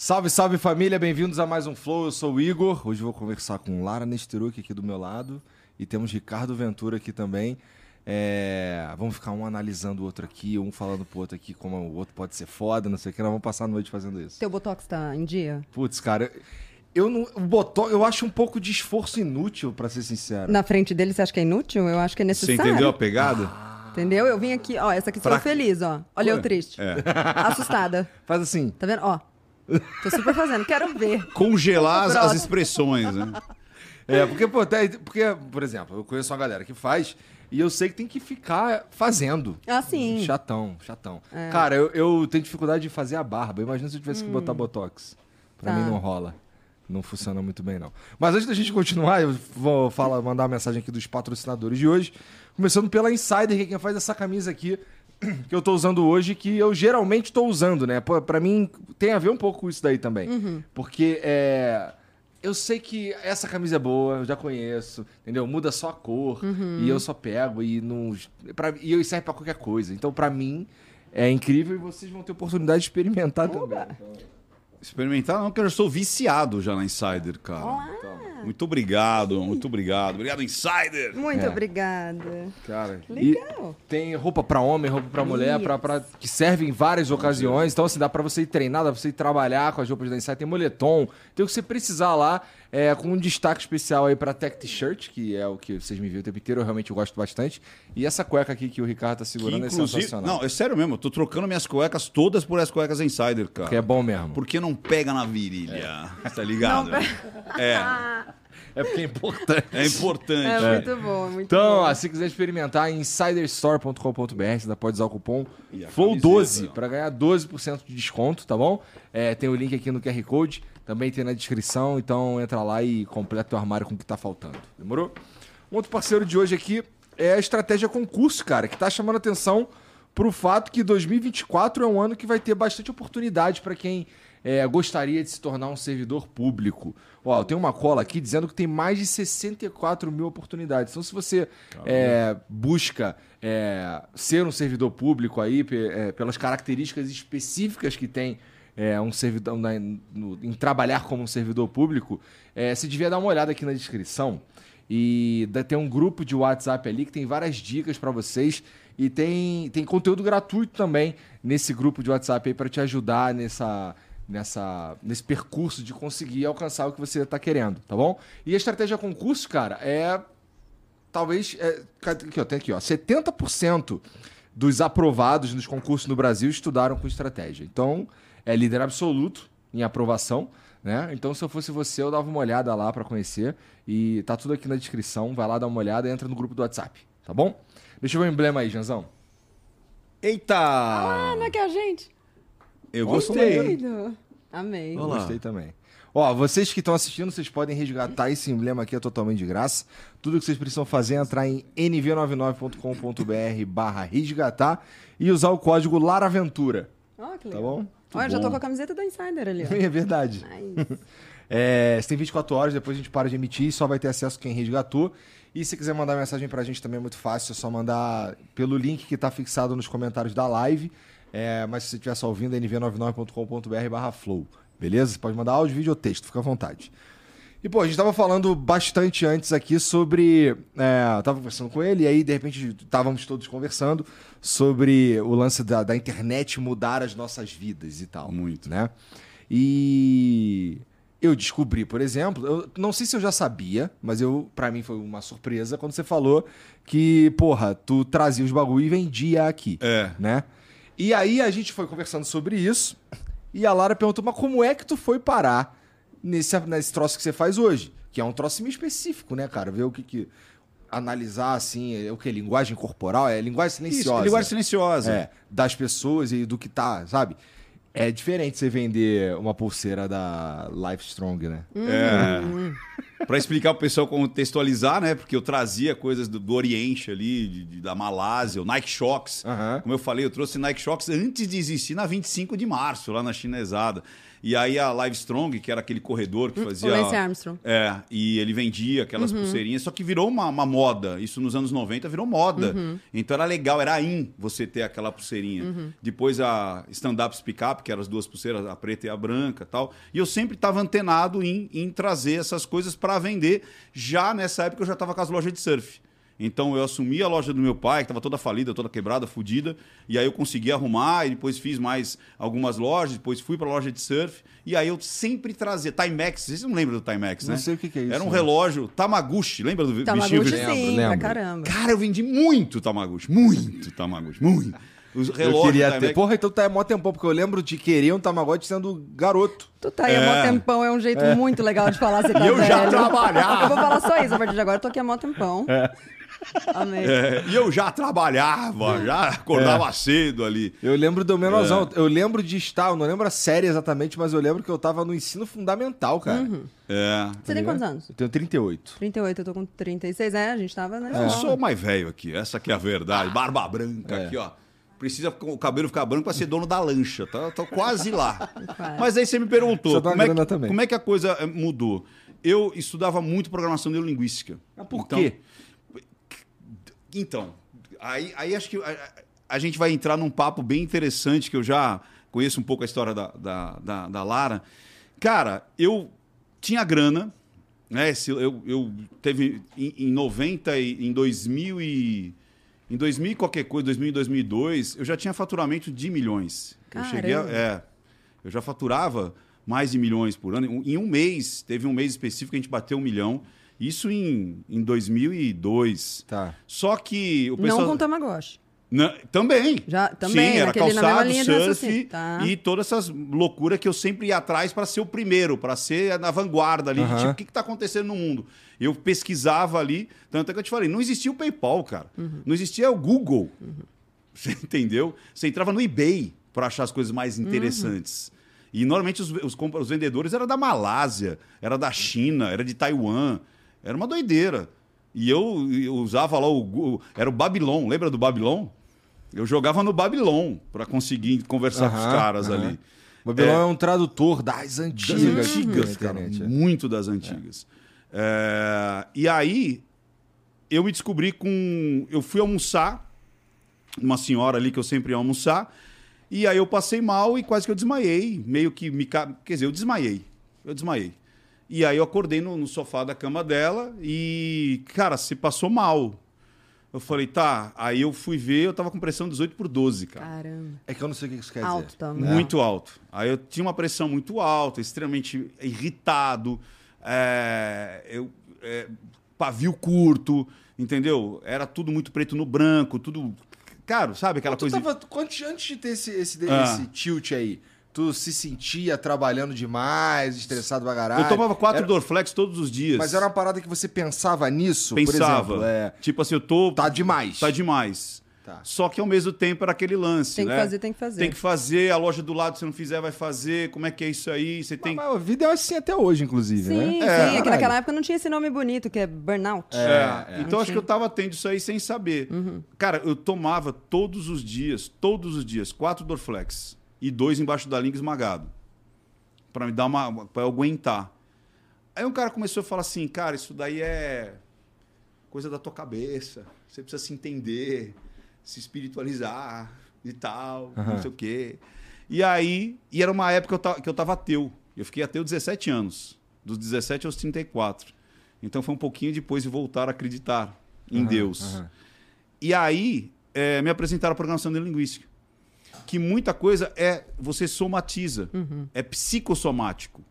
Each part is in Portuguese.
Salve, salve família, bem-vindos a mais um Flow. Eu sou o Igor. Hoje vou conversar com Lara Nesteruk aqui do meu lado e temos Ricardo Ventura aqui também. É, vamos ficar um analisando o outro aqui, um falando pro outro aqui como o outro pode ser foda, não sei o que. Nós vamos passar a noite fazendo isso. Teu Botox tá em dia? Putz, cara, eu não. O Botox, eu acho um pouco de esforço inútil, pra ser sincero. Na frente dele, você acha que é inútil? Eu acho que é Você necessário. entendeu a pegada? Entendeu? Eu vim aqui, ó, essa aqui sou Pra- eu feliz, ó. Olha eu Ué, triste. é. Assustada. Faz assim. Tá vendo? Ó. Tô super fazendo. Quero ver. Congelar as, expressões, né? É, porque, pô, tem- porque, por exemplo, eu conheço uma galera que faz e eu sei que tem que ficar fazendo. Ah, sim. Chatão, chatão. Cara, eu, eu tenho dificuldade de fazer a barba. Imagina se eu tivesse que botar botox. Pra Tá. mim não rola. Não funciona muito bem, não. Mas antes da gente continuar, eu vou falar, mandar uma mensagem aqui dos patrocinadores de hoje. Começando pela Insider, que é quem faz essa camisa aqui, que eu tô usando hoje, que eu geralmente tô usando, né? Pô, Pra mim, tem a ver um pouco com isso daí também. Porque é. Eu sei que essa camisa é boa, eu já conheço, entendeu? Muda só a cor e eu só pego e não. Pra, e eu serve pra qualquer coisa. Então, pra mim, é incrível e vocês vão ter oportunidade de experimentar também. Então, Experimentar não, porque eu já sou viciado já na Insider, cara. Então, muito obrigado, muito obrigado. Obrigado, Insider! Muito É. obrigada. Cara, e Legal. tem roupa pra homem, roupa pra mulher, pra, pra- que serve em várias ocasiões. Então, assim, dá pra você ir treinar, dá pra você ir trabalhar com as roupas da Insight. Tem moletom, tem o que você precisar lá, é, com um destaque especial aí pra Tech T-shirt, que é o que vocês me viram o tempo inteiro, eu realmente gosto bastante. E essa cueca aqui que o Ricardo tá Que, segurando é inclusive, sensacional. não, é sério mesmo, eu tô trocando minhas cuecas todas por as cuecas Insider, cara. Que é bom mesmo. Porque não pega na virilha, tá ligado? É, É porque é importante. é importante. É, muito bom, muito Então, bom. ó, se quiser experimentar, insiderstore.com.br, você ainda pode usar o cupom E a FLOW12 camiseta. para ganhar 12% de desconto, tá bom? É, tem o link aqui no QR Code, também tem na descrição, então entra lá e completa o armário com o que tá faltando. Demorou? Um outro parceiro de hoje aqui é a Estratégia Concurso, cara, que tá chamando atenção pro fato que 2024 é um ano que vai ter bastante oportunidade para quem é, gostaria de se tornar um servidor público. Ó, eu tenho uma cola aqui dizendo que tem mais de 64 mil oportunidades. Então, se você é, busca é, ser um servidor público aí, é, pelas características específicas que tem é, um servidor na- no- em trabalhar como um servidor público, é, você devia dar uma olhada aqui na descrição. E tem um grupo de WhatsApp ali que tem várias dicas para vocês e tem, tem conteúdo gratuito também nesse grupo de WhatsApp aí para te ajudar nessa, nessa, nesse percurso de conseguir alcançar o que você está querendo, tá bom? E a estratégia concurso, cara, é talvez. É, aqui, ó, tem aqui, ó. 70% dos aprovados nos concursos no Brasil estudaram com estratégia. Então, é líder absoluto em aprovação. Né? Então, se eu fosse você, eu dava uma olhada lá para conhecer. E tá tudo aqui na descrição. Vai lá dar uma olhada e entra no grupo do WhatsApp, tá bom? Deixa eu ver o emblema aí, Janzão. Eita! Ah, não é que é a gente? eu gostei. Doido. Amei. Olha lá. Gostei também. Ó, vocês que estão assistindo, vocês podem resgatar esse emblema aqui, é totalmente de graça. Tudo que vocês precisam fazer é entrar em nv99.com.br barra resgatar e usar o código LARAVENTURA. Ó, que Tá legal. bom? Olha, eu já tô bom. com a camiseta da Insider ali, ó. É verdade. Nice. É, você tem 24 horas, depois a gente para de emitir e só vai ter acesso quem resgatou. E se quiser mandar mensagem pra gente também é muito fácil, é só mandar pelo link que tá fixado nos comentários da live. É, mas se você estiver só ouvindo, é nv99.com.br barra flow. Beleza? Você pode mandar áudio, vídeo ou texto, fica à vontade. E, pô, a gente tava falando bastante antes aqui sobre. É, eu tava conversando com ele, e aí, de repente, estávamos todos conversando sobre o lance da, da internet mudar as nossas vidas e tal. Muito. Né? E eu descobri, por exemplo, eu não sei se eu já sabia, mas eu para mim foi uma surpresa quando você falou que, porra, tu trazia os bagulho e vendia aqui, É. né? E aí a gente foi conversando sobre isso, e a Lara perguntou: "Mas como é que tu foi parar nesse nesse troço que você faz hoje?" Que é um troço meio específico, né, cara? Ver o que que analisar, assim, é o que? Linguagem corporal? É linguagem silenciosa. Isso, linguagem silenciosa. É, das pessoas e do que tá, sabe? É diferente você vender uma pulseira da Life Strong, né? É. Pra explicar pro pessoal contextualizar, né? Porque eu trazia coisas do, do Oriente ali, de- de- da Malásia, o Nike Shocks. Aham. Como eu falei, eu trouxe Nike Shocks antes de existir na 25 de março, lá na chinesada. E aí a Live Strong, que era aquele corredor que fazia. o Lance Armstrong. É, e ele vendia aquelas pulseirinhas, só que virou uma, uma moda. Isso nos anos 90 virou moda. Então era legal, era in você ter aquela pulseirinha. Depois a Stand Up Speak Up, que eram as duas pulseiras, a preta e a branca tal. E eu sempre estava antenado em, em trazer essas coisas para vender. Já nessa época eu já estava com as lojas de surf. Então eu assumi a loja do meu pai, que estava toda falida, toda quebrada, fodida, e aí eu consegui arrumar, e depois fiz mais algumas lojas, depois fui para a loja de surf, e aí eu sempre trazia Timex, vocês não lembram do Timex, né? Não sei o que que é isso, Era um né? relógio Tamaguchi, lembra do Tamagotchi bichinho? Lembro, sim, pra lembro. caramba. Cara, eu vendi muito Tamaguchi, muito Tamaguchi, muito. Os Eu relógios queria Timex- ter. Porra, então tá é mó tempão, porque eu lembro de querer um Tamagotchi sendo garoto. Tu tá aí há mó É. tempão, é um jeito muito legal de falar, você tá eu já velho. trabalhava. Eu vou falar só isso, a partir de agora eu tô aqui há mó tempão. Amei. É, e eu já trabalhava, já acordava cedo ali. Eu lembro do menosão. É. Eu lembro de estar, eu não lembro a série exatamente, mas eu lembro que eu tava no ensino fundamental, cara. É. Você tem quantos anos? Eu tenho 38. 38, eu tô com 36. É, a gente tava, né? Eu sou o mais velho aqui, essa que é a verdade. Barba branca É. aqui, ó. Precisa o cabelo ficar branco pra ser dono da lancha. Tá, tô quase lá. Quase. Mas aí você me perguntou, como é, que, também. como é que a coisa eh, mudou? Eu estudava muito programação neurolinguística. Mas por Então- quê? Então, aí, aí acho que a, a gente vai entrar num papo bem interessante, que eu já conheço um pouco a história da, da, da, da Lara. Cara, eu tinha grana, né? Se eu, eu teve em, em 90 e em 2000 e em 2000 e qualquer coisa, 2000 e 2002, eu já tinha faturamento de milhões. Eu cheguei a, Caramba. é, eu já faturava mais de milhões por ano. Em um mês, teve um mês específico que a gente bateu um milhão. Isso em, em 2002. Tá. Só que o pessoal... Não com Tamagotchi. Não, também. Já- também, Sim, era naquele- na calçado, surf. Tá. e todas essas loucuras que eu sempre ia atrás para ser o primeiro, para ser na vanguarda ali. Tipo, o que está acontecendo no mundo? Eu pesquisava ali, tanto é que eu te falei, não existia o PayPal, cara. Uhum. Não existia o Google. Você entendeu? Você entrava no eBay para achar as coisas mais Uhum. interessantes. E normalmente os, os, os vendedores eram da Malásia, era da China, era de Taiwan. Era uma doideira. E eu, eu usava lá o. Era o Babylon, lembra do Babylon? Eu jogava no Babylon para conseguir conversar com os caras aham. ali. O Babilão É. é, um tradutor das antigas. Das antigas, cara. internet, é. Muito das antigas. É, e aí, eu me descobri com. Eu fui almoçar, uma senhora ali que eu sempre ia almoçar, e aí eu passei mal e quase que eu desmaiei. Meio que me. Quer dizer, eu desmaiei. Eu desmaiei. E aí eu acordei no, no sofá da cama dela e, cara, se passou mal. Eu falei, tá. Aí eu fui ver, eu tava com pressão 18 por 12, cara. Caramba. É que eu não sei o que isso quer Alto dizer. também. Muito alto. Aí eu tinha uma pressão muito alta, extremamente irritado, é, eu, é, pavio curto, entendeu? Era tudo muito preto no branco, tudo. Cara, sabe aquela Tu coisa. tava, antes, antes de ter esse, esse, Ah. esse tilt aí, tu se sentia trabalhando demais, estressado pra caralho? Eu tomava quatro Era- Dorflex todos os dias. Mas era uma parada que você pensava nisso? Pensava. Por exemplo, é, Tipo assim, eu tô. tá demais. Tá demais. Tá. Só que ao mesmo tempo era aquele lance. Tem que né? fazer, tem que fazer. Tem que fazer, a loja do lado, se não fizer, vai fazer. Como é que é isso aí? Você tem. Mas a vida é assim até hoje, inclusive, Sim, né? sim. É, É, que naquela época não tinha esse nome bonito, que é burnout. É, É, é. Então acho que eu tava tendo isso aí sem saber. Cara, eu tomava todos os dias, todos os dias, quatro Dorflex e dois embaixo da língua esmagado. Pra me dar uma. pra eu aguentar. Aí um cara começou a falar assim, cara, isso daí é coisa da tua cabeça. Você precisa se entender, se espiritualizar e tal, não sei o quê. E aí, e era uma época que eu tava, que eu tava ateu. Eu fiquei ateu 17 anos, dos 17 aos 34. Então foi um pouquinho depois de voltar a acreditar em Deus. aham. E aí, eh, me apresentaram a programação neurolinguística. Que muita coisa é você somatiza, é psicossomático.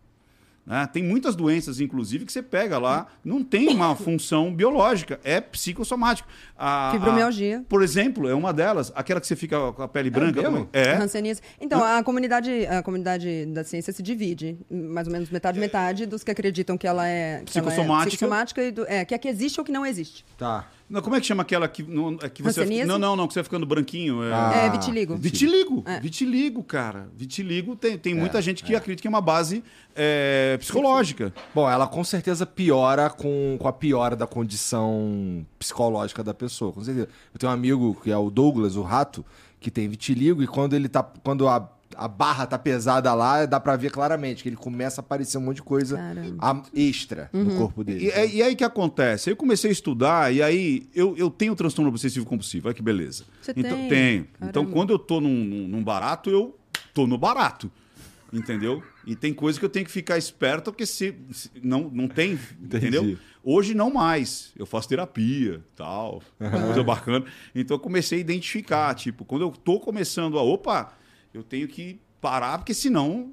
Né? Tem muitas doenças, inclusive, que você pega lá, não tem uma função biológica, é psicossomático. A, Fibromialgia. a- por exemplo, é uma delas, aquela que você fica com a pele branca. mesmo? como- É. Hanseníase. Então, a comunidade, a comunidade da ciência se divide, mais ou menos metade metade dos que acreditam que ela é que ela é Psicossomática. psicossomática e do, é, que é que existe ou que não existe. Tá. Não, como é que chama aquela que, não, é que você. Não, não, não, que você vai ficando branquinho. É... Ah. É vitiligo. Vitiligo, É. vitiligo, cara. Vitiligo tem, tem muita gente que acredita que é uma base é, psicológica. Bom, ela com certeza piora com, com a piora da condição psicológica da pessoa, com certeza. Eu tenho um amigo que é o Douglas, o rato, que tem vitiligo e quando ele tá. Quando a, a barra tá pesada lá, dá pra ver claramente que ele começa a aparecer um monte de coisa a- extra no corpo dele. E, é- e aí que acontece? Eu comecei a estudar e aí eu, eu tenho transtorno obsessivo compulsivo. Olha que beleza. Você então, tem? Tenho. Caramba. Então, quando eu tô num, num- barato, eu tô no barato. Entendeu? E tem coisa que eu tenho que ficar esperto, porque se, se- não, não tem. Entendeu? Hoje não mais. Eu faço terapia, tal, coisa bacana. Então eu comecei a identificar, tipo, quando eu tô começando a, opa, eu tenho que parar, porque senão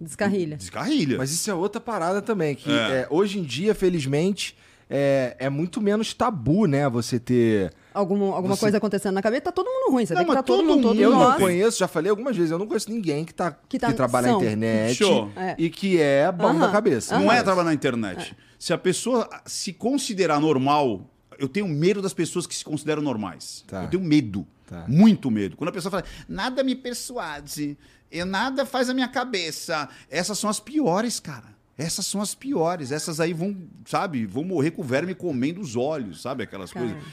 Descarrilha. descarrilha. Mas isso é outra parada também, que É. é, hoje em dia, felizmente, é, é muito menos tabu, né? Você ter. Alguma, alguma Você- coisa acontecendo na cabeça, tá todo mundo ruim. Você Não, vê que tá todo todo mundo, todo Eu não nós. conheço, já falei algumas vezes, eu não conheço ninguém que, tá, que, Que tá- trabalha são. na internet Show. É. e que é bom Aham. da cabeça. Não é Aham. trabalhar na internet. Se a pessoa se considerar normal, eu tenho medo das pessoas que se consideram normais. Tá. Eu tenho medo. Tá. Muito medo. Quando a pessoa fala, nada me persuade, nada faz a minha cabeça. Essas são as piores, cara. Essas são as piores. Essas aí vão, sabe, vão morrer com o verme comendo os olhos, sabe? Aquelas Cara. coisas.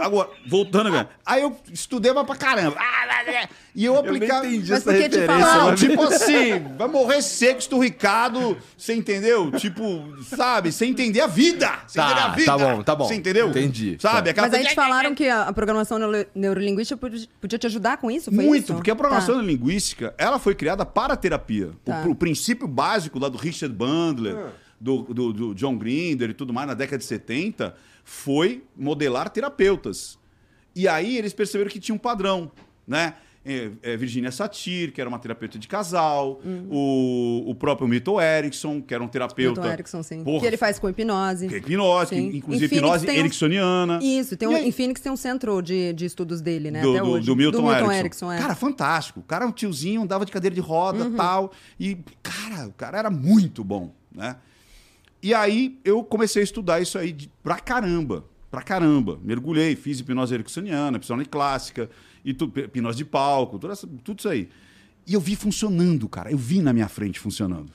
Agora, voltando, cara. Aí eu estudei mas pra caramba. Ah, E eu Eu aplicava. entendi Mas essa referência. falaram? Não, tipo assim, vai morrer seco, esturricado, você entendeu? Tipo, sabe, sem entender a vida. Sem Tá, entender a vida. tá bom, tá bom. Você entendeu? Entendi. Sabe? Tá. Mas aí te falaram que a, programação neuro- neurolinguística podia, te ajudar com isso? Foi Muito, isso? porque a programação Tá. linguística, ela foi criada para a terapia. Tá. O, o princípio básico lá do Richard Bandler, do, do- do John Grinder e tudo mais, na década de 70, foi modelar terapeutas. E aí eles perceberam que tinha um padrão, né? É, é, Virginia Satir, que era uma terapeuta de casal, o, o próprio Milton Erickson, que era um terapeuta... Milton Erickson, sim. Porra, Que ele faz com hipnose. que é hipnose, que, inclusive hipnose um- ericksoniana. Isso, tem um, em Phoenix tem um centro de, de estudos dele, né? do, até do- hoje. do Milton, Erickson. é. Cara, fantástico. O cara é um tiozinho, andava de cadeira de roda e tal. E, cara, o cara era muito bom, né? E aí eu comecei a estudar isso aí de, pra caramba. Pra caramba. Mergulhei, fiz hipnose ericksoniana, hipnose clássica, e tu, hipnose de palco, tudo, essa- tudo isso aí. E eu vi funcionando, cara. Eu vi na minha frente funcionando.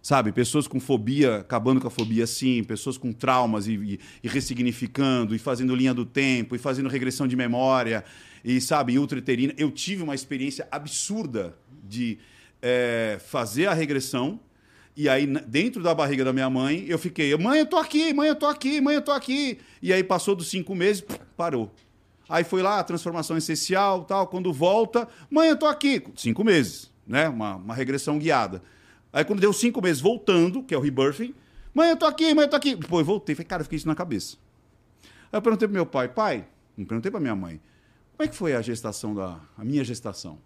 Sabe, pessoas com fobia, acabando com a fobia assim, pessoas com traumas e, e- e ressignificando, e fazendo linha do tempo, e fazendo regressão de memória, e sabe, ultraterina. Eu tive uma experiência absurda de eh, fazer a regressão, e aí, dentro da barriga da minha mãe, eu fiquei, mãe, eu tô aqui, mãe, eu tô aqui, mãe, eu tô aqui. E aí passou dos cinco meses, parou. Aí foi lá, transformação essencial, tal. Quando volta, mãe, eu tô aqui. Cinco meses, né? Uma, uma regressão guiada. Aí quando deu cinco meses voltando, que é o rebirthing, mãe, eu tô aqui, mãe, eu tô aqui. Depois voltei, falei, cara, eu fiquei isso na cabeça. Aí eu perguntei pro meu pai, pai, não perguntei pra minha mãe, como é que foi a gestação da. a minha gestação?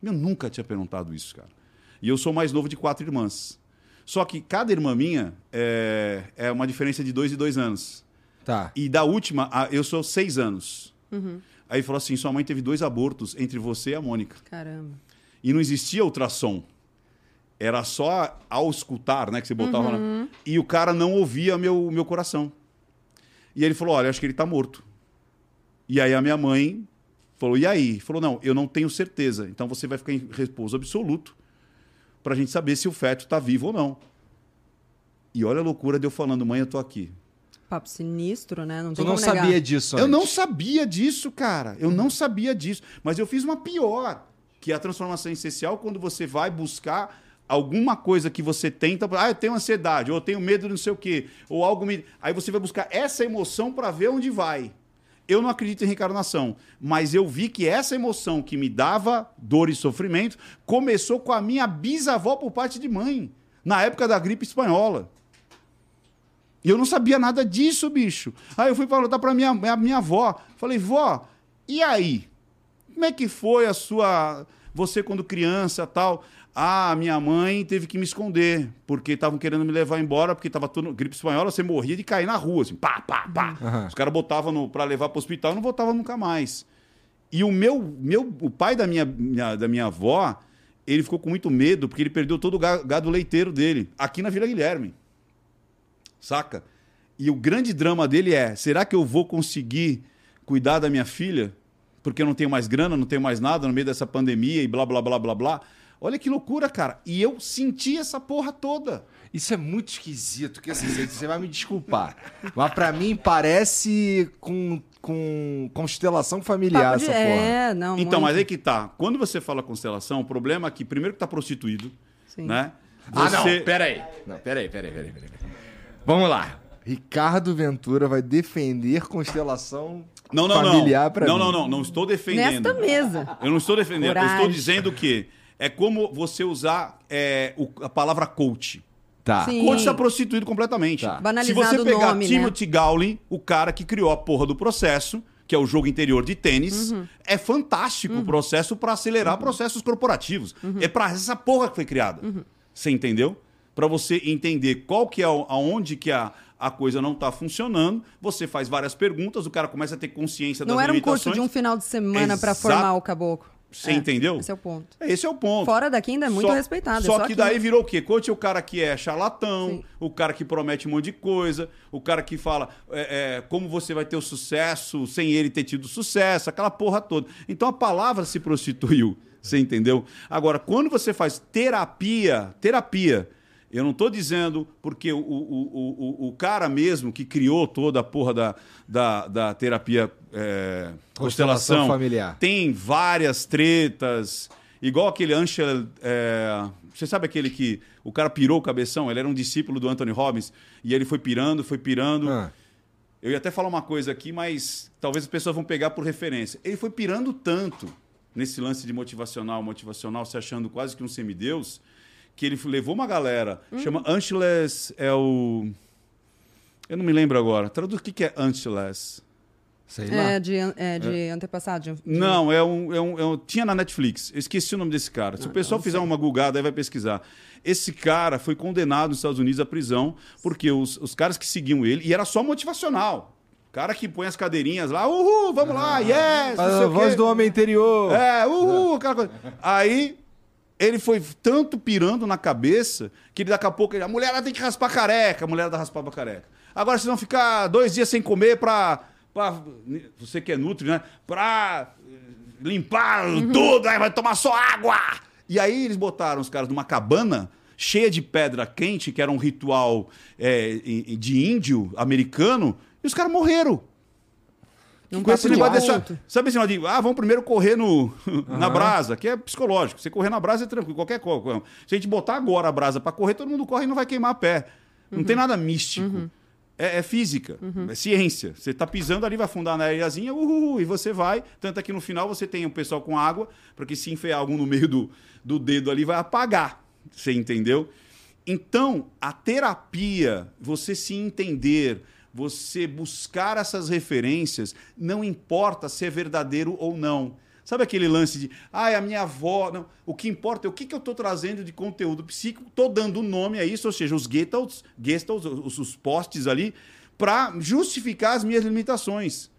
Eu nunca tinha perguntado isso, cara. E eu sou mais novo de quatro irmãs. Só que cada irmã minha é, é uma diferença de dois e dois anos. Tá. E da última, a- eu sou seis anos. Aí ele falou assim: sua mãe teve dois abortos entre você e a Mônica. Caramba. E não existia ultrassom. Era só ao escutar, né? Que você botava lá. E o cara não ouvia meu, meu coração. E ele falou: olha, acho que ele tá morto. E aí a minha mãe falou: e aí? Falou: não, eu não tenho certeza. Então você vai ficar em repouso absoluto pra gente saber se o feto tá vivo ou não. E olha a loucura de eu falando, mãe, eu tô aqui. Papo sinistro, né? Não Tu não como negar. sabia disso Eu não antes. sabia disso, cara. Eu não sabia disso. Mas eu fiz uma pior, que é a transformação essencial quando você vai buscar alguma coisa que você tenta. Ah, eu tenho ansiedade, ou eu tenho medo de não sei o quê, ou algo me. Aí você vai buscar essa emoção para ver onde vai. Eu não acredito em reencarnação, mas eu vi que essa emoção que me dava dor e sofrimento começou com a minha bisavó por parte de mãe, na época da gripe espanhola. E eu não sabia nada disso, bicho. Aí eu fui perguntar pra minha, minha, minha avó. Falei, vó, e aí? Como é que foi a sua. Você quando criança tal? Ah, minha mãe teve que me esconder, porque estavam querendo me levar embora, porque tava tudo gripe espanhola, você morria de cair na rua, assim, pá, pá, pá. Aham. Os caras botavam pra levar pro hospital, eu não voltava nunca mais. E o meu, meu o pai da minha, minha- da minha avó, ele ficou com muito medo, porque ele perdeu todo o ga- gado leiteiro dele, aqui na Vila Guilherme. Saca? E o grande drama dele é: será que eu vou conseguir cuidar da minha filha? Porque eu não tenho mais grana, não tenho mais nada no meio dessa pandemia e blá, blá, blá, blá, blá. Olha que loucura, cara. E eu senti essa porra toda. Isso é muito esquisito, que assim, você- você vai me desculpar. Mas pra mim parece com, com constelação familiar Papo de- essa porra. É, não. então, muito. mas aí que tá. Quando você fala constelação, o problema é que, primeiro, que tá prostituído, Sim. né? Ah, não, Você- peraí. Não, peraí, peraí, peraí, peraí. Vamos lá. Ricardo Ventura vai defender constelação Não, não, não. familiar pra não, mim. não, não, não estou defendendo. Nesta mesa. Eu não estou defendendo. Eu Coragem. estou dizendo que é como você usar é, o- a palavra coach. Tá. Sim. Coach está prostituído completamente. Tá. Se Banalizado você o pegar nome, né? Timothy Gowling, o cara que criou a porra do processo, que é o jogo interior de tênis, Uhum. é fantástico o processo para acelerar processos corporativos. Uhum. É para essa porra que foi criada. Você entendeu? Para você entender qual que é o- aonde que a, a coisa não está funcionando, você faz várias perguntas, o cara começa a ter consciência das Não era um limitações. curso de um final de semana pra Exato. formar o caboclo. Você entendeu? Esse é o ponto. Esse é o ponto. Fora daqui ainda é muito Só- respeitado. é Só, só que aqui. daí virou o quê? Coach é o cara que é charlatão, Sim. o cara que promete um monte de coisa, o cara que fala é, é, como você vai ter o sucesso sem ele ter tido sucesso, aquela porra toda. Então a palavra se prostituiu. Você entendeu? Agora, quando você faz terapia, terapia, eu não estou dizendo porque o, o, o, o, cara mesmo que criou toda a porra da, da, da terapia é, Constelação constelação familiar. tem várias tretas, igual aquele Angel. é, você sabe aquele que o cara pirou o cabeção? Ele era um discípulo do Anthony Robbins e ele foi pirando, foi pirando. Ah, Eu ia até falar uma coisa aqui, mas talvez as pessoas vão pegar por referência. Ele foi pirando tanto nesse lance de motivacional, motivacional, se achando quase que um semideus, que ele levou uma galera. Chama Angeles, é o. Eu não me lembro agora. Traduz o que que é Angeles. sei lá. É, de, an- é, de antepassado. de- Não, é um, é, um, é um- Tinha na Netflix. Eu esqueci o nome desse cara. Se o pessoal fizer uma gulgada aí, vai pesquisar. Esse cara foi condenado nos Estados Unidos à prisão porque os, os caras que seguiam ele, e era só motivacional. O cara que põe as cadeirinhas lá, uhul, vamos lá, yes! A voz quê. do homem interior. É, uhul, aquela coisa. Aí ele foi tanto pirando na cabeça que ele, daqui a pouco ele, a mulher ela tem que raspar careca, a mulher ela raspava careca. Agora vocês vão ficar dois dias sem comer pra. pra você que é nutri, né? Pra eh, limpar tudo, aí vai tomar só água. E aí eles botaram os caras numa cabana cheia de pedra quente, que era um ritual é, de índio americano, e os caras morreram. Num Com esse negócio dessa, sabe esse negócio de, ah, vamos primeiro correr no, na brasa, que é psicológico. Você correr na brasa é tranquilo, qualquer coisa. Se a gente botar agora a brasa pra correr, todo mundo corre e não vai queimar pé. Não Uhum. tem nada místico. É, é física, é ciência. Você tá pisando ali, vai afundar na areiazinha, uhul, e você vai. Tanto é que no final você tem o pessoal com água, porque se enfiar algum no meio do, do dedo ali, vai apagar. Você entendeu? Então, a terapia, você se entender, você buscar essas referências, não importa se é verdadeiro ou não. Sabe aquele lance de, ah, a minha avó. Não. O que importa é o que, que eu estou trazendo de conteúdo psíquico, estou dando nome a isso, ou seja, os gestalts, gestalts os, os postes ali, para justificar as minhas limitações.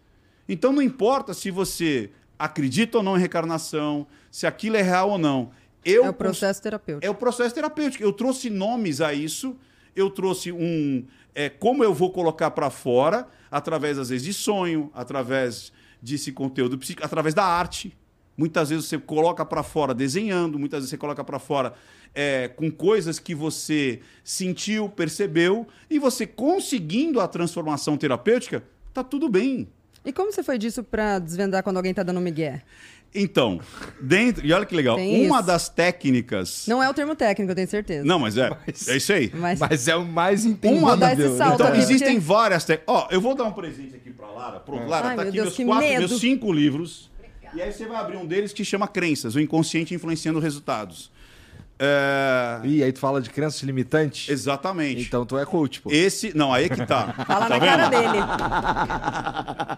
Então não importa se você acredita ou não em reencarnação, se aquilo é real ou não. Eu É o processo terapêutico. é o processo terapêutico. Eu trouxe nomes a isso, eu trouxe um. É, como eu vou colocar para fora, através, às vezes, de sonho, através desse conteúdo psíquico, através da arte. Muitas vezes você coloca para fora desenhando, muitas vezes você coloca para fora é, com coisas que você sentiu, percebeu, e você conseguindo a transformação terapêutica, tá tudo bem. E como você foi disso pra desvendar quando alguém tá dando migué? Então, dentro. E olha que legal, Tem uma isso. das técnicas. Não é o termo técnico, eu tenho certeza. Não, mas é. É isso aí. Mas, Mas é o mais entendido. Uma salto Então, aqui, existem porque- várias técnicas. Ó, eu vou dar um presente aqui pra Lara. Pronto, Lara, Ai, tá meu aqui Deus, meus quatro, medo. meus cinco livros. E aí você vai abrir um deles que chama Crenças, o inconsciente influenciando resultados. É, Ih, aí tu fala de crenças limitantes? Exatamente. Então tu é coach, pô. Esse. Não, aí é que tá. fala tá na cara vendo? dele.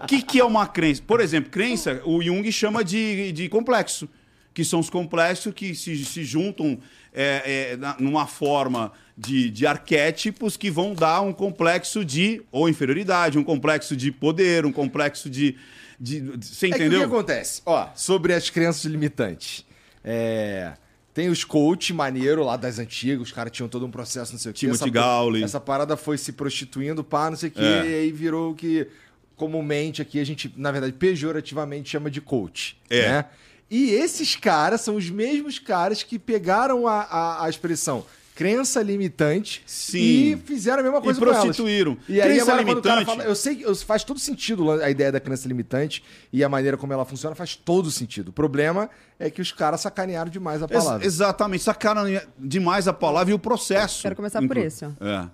O que, que é uma crença? Por exemplo, crença, o Jung chama de, de complexo. que são os complexos que se, se juntam é, é, na- numa forma de, de arquétipos que vão dar um complexo de ou inferioridade, um complexo de poder, um complexo de. de, de- você É que entendeu? o que acontece? Ó, sobre as crenças limitantes. É, Tem os coach maneiro lá das antigas, os caras tinham todo um processo, não sei o quê. Timothy essa, Gowley. Essa parada foi se prostituindo, pá, não sei o quê, É. e aí virou o que comumente aqui a gente, na verdade, pejorativamente chama de coach. É. Né? E esses caras são os mesmos caras que pegaram a, a, a expressão crença limitante Sim. e fizeram a mesma coisa E com elas. prostituíram. E aí Crença agora quando o cara limitante- fala, eu sei que faz todo sentido a ideia da crença limitante e a maneira como ela funciona faz todo sentido. O problema é que os caras sacanearam demais a Ex- palavra. exatamente, sacaram demais a palavra e o processo. Quero começar por ó. É.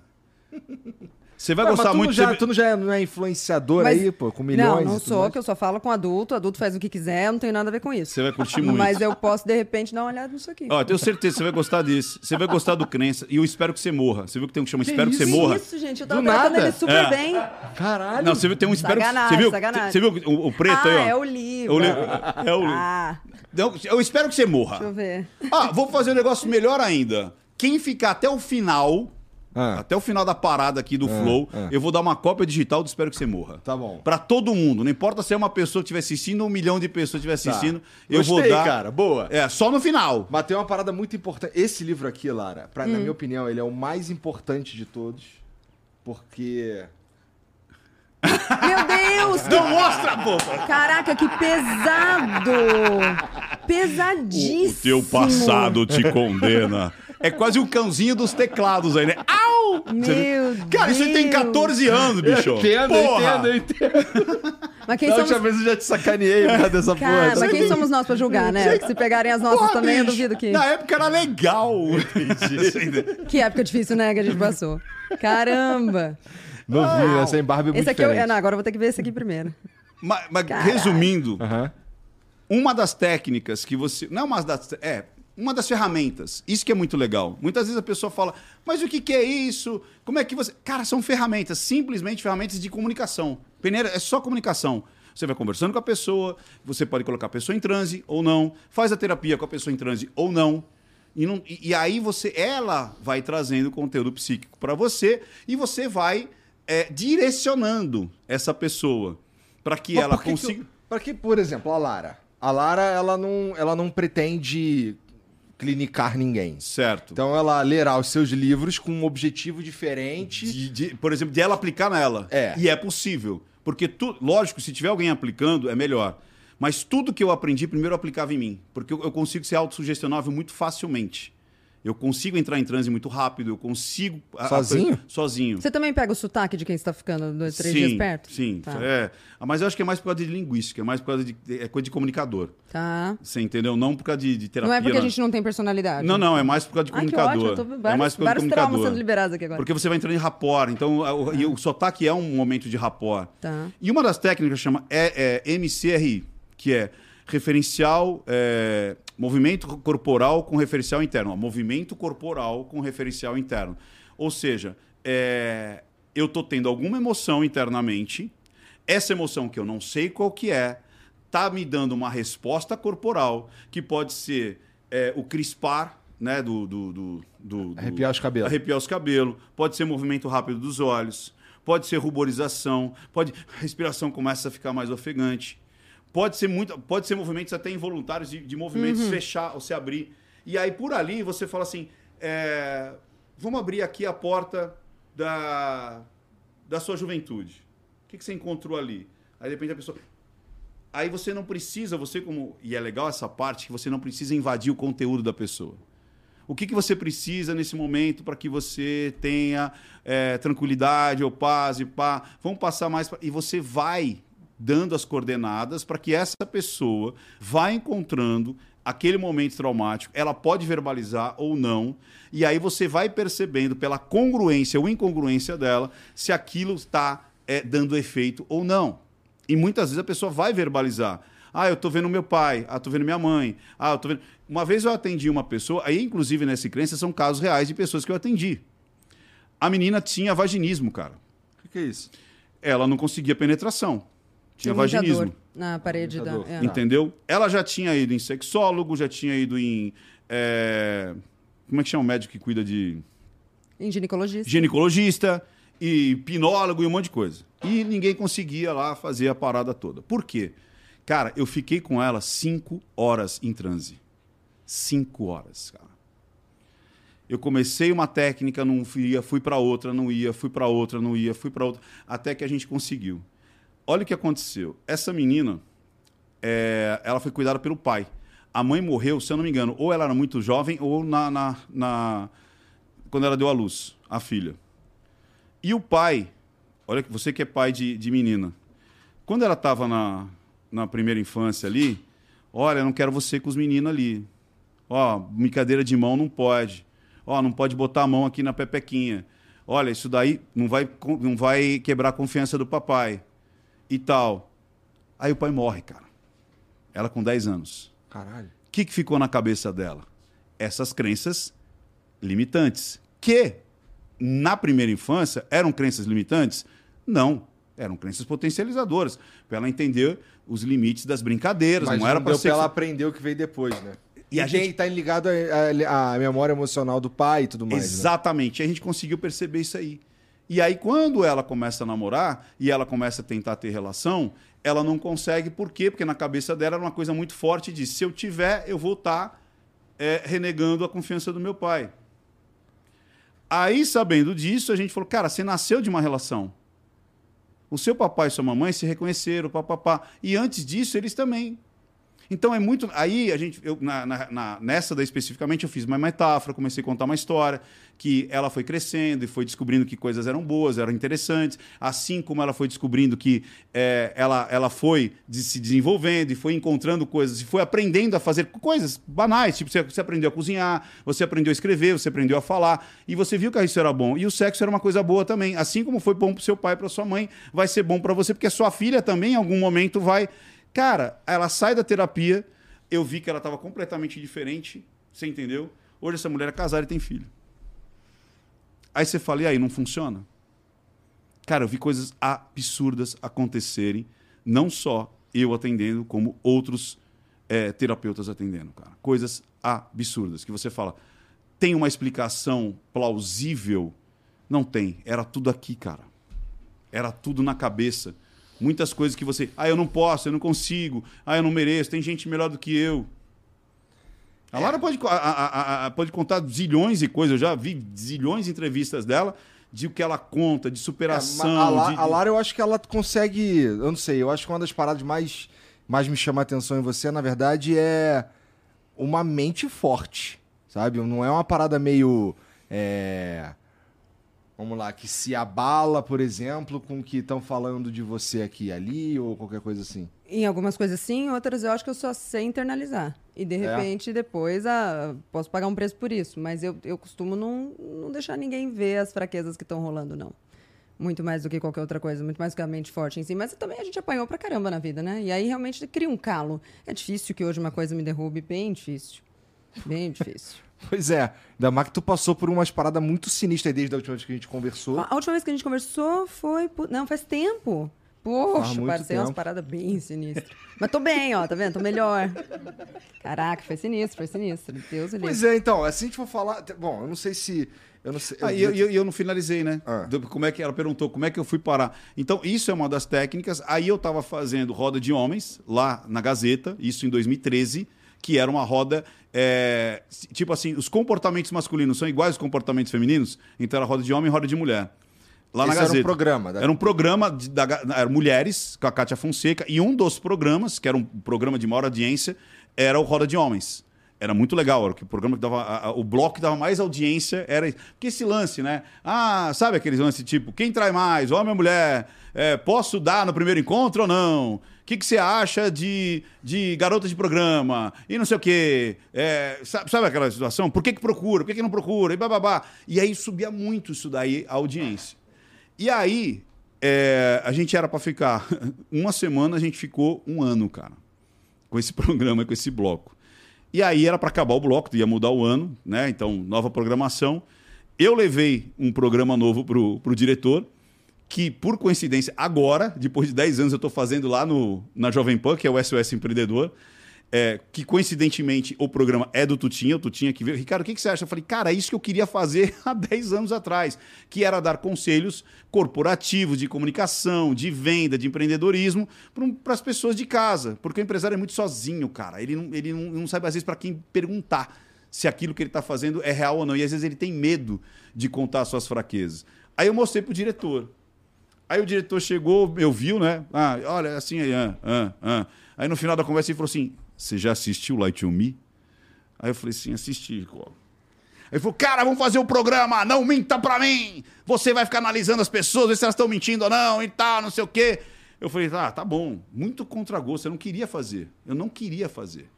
Você vai Ué, mas gostar tu muito já, você- Tu não já não é influenciador Mas- aí, pô, com milhões? Não, e não sou, mais? que eu só falo com adulto, adulto faz o que quiser, eu não tenho nada a ver com isso. Você vai curtir muito. Mas eu posso, de repente, dar uma olhada nisso aqui. Ó, eu tenho certeza que você vai gostar disso. Você vai gostar do crença. E eu espero que você morra. Você viu que tem um que chama Que Espero que, isso? você morra? Isso, gente, eu tava Do tratando nada? ele super É. bem. Caralho. Não, você viu, tem um espero que Sacanagem, você viu, sacanagem. você viu o, o preto ah, aí, ó? é o livro. É o livro. É o livro. Ah, Não, eu espero que você morra. deixa eu ver. Ah, vou fazer um negócio melhor ainda. Quem ficar até o final, Ah. até o final da parada aqui do Flow, ah. eu vou dar uma cópia digital do Espero que você morra. Tá bom. Pra todo mundo. Não importa se é uma pessoa que estiver assistindo ou um milhão de pessoas que estiver Tá. assistindo. Eu Gostei, vou dar. cara. Boa. É, só no final. Mas tem uma parada muito importante. Esse livro aqui, Lara, pra, Hum. na minha opinião, ele é o mais importante de todos. Porque. Meu Deus! Não mostra, pô! Caraca, que pesado! Pesadíssimo! O teu passado te condena. É quase o cãozinho dos teclados aí, né? Au! Meu Cara, isso aí tem Deus. 14 anos, bicho. Porra! eu entendo. Mas quem Da somos... última vez eu já te sacaneei por causa dessa Cara, porra. mas quem somos nós pra julgar, né? Se pegarem as nossas Porra, também, eu bicho. duvido que... Na época era legal. Entendi. Que época difícil, né, que a gente passou. Caramba! Novinho, né? Sem barba é muito Esse aqui eu... diferente. é, não, agora eu vou ter que ver esse aqui primeiro. mas, mas resumindo, Aham. uma das técnicas que você. Não é uma das. É. Uma das ferramentas. Isso que é muito legal. Muitas vezes a pessoa fala, mas o que, que é isso? Como é que você. Cara, são ferramentas, simplesmente ferramentas de comunicação. Peneira é só comunicação. Você vai conversando com a pessoa, você pode colocar a pessoa em transe ou não, faz a terapia com a pessoa em transe ou não. E, não- e- e aí você, ela vai trazendo conteúdo psíquico para você e você vai é, direcionando essa pessoa para que Mas ela que consiga. Pra que, por exemplo, a Lara? A Lara, ela não, ela não pretende clinicar ninguém. Certo. Então ela lerá os seus livros com um objetivo diferente. De- de- por exemplo, de ela aplicar nela. É. E é possível. Porque, tu, lógico, se tiver alguém aplicando, é melhor. Mas tudo que eu aprendi, primeiro eu aplicava em mim. Porque eu, eu consigo ser autossugestionável muito facilmente. Eu consigo entrar em transe muito rápido, eu consigo. a- a- Sozinho? sozinho. Você também pega o sotaque de quem está ficando dois, três sim, dias perto? Sim. Tá. É. Ah, Mas eu acho que é mais por causa de linguística, é mais por causa de. É coisa de comunicador. Tá. Você entendeu? Não por causa de, de terapia. Não é porque a gente não tem personalidade. Não, não, é mais por causa de Ai, que comunicador. ótimo. Eu tô é vários, mais por causa de comunicador. sendo liberados aqui agora. Porque você vai entrando em rapport. Então, a- o, e o sotaque é um momento de rapport. Tá. E uma das técnicas chama é, é MCRI, que é referencial, é, movimento corporal com referencial interno. Ó, movimento corporal com referencial interno. Ou seja, é, eu estou tendo alguma emoção internamente, essa emoção que eu não sei qual que é, tá me dando uma resposta corporal que pode ser é, o crispar, né, do, do, do, do- Arrepiar os cabelos. arrepiar os cabelos, pode ser movimento rápido dos olhos, pode ser ruborização, pode a respiração começa a ficar mais ofegante, pode ser muito, pode ser movimentos até involuntários de, de movimentos fechar ou se abrir. E aí por ali você fala assim, é, vamos abrir aqui a porta da, da sua juventude. O que, que você encontrou ali? Aí de repente a pessoa Aí você não precisa, você como. E é legal essa parte que você não precisa invadir o conteúdo da pessoa. O que, que você precisa nesse momento para que você tenha é, tranquilidade ou paz e pá? Vamos passar mais. pra- E você vai dando as coordenadas para que essa pessoa vá encontrando aquele momento traumático. Ela pode verbalizar ou não. E aí você vai percebendo pela congruência ou incongruência dela se aquilo está é, dando efeito ou não. E muitas vezes a pessoa vai verbalizar. Ah, eu tô vendo meu pai, ah, tô vendo minha mãe, ah, eu tô vendo. Uma vez eu atendi uma pessoa, aí inclusive nessa crença são casos reais de pessoas que eu atendi. A menina tinha vaginismo, cara. O que, que é isso? Ela não conseguia penetração. Tinha vaginismo. dor. Na parede da. É. Entendeu? Ela já tinha ido em sexólogo, já tinha ido em. é, Como é que chama o médico que cuida de. Em ginecologista. ginecologista e hipnólogo e um monte de coisa. E ninguém conseguia lá fazer a parada toda. Por quê? Cara, eu fiquei com ela cinco horas em transe. Cinco horas, cara. Eu comecei uma técnica, não ia, fui para outra, não ia, fui para outra, não ia, fui para outra, até que a gente conseguiu. Olha o que aconteceu. Essa menina, é, ela foi cuidada pelo pai. A mãe morreu, se eu não me engano, ou ela era muito jovem, ou na, na, na- quando ela deu à luz, a filha. E o pai, olha que você que é pai de, de menina, quando ela estava na, na primeira infância ali, olha, não quero você com os meninos ali. Ó, brincadeira de mão não pode. Ó, não pode botar a mão aqui na pepequinha. Olha, isso daí não vai, não vai quebrar a confiança do papai. E tal. Aí o pai morre, cara. Ela com 10 anos. Caralho. O que, que ficou na cabeça dela? Essas crenças limitantes. Que, na primeira infância, eram crenças limitantes? Não. Eram crenças potencializadoras. Para ela entender os limites das brincadeiras. Mas não era para ser. pra ela aprender o que veio depois, né? E a tem- gente- tá ligado à memória emocional do pai e tudo mais. né? Exatamente. E a gente conseguiu perceber isso aí. E aí, quando ela começa a namorar e ela começa a tentar ter relação, ela não consegue. Por quê? Porque na cabeça dela era uma coisa muito forte de se eu tiver, eu vou estar renegando a confiança do meu pai. Aí, sabendo disso, a gente falou, cara, você nasceu de uma relação. O seu papai e sua mamãe se reconheceram, papapá. E antes disso, eles também. Então é muito. Aí a gente. Eu, na, na- nessa daí especificamente, eu fiz uma metáfora, comecei a contar uma história que ela foi crescendo e foi descobrindo que coisas eram boas, eram interessantes. Assim como ela foi descobrindo que é, ela, ela foi de- se desenvolvendo e foi encontrando coisas e foi aprendendo a fazer coisas banais. Tipo, você, você aprendeu a cozinhar, você aprendeu a escrever, você aprendeu a falar. E você viu que isso era bom. E o sexo era uma coisa boa também. Assim como foi bom pro seu pai, para sua mãe, vai ser bom para você, porque a sua filha também, em algum momento, vai. Cara, ela sai da terapia, eu vi que ela estava completamente diferente, você entendeu? Hoje essa mulher é casada e tem filho. Aí você fala, e aí, não funciona? Cara, eu vi coisas absurdas acontecerem, não só eu atendendo, como outros eh, terapeutas atendendo, cara. Coisas absurdas, que você fala, tem uma explicação plausível? Não tem. Era tudo aqui, cara. Era tudo na cabeça. Muitas coisas que você. Ah, eu não posso, eu não consigo. Ah, eu não mereço. Tem gente melhor do que eu. A Lara pode, co- a- a- a- pode contar zilhões de coisas. Eu já vi zilhões de entrevistas dela de o que ela conta, de É, superação. mas a, La- de- a Lara, eu acho que ela consegue. Eu não sei, eu acho que uma das paradas mais, mais me chama a atenção em você, na verdade, é uma mente forte, sabe? Não é uma parada meio. é, Vamos lá, que se abala, por exemplo, com o que estão falando de você aqui e ali, ou qualquer coisa assim. Em algumas coisas sim, outras eu acho que eu só sei internalizar. E de É? repente, depois, ah, posso pagar um preço por isso. Mas eu, eu costumo não, não deixar ninguém ver as fraquezas que estão rolando, não. Muito mais do que qualquer outra coisa, muito mais do que a mente forte em si. Mas também a gente apanhou pra caramba na vida, né? E aí realmente cria um calo. É difícil que hoje uma coisa me derrube, bem difícil. Bem difícil. Pois é, ainda mais que tu passou por umas paradas muito sinistras desde a última vez que a gente conversou. A última vez que a gente conversou foi. Não, faz tempo. Poxa, pareceu umas paradas bem sinistras. Mas tô bem, ó, tá vendo? Tô melhor. Caraca, foi sinistro, foi sinistro. Deus ele. Pois é, então, se a gente for falar. Bom, eu não sei se. Eu não sei. Ah, e eu, eu- eu não finalizei, né? Ah. Do- como é que ela perguntou como é que eu fui parar. Então, isso é uma das técnicas. Aí eu estava fazendo roda de homens lá na Gazeta, isso em 2013, que era uma roda. é, tipo assim, os comportamentos masculinos são iguais aos comportamentos femininos, então era roda de homem e roda de mulher. Lá na Esse era um Gazeta. programa da- Era um programa de, da, era Mulheres, com a Kátia Fonseca, e um dos programas, que era um programa de maior audiência, era o Roda de Homens. Era muito legal, era o programa que dava. a- a- o bloco que dava mais audiência era. Porque esse lance, né? Ah, sabe aqueles lance tipo, quem trai mais, homem ou mulher? É, posso dar no primeiro encontro ou não? O que, que você acha de, de garota de programa? E não sei o quê. É, sabe, sabe aquela situação? Por que, que procura? Por que, que não procura? E bababá. E aí subia muito isso daí, a audiência. E aí, é, a gente era para ficar uma semana, a gente ficou um ano, cara, com esse programa, com esse bloco. E aí era para acabar o bloco, ia mudar o ano, né? Então, nova programação. Eu levei um programa novo pro, pro diretor, que, por coincidência, agora, depois de 10 anos, eu estou fazendo lá no, na Jovem Pan, que é o SOS Empreendedor, é, que coincidentemente o programa é do Tutinha, o Tutinha que veio. Ricardo, o que, que você acha? Eu falei, cara, é isso que eu queria fazer há 10 anos atrás, que era dar conselhos corporativos, de comunicação, de venda, de empreendedorismo para as pessoas de casa. Porque o empresário é muito sozinho, cara. Ele não, ele não, não sabe, às vezes, para quem perguntar se aquilo que ele está fazendo é real ou não. E às vezes ele tem medo de contar suas fraquezas. Aí eu mostrei pro diretor. Aí o diretor chegou, eu viu, né? Ah, olha, assim aí, ah, ah, ah. Aí no final da conversa ele falou assim: Você já assistiu Light to Me? Aí eu falei assim: assisti. Aí ele falou: Cara, vamos fazer o um programa, não minta pra mim! Você vai ficar analisando as pessoas, ver se elas estão mentindo ou não e tal, não sei o quê. Eu falei: Ah, tá bom. Muito contra gosto, eu não queria fazer. Eu não queria fazer.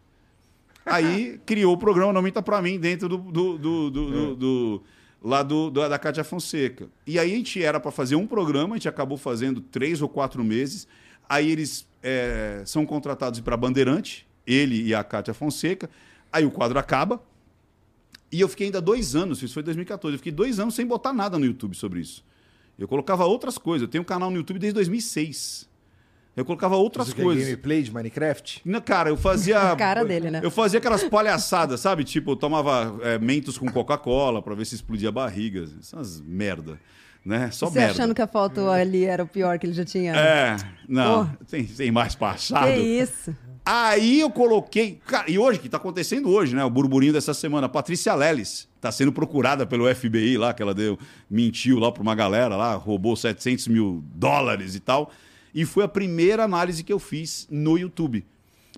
Aí criou o programa Não Minta Pra Mim dentro do, do, do, do, do lá do, do, da Cátia Fonseca. E aí a gente era para fazer um programa, a gente acabou fazendo três ou quatro meses. Aí eles é, são contratados para Bandeirante, ele e a Cátia Fonseca. Aí o quadro acaba. E eu fiquei ainda dois anos, isso foi 2014, eu fiquei dois anos sem botar nada no YouTube sobre isso. Eu colocava outras coisas. Eu tenho um canal no YouTube desde 2006. Eu colocava outras Isso coisas. Que é gameplay de Minecraft? Não, cara, eu fazia. A cara dele, né? Eu fazia aquelas palhaçadas, sabe? Tipo, eu tomava é, mentos com Coca-Cola pra ver se explodia a barriga. Essas merda. Né? Só Você merda. achando que a foto ali era o pior que ele já tinha? É, não. Tem, tem mais passado. Que isso? Aí eu coloquei. Cara, e hoje, que tá acontecendo hoje, né? O burburinho dessa semana. A Patrícia Leles tá sendo procurada pelo FBI lá, que ela deu, mentiu lá pra uma galera lá, roubou 700 mil dólares e tal. E foi a primeira análise que eu fiz no YouTube.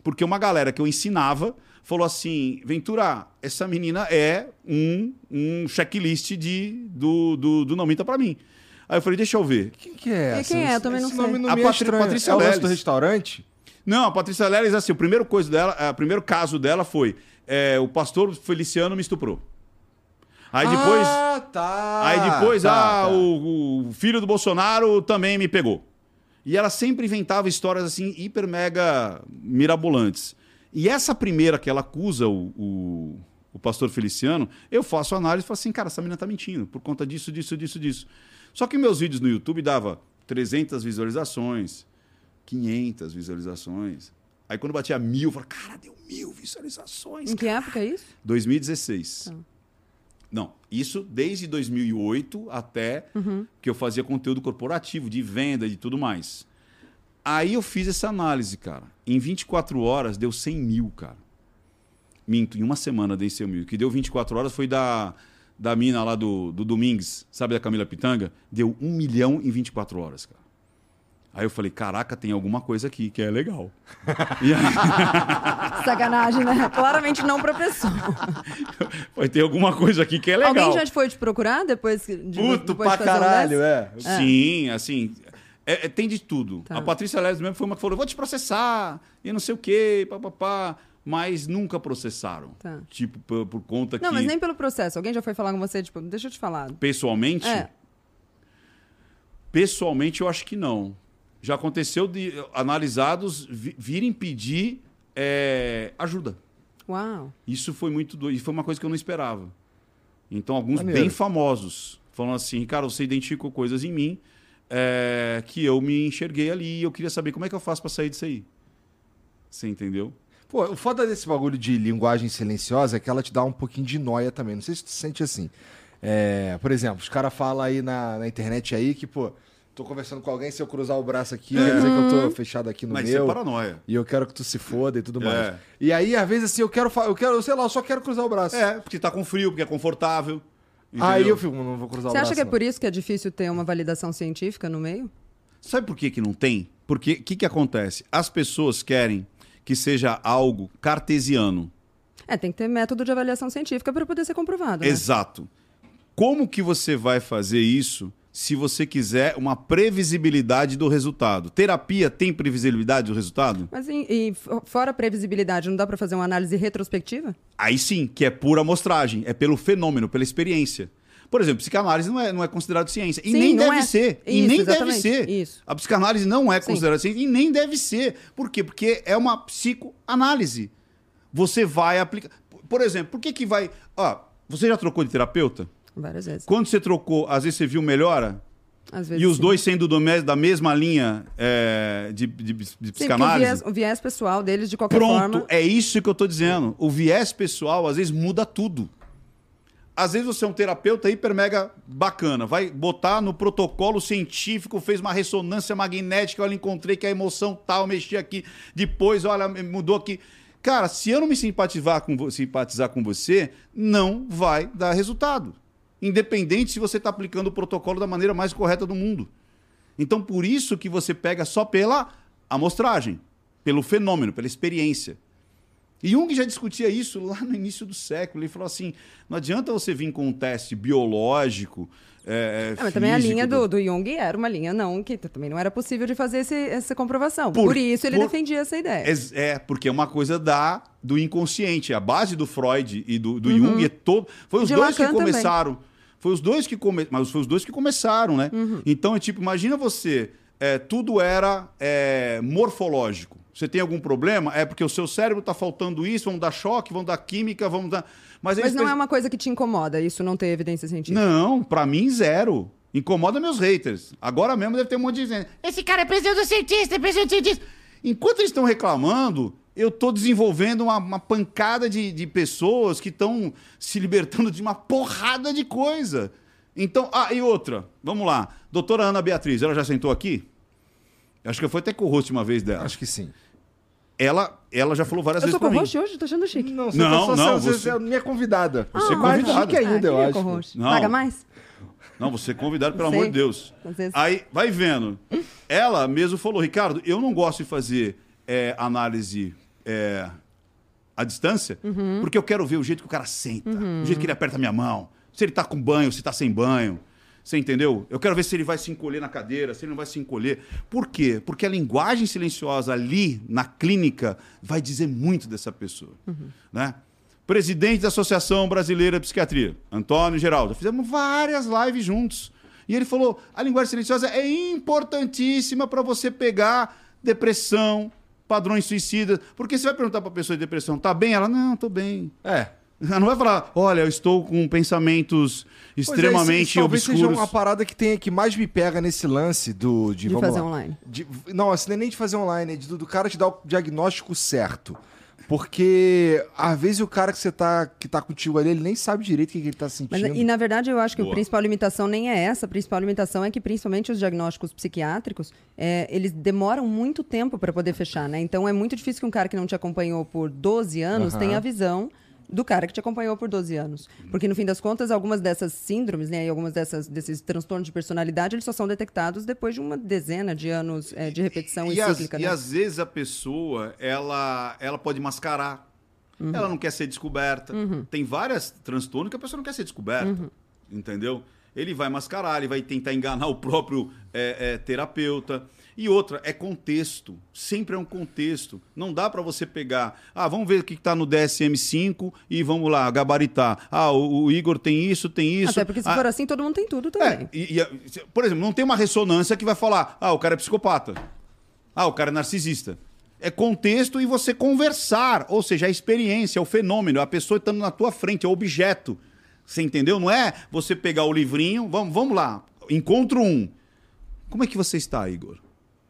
Porque uma galera que eu ensinava falou assim: Ventura, essa menina é um, um checklist de, do, do, do Não Minta Pra Mim. Aí eu falei: deixa eu ver. Quem que é E essa? quem é? Eu também não Esse sei. nome não A é Patri- estranho. Patrícia é Leles. do restaurante? Não, a Patrícia Leles, assim, o primeiro coisa dela, é, o primeiro caso dela foi: é, o pastor Feliciano me estuprou. Aí depois. Ah, tá. Aí depois, Tá, ah, tá. O, o filho do Bolsonaro também me pegou. E ela sempre inventava histórias assim, hiper mega mirabolantes. E essa primeira que ela acusa o, o, o pastor Feliciano, eu faço análise e falo assim, cara, essa menina tá mentindo por conta disso, disso, disso, disso. Só que meus vídeos no YouTube dava 300 visualizações, 500 visualizações. Aí quando batia mil, eu falava, cara, deu mil visualizações. Em que época é isso? 2016. Tá. Não, isso desde 2008 até que eu fazia conteúdo corporativo, de venda e tudo mais. Aí eu fiz essa análise, cara. Em 24 horas deu 100 mil, cara. Minto, em uma semana dei 100 mil. O que deu 24 horas foi da, da mina lá do, do Domingues, sabe, da Camila Pitanga? Deu 1 milhão em 24 horas, cara. Aí eu falei, caraca, tem alguma coisa aqui que é legal. E aí, Sacanagem, né? Claramente não pra pessoa. vai ter alguma coisa aqui que é legal. Alguém já te foi te procurar depois de, Puto depois pra de um caralho, é. Sim, assim. é- é- tem de tudo. Tá. A Patrícia Leves mesmo foi uma que falou: vou te processar, e não sei o quê, papapá. Mas nunca processaram. Tá. Tipo, por, por conta Não, que. mas nem pelo processo. Alguém já foi falar com você, tipo, deixa eu te falar. Pessoalmente, É. pessoalmente eu acho que não. Já aconteceu de analisados vi- virem pedir é, ajuda. Uau. Isso foi muito doido. E foi uma coisa que eu não esperava. Então, alguns Maneiro. bem famosos falando assim, cara, você identificou coisas em mim é, que eu me enxerguei ali e eu queria saber como é que eu faço pra sair disso aí. Você entendeu? Pô, o foda desse bagulho de linguagem silenciosa é que ela te dá um pouquinho de noia também. Não sei se tu sente assim. É, por exemplo, os caras falam aí na, na internet aí que, pô, tô conversando com alguém, se eu cruzar o braço aqui, quer dizer que eu tô fechado aqui no Mas isso é meu. paranoia. e eu quero que tu se foda e tudo mais. É. E aí, às vezes, assim, eu quero, eu quero, sei lá, eu só quero cruzar o braço. É, porque tá com frio, porque é confortável. Aí entendeu? eu fico, não vou cruzar Você o acha braço. que é não. por isso que é difícil ter uma validação científica no meio? Sabe por que, que não tem? Porque o que, que acontece? As pessoas querem que seja algo cartesiano. É, tem que ter método de avaliação científica para poder ser comprovado. né? Exato. Como que você vai fazer isso se você quiser uma previsibilidade do resultado? Terapia tem previsibilidade do resultado? Mas e, e fora a previsibilidade, não dá para fazer uma análise retrospectiva? Aí sim, que é pura amostragem, é pelo fenômeno, pela experiência. Por exemplo, psicanálise não é, não é considerado ciência. E Sim, nem deve é. ser. e Isso, nem deve ser. Isso. A psicanálise não é Sim. considerada ciência e nem deve ser. Por quê? Porque é uma psicoanálise. Você vai aplicar. Por exemplo, por que que vai. Ó, você já trocou de terapeuta? Várias vezes. Quando você trocou, às vezes você viu melhora? Às vezes E os sim. dois sendo do da mesma linha é, de, de- de Sim, porque o psicanálise. viés, o viés pessoal deles, de qualquer Pronto, forma. é isso que eu tô dizendo. O viés pessoal, às vezes, muda tudo. Às vezes você é um terapeuta hiper mega bacana, vai botar no protocolo científico, fez uma ressonância magnética, olha, encontrei que a emoção tal, mexi aqui, depois, olha, mudou aqui. Cara, se eu não me simpatizar com, simpatizar com você, não vai dar resultado. Independente se você está aplicando o protocolo da maneira mais correta do mundo. Então, por isso que você pega só pela amostragem, pelo fenômeno, pela experiência. E Jung já discutia isso lá no início do século. Ele falou assim: não adianta você vir com um teste biológico. É, É, mas também a linha do, do Jung era uma linha não, que também não era possível de fazer esse- essa comprovação. Por, Por- isso ele por- defendia essa ideia. Ex- É, porque é uma coisa da, do inconsciente. A base do Freud e do, do Jung é todo. Foi os De dois que Lacan também. Foi os dois que come... Mas foi os dois que começaram, né? Então é tipo, imagina você, é, tudo era é, morfológico. Você tem algum problema? É porque o seu cérebro está faltando isso, vamos dar choque, vamos dar química, vamos dar. Mas, Mas não é uma coisa que te incomoda, isso não tem evidência científica. Não, pra mim, zero. Incomoda meus haters. Agora mesmo deve ter um monte de gente. Esse cara é pseudocientista, é pseudocientista. Enquanto eles estão reclamando, eu estou desenvolvendo uma, uma pancada de, de pessoas que estão se libertando de uma porrada de coisa. Então, ah, e outra, vamos lá. Doutora Ana Beatriz, ela já sentou aqui? Acho que eu fui até com o host uma vez dela. Acho que sim. Ela, ela já falou várias Eu vezes sou pra mim. co-host hoje, tô achando chique. Não, você Não, tá só não, você, você- é minha convidada. Você é mais convidada. chique ainda, eu queria acho. Não. Paga mais? Não, você é convidado, pelo amor de Deus. Aí, vai vendo. Ela mesmo falou, Ricardo, eu não gosto de fazer é, análise é, à distância, Uhum. porque eu quero ver o jeito que o cara senta, o jeito que ele aperta a minha mão, se ele tá com banho, se tá sem banho. Você entendeu? Eu quero ver se ele vai se encolher na cadeira, se ele não vai se encolher. Por quê? Porque a linguagem silenciosa ali, na clínica, vai dizer muito dessa pessoa. Né? Presidente da Associação Brasileira de Psiquiatria, Antônio Geraldo. Fizemos várias lives juntos. E ele falou: a linguagem silenciosa é importantíssima para você pegar depressão, padrões suicidas. Porque você vai perguntar para a pessoa de depressão: tá bem? Ela: não, tô bem. É. Ela não vai falar: olha, eu estou com pensamentos Pois é, extremamente isso- isso talvez obscuros. seja uma parada que, tem, que mais me pega nesse lance do, de, De vamos fazer lá. online. De- não, assim, não é nem de fazer online, é de- do, do cara te dar o diagnóstico certo. Porque às vezes o cara que você tá, que tá contigo ali, ele nem sabe direito o que, que ele tá Mas, sentindo. e na verdade eu acho que Boa. a principal limitação nem é essa. A principal limitação é que principalmente os diagnósticos psiquiátricos, é, eles demoram muito tempo para poder fechar, né? Então é muito difícil que um cara que não te acompanhou por 12 anos Aham. tenha a visão do cara que te acompanhou por 12 anos. Porque no fim das contas, algumas dessas síndromes, né, e algumas dessas desses transtornos de personalidade, eles só são detectados depois de uma dezena de anos é, de repetição e, e, cíclica, e né? às vezes a pessoa, ela, ela pode mascarar. Uhum. Ela não quer ser descoberta. Tem vários transtornos que a pessoa não quer ser descoberta. Uhum. Entendeu? Ele vai mascarar, ele vai tentar enganar o próprio é, é, terapeuta. E outra, é contexto. Sempre é um contexto. Não dá para você pegar. Ah, vamos ver o que está no DSM-5 e vamos lá, gabaritar. Ah, o, o Igor tem isso, tem isso. Até porque se Ah, for assim, todo mundo tem tudo é, também. e, e, se- por exemplo, não tem uma ressonância que vai falar, ah, o cara é psicopata. Ah, o cara é narcisista. É contexto e você conversar. Ou seja, a experiência, o fenômeno, a pessoa estando na tua frente, é o objeto. Você entendeu? Não é você pegar o livrinho, vamos, vamos lá, encontro um. Como é que você está, Igor?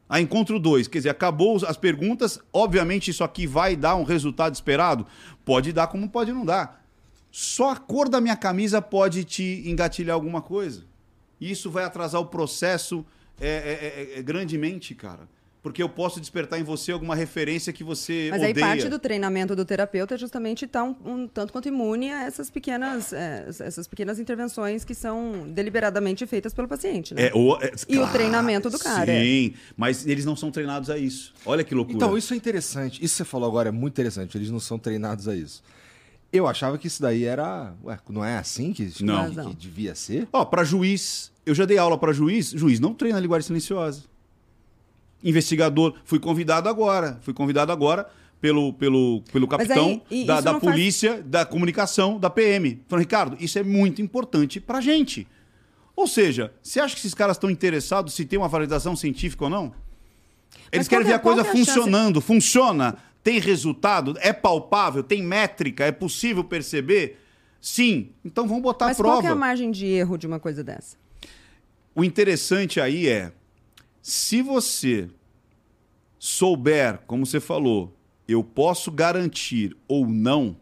A encontro dois, quer dizer, acabou as perguntas. Obviamente, isso aqui vai dar um resultado esperado? Pode dar, como pode não dar. Só a cor da minha camisa pode te engatilhar alguma coisa. Isso vai atrasar o processo é, é, é, é, grandemente, cara. Porque eu posso despertar em você alguma referência que você Mas aí odeia. parte do treinamento do terapeuta é justamente estar um, um tanto quanto imune a essas pequenas, é, essas pequenas intervenções que são deliberadamente feitas pelo paciente, né? É, o- é, E o treinamento do cara, é. Sim, mas eles não são treinados a isso. Olha que loucura. Então, isso é interessante. Isso que você falou agora é muito interessante. Eles não são treinados a isso. Eu achava que isso daí era. Ué, não é assim que, que- Não. que, que devia ser? Ó, para juiz, eu já dei aula para juiz, juiz não treina linguagem silenciosa. Investigador, fui convidado agora, fui convidado agora pelo, pelo, pelo Mas capitão aí, da, da não faz- polícia, da comunicação, da PM. Falando, Ricardo, isso é muito importante pra gente. Ou seja, você acha que esses caras estão interessados se tem uma validação científica ou não? Eles qual querem que ver é- a coisa qual é a chance? funcionando. Funciona? Tem resultado? É palpável? Tem métrica? É possível perceber? Sim. Então vamos botar Mas a prova. qual que é a margem de erro de uma coisa dessa? O interessante aí é, se você souber, como você falou, eu posso garantir ou não,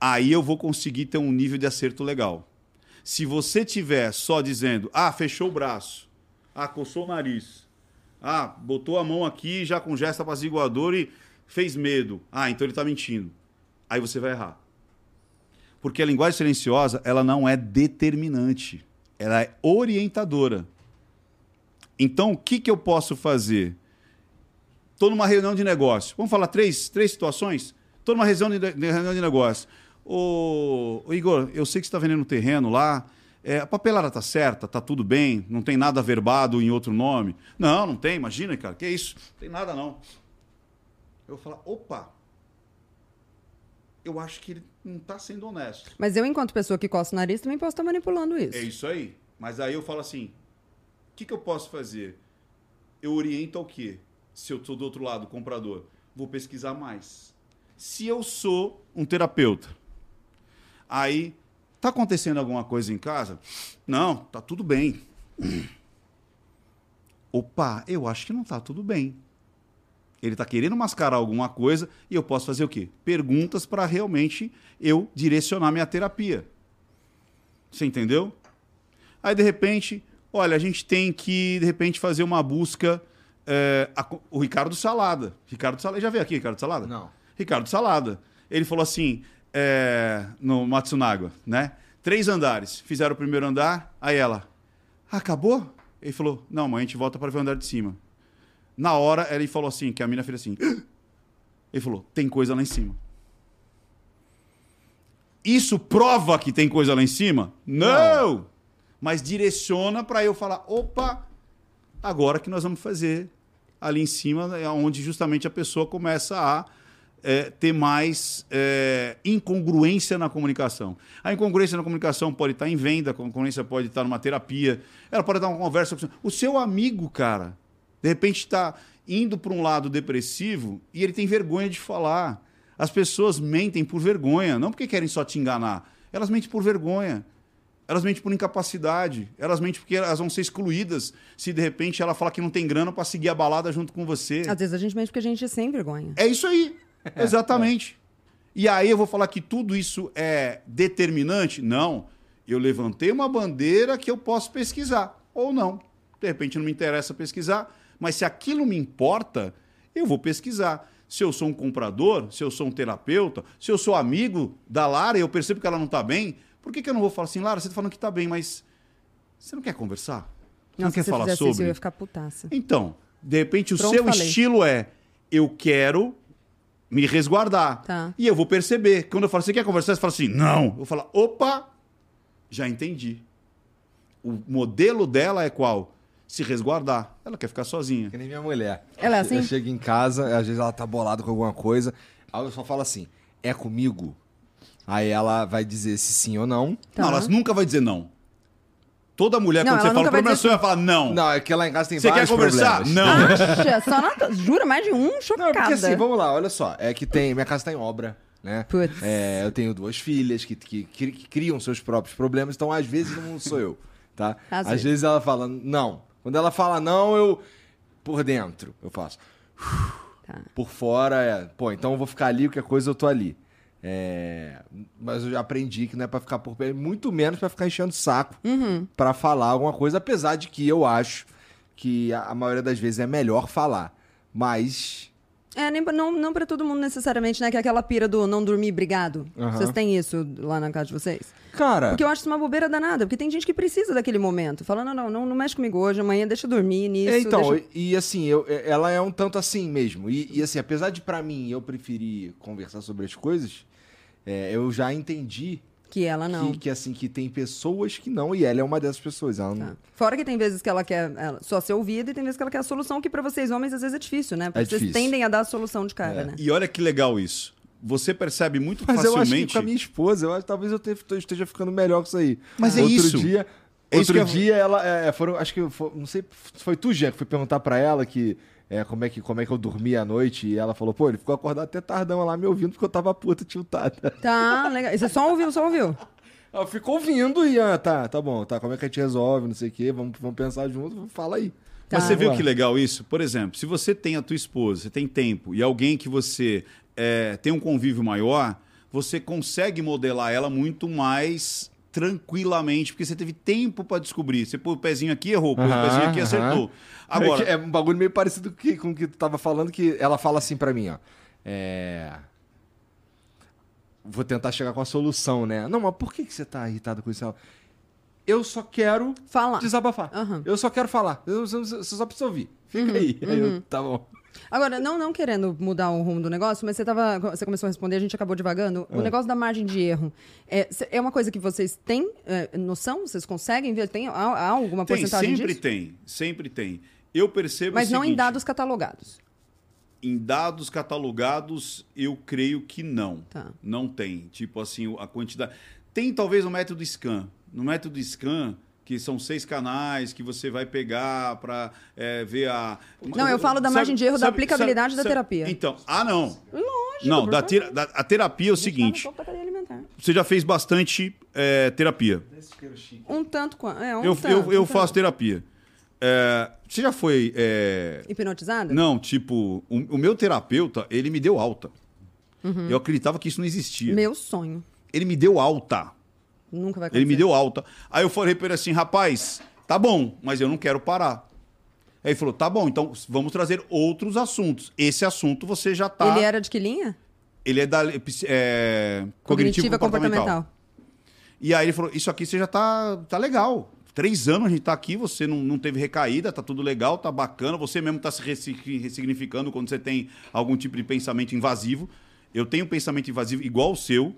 aí eu vou conseguir ter um nível de acerto legal. Se você tiver só dizendo, ah, fechou o braço, ah, coçou o nariz, ah, botou a mão aqui já com gesto apaziguador e fez medo, ah, então ele está mentindo. Aí você vai errar. Porque a linguagem silenciosa, ela não é determinante, ela é orientadora. Então, o que, que eu posso fazer? Estou numa reunião de negócio. Vamos falar três, três situações? Estou numa reunião de, de- reunião de negócio. Ô, ô, Igor, eu sei que você está vendendo um terreno lá. É, a papelada tá certa, tá tudo bem, não tem nada verbado em outro nome. Não, não tem, imagina, cara. Que isso? Não tem nada, não. Eu vou falar, opa, eu acho que ele não está sendo honesto. Mas eu, enquanto pessoa que coça o nariz, também posso estar manipulando isso. É isso aí. Mas aí eu falo assim: que, que eu posso fazer? Eu oriento ao quê? Se eu estou do outro lado, comprador, vou pesquisar mais. Se eu sou um terapeuta, aí tá acontecendo alguma coisa em casa? Não, tá tudo bem. Opa, eu acho que não tá tudo bem. Ele está querendo mascarar alguma coisa e eu posso fazer o quê? Perguntas para realmente eu direcionar minha terapia. Você entendeu? Aí, de repente, olha, a gente tem que, de repente, fazer uma busca. é, a o Ricardo Salada. Ricardo Salada. Já veio aqui, Ricardo Salada? Não. Ricardo Salada. Ele falou assim, é, no Matsunaga, né? Três andares. Fizeram o primeiro andar, aí ela. Acabou? Ele falou, não, mãe, a gente volta para ver o andar de cima. Na hora, ele falou assim, que a mina fez assim. Ele falou, tem coisa lá em cima. Isso prova que tem coisa lá em cima? Não! Mas direciona para eu falar, opa, agora que nós vamos fazer ali em cima, é onde justamente a pessoa começa a é, ter mais é, incongruência na comunicação. A incongruência na comunicação pode estar em venda, a incongruência pode estar numa terapia, ela pode estar numa conversa o seu amigo, cara. De repente está indo para um lado depressivo e ele tem vergonha de falar. As pessoas mentem por vergonha, não porque querem só te enganar. Elas mentem por vergonha. Elas mentem por incapacidade. Elas mentem porque elas vão ser excluídas se de repente ela fala que não tem grana para seguir a balada junto com você. Às vezes a gente mente porque a gente é sem vergonha. É isso aí. Exatamente. E aí eu vou falar que tudo isso é determinante? Não. Eu levantei uma bandeira que eu posso pesquisar. Ou não. De repente não me interessa pesquisar. Mas se aquilo me importa, eu vou pesquisar. Se eu sou um comprador, se eu sou um terapeuta, se eu sou amigo da Lara e eu percebo que ela não está bem, por que, que eu não vou falar assim, Lara, você está falando que está bem, mas você não quer conversar? Você não Nossa, quer falar fizesse sobre? isso, eu ia ficar putaça. Então, de repente o Pronto, seu falei. estilo é eu quero me resguardar. Tá. E eu vou perceber. Quando eu falo, você quer conversar? Você fala assim, não. Eu vou falar, opa, já entendi. O modelo dela é qual? Se resguardar. Ela quer ficar sozinha. Que nem minha mulher. Ela é assim? Eu chego em casa, às vezes ela tá bolada com alguma coisa. Aí eu só falo assim: é comigo? Aí ela vai dizer se sim ou não. Tá. Não, ela nunca vai dizer não. Toda mulher, Não, quando ela você fala nunca vai problema dizer seu, vai falar não. Não, é que lá em casa tem Você quer vários conversar? problemas. Não. Acha? Só na... Jura, mais de um? Não, Chocada. porque assim, vamos lá, olha só. É que tem. Minha casa tá em obra, né? Putz. É, eu tenho duas filhas que, que, que criam seus próprios problemas, então às vezes não sou eu, tá? Às Às, vezes. vezes. ela fala não. Quando ela fala não, eu. Por dentro, eu faço. Tá. Por fora é. Pô, então eu vou ficar ali, qualquer coisa eu tô ali. É, mas eu já aprendi que não é pra ficar por perto, muito menos pra ficar enchendo o saco Uhum. pra falar alguma coisa, apesar de que eu acho que a, a maioria das vezes é melhor falar. Mas É, nem, não, não pra todo mundo necessariamente, né? Que é aquela pira do não dormir brigado. Aham. Vocês têm isso lá na casa de vocês? Cara, Porque eu acho isso uma bobeira danada. Porque tem gente que precisa daquele momento. Fala, não, não, não, não mexe comigo hoje, amanhã deixa eu dormir nisso. É, então, deixa... e, e assim, eu, é- ela é um tanto assim mesmo. E, e, assim, apesar de pra mim eu preferir conversar sobre as coisas, é, eu já entendi Que ela não. que, que, assim, que tem pessoas que não, e ela é uma dessas pessoas. Ela não- Tá. Fora que tem vezes que ela quer ela, só ser ouvida e tem vezes que ela quer a solução, que pra vocês homens às vezes é difícil, né? Porque É vocês difícil. tendem a dar a solução de cara, É. né? E olha que legal isso. Você percebe muito Mas eu acho que facilmente. com a minha esposa, eu acho, talvez eu te- eu esteja ficando melhor com isso aí. Mas é outro isso. Dia, É isso outro que eu- dia ela, é, foram, acho que foi, não sei, foi tu, Jean, que foi perguntar pra ela que é, como, é que, como é que eu dormia à noite e ela falou, pô, ele ficou acordado até tardão lá me ouvindo porque eu tava puta tiltada. Tá, legal. E você só ouviu, só ouviu. Eu fico ouvindo e, ah, tá, tá bom, tá, como é que a gente resolve, não sei o quê, vamos, vamos pensar junto, fala aí. Tá. Mas você viu que legal isso? Por exemplo, se você tem a tua esposa, você tem tempo e alguém que você é, tem um convívio maior, você consegue modelar ela muito mais tranquilamente, porque você teve tempo para descobrir. Você pôs o pezinho aqui, errou, pôs o Aham, pezinho aqui, aham. acertou. É Agora, que É, um bagulho meio parecido que- com o que tu tava falando, que ela fala assim pra mim, ó. É. Vou tentar chegar com a solução, né? Não, mas por que, que você tá irritado com isso? Eu só quero Falar. desabafar. Aham. Eu só quero falar. Você só precisa ouvir. Fica aí. Aí eu, tá bom. Agora, não, não querendo mudar o rumo do negócio, mas você, tava, você começou a responder, a gente acabou devagando. É. O negócio da margem de erro é, é uma coisa que vocês têm é, noção? Vocês conseguem ver? Tem há, há alguma tem, porcentagem sempre disso? tem, sempre tem. Eu percebo Mas o não em seguinte, dados catalogados. Em dados catalogados, eu creio que não. Tá. Não tem. Tipo assim, a quantidade. Tem talvez no método scan. No método scan, que são seis canais que você vai pegar para ver a. Não, eu falo da margem de erro da aplicabilidade da terapia. Então, ah, não. Lógico. Não, da, tera- da- a terapia é o seguinte: Só pra cadeia alimentar. você já fez bastante é, terapia. Um tanto quanto. É, um eu tanto, eu, eu um faço tanto. terapia. É, você já foi. é, Hipnotizada? Não, tipo, o, o meu terapeuta, ele me deu alta. Uhum. Eu acreditava que isso não existia. Meu sonho. Ele me deu alta. Nunca vai acontecer. Ele me deu alta. Aí eu falei pra ele assim, rapaz, tá bom, mas eu não quero parar. Aí ele falou, tá bom, então vamos trazer outros assuntos. Esse assunto você já tá... Ele era de que linha? Ele é da é, Cognitiva comportamental. E aí ele falou, isso aqui você já tá, tá legal. Três anos a gente tá aqui, você não, não teve recaída, tá tudo legal, tá bacana. Você mesmo tá se ressigni- ressignificando quando você tem algum tipo de pensamento invasivo. Eu tenho um pensamento invasivo igual o seu,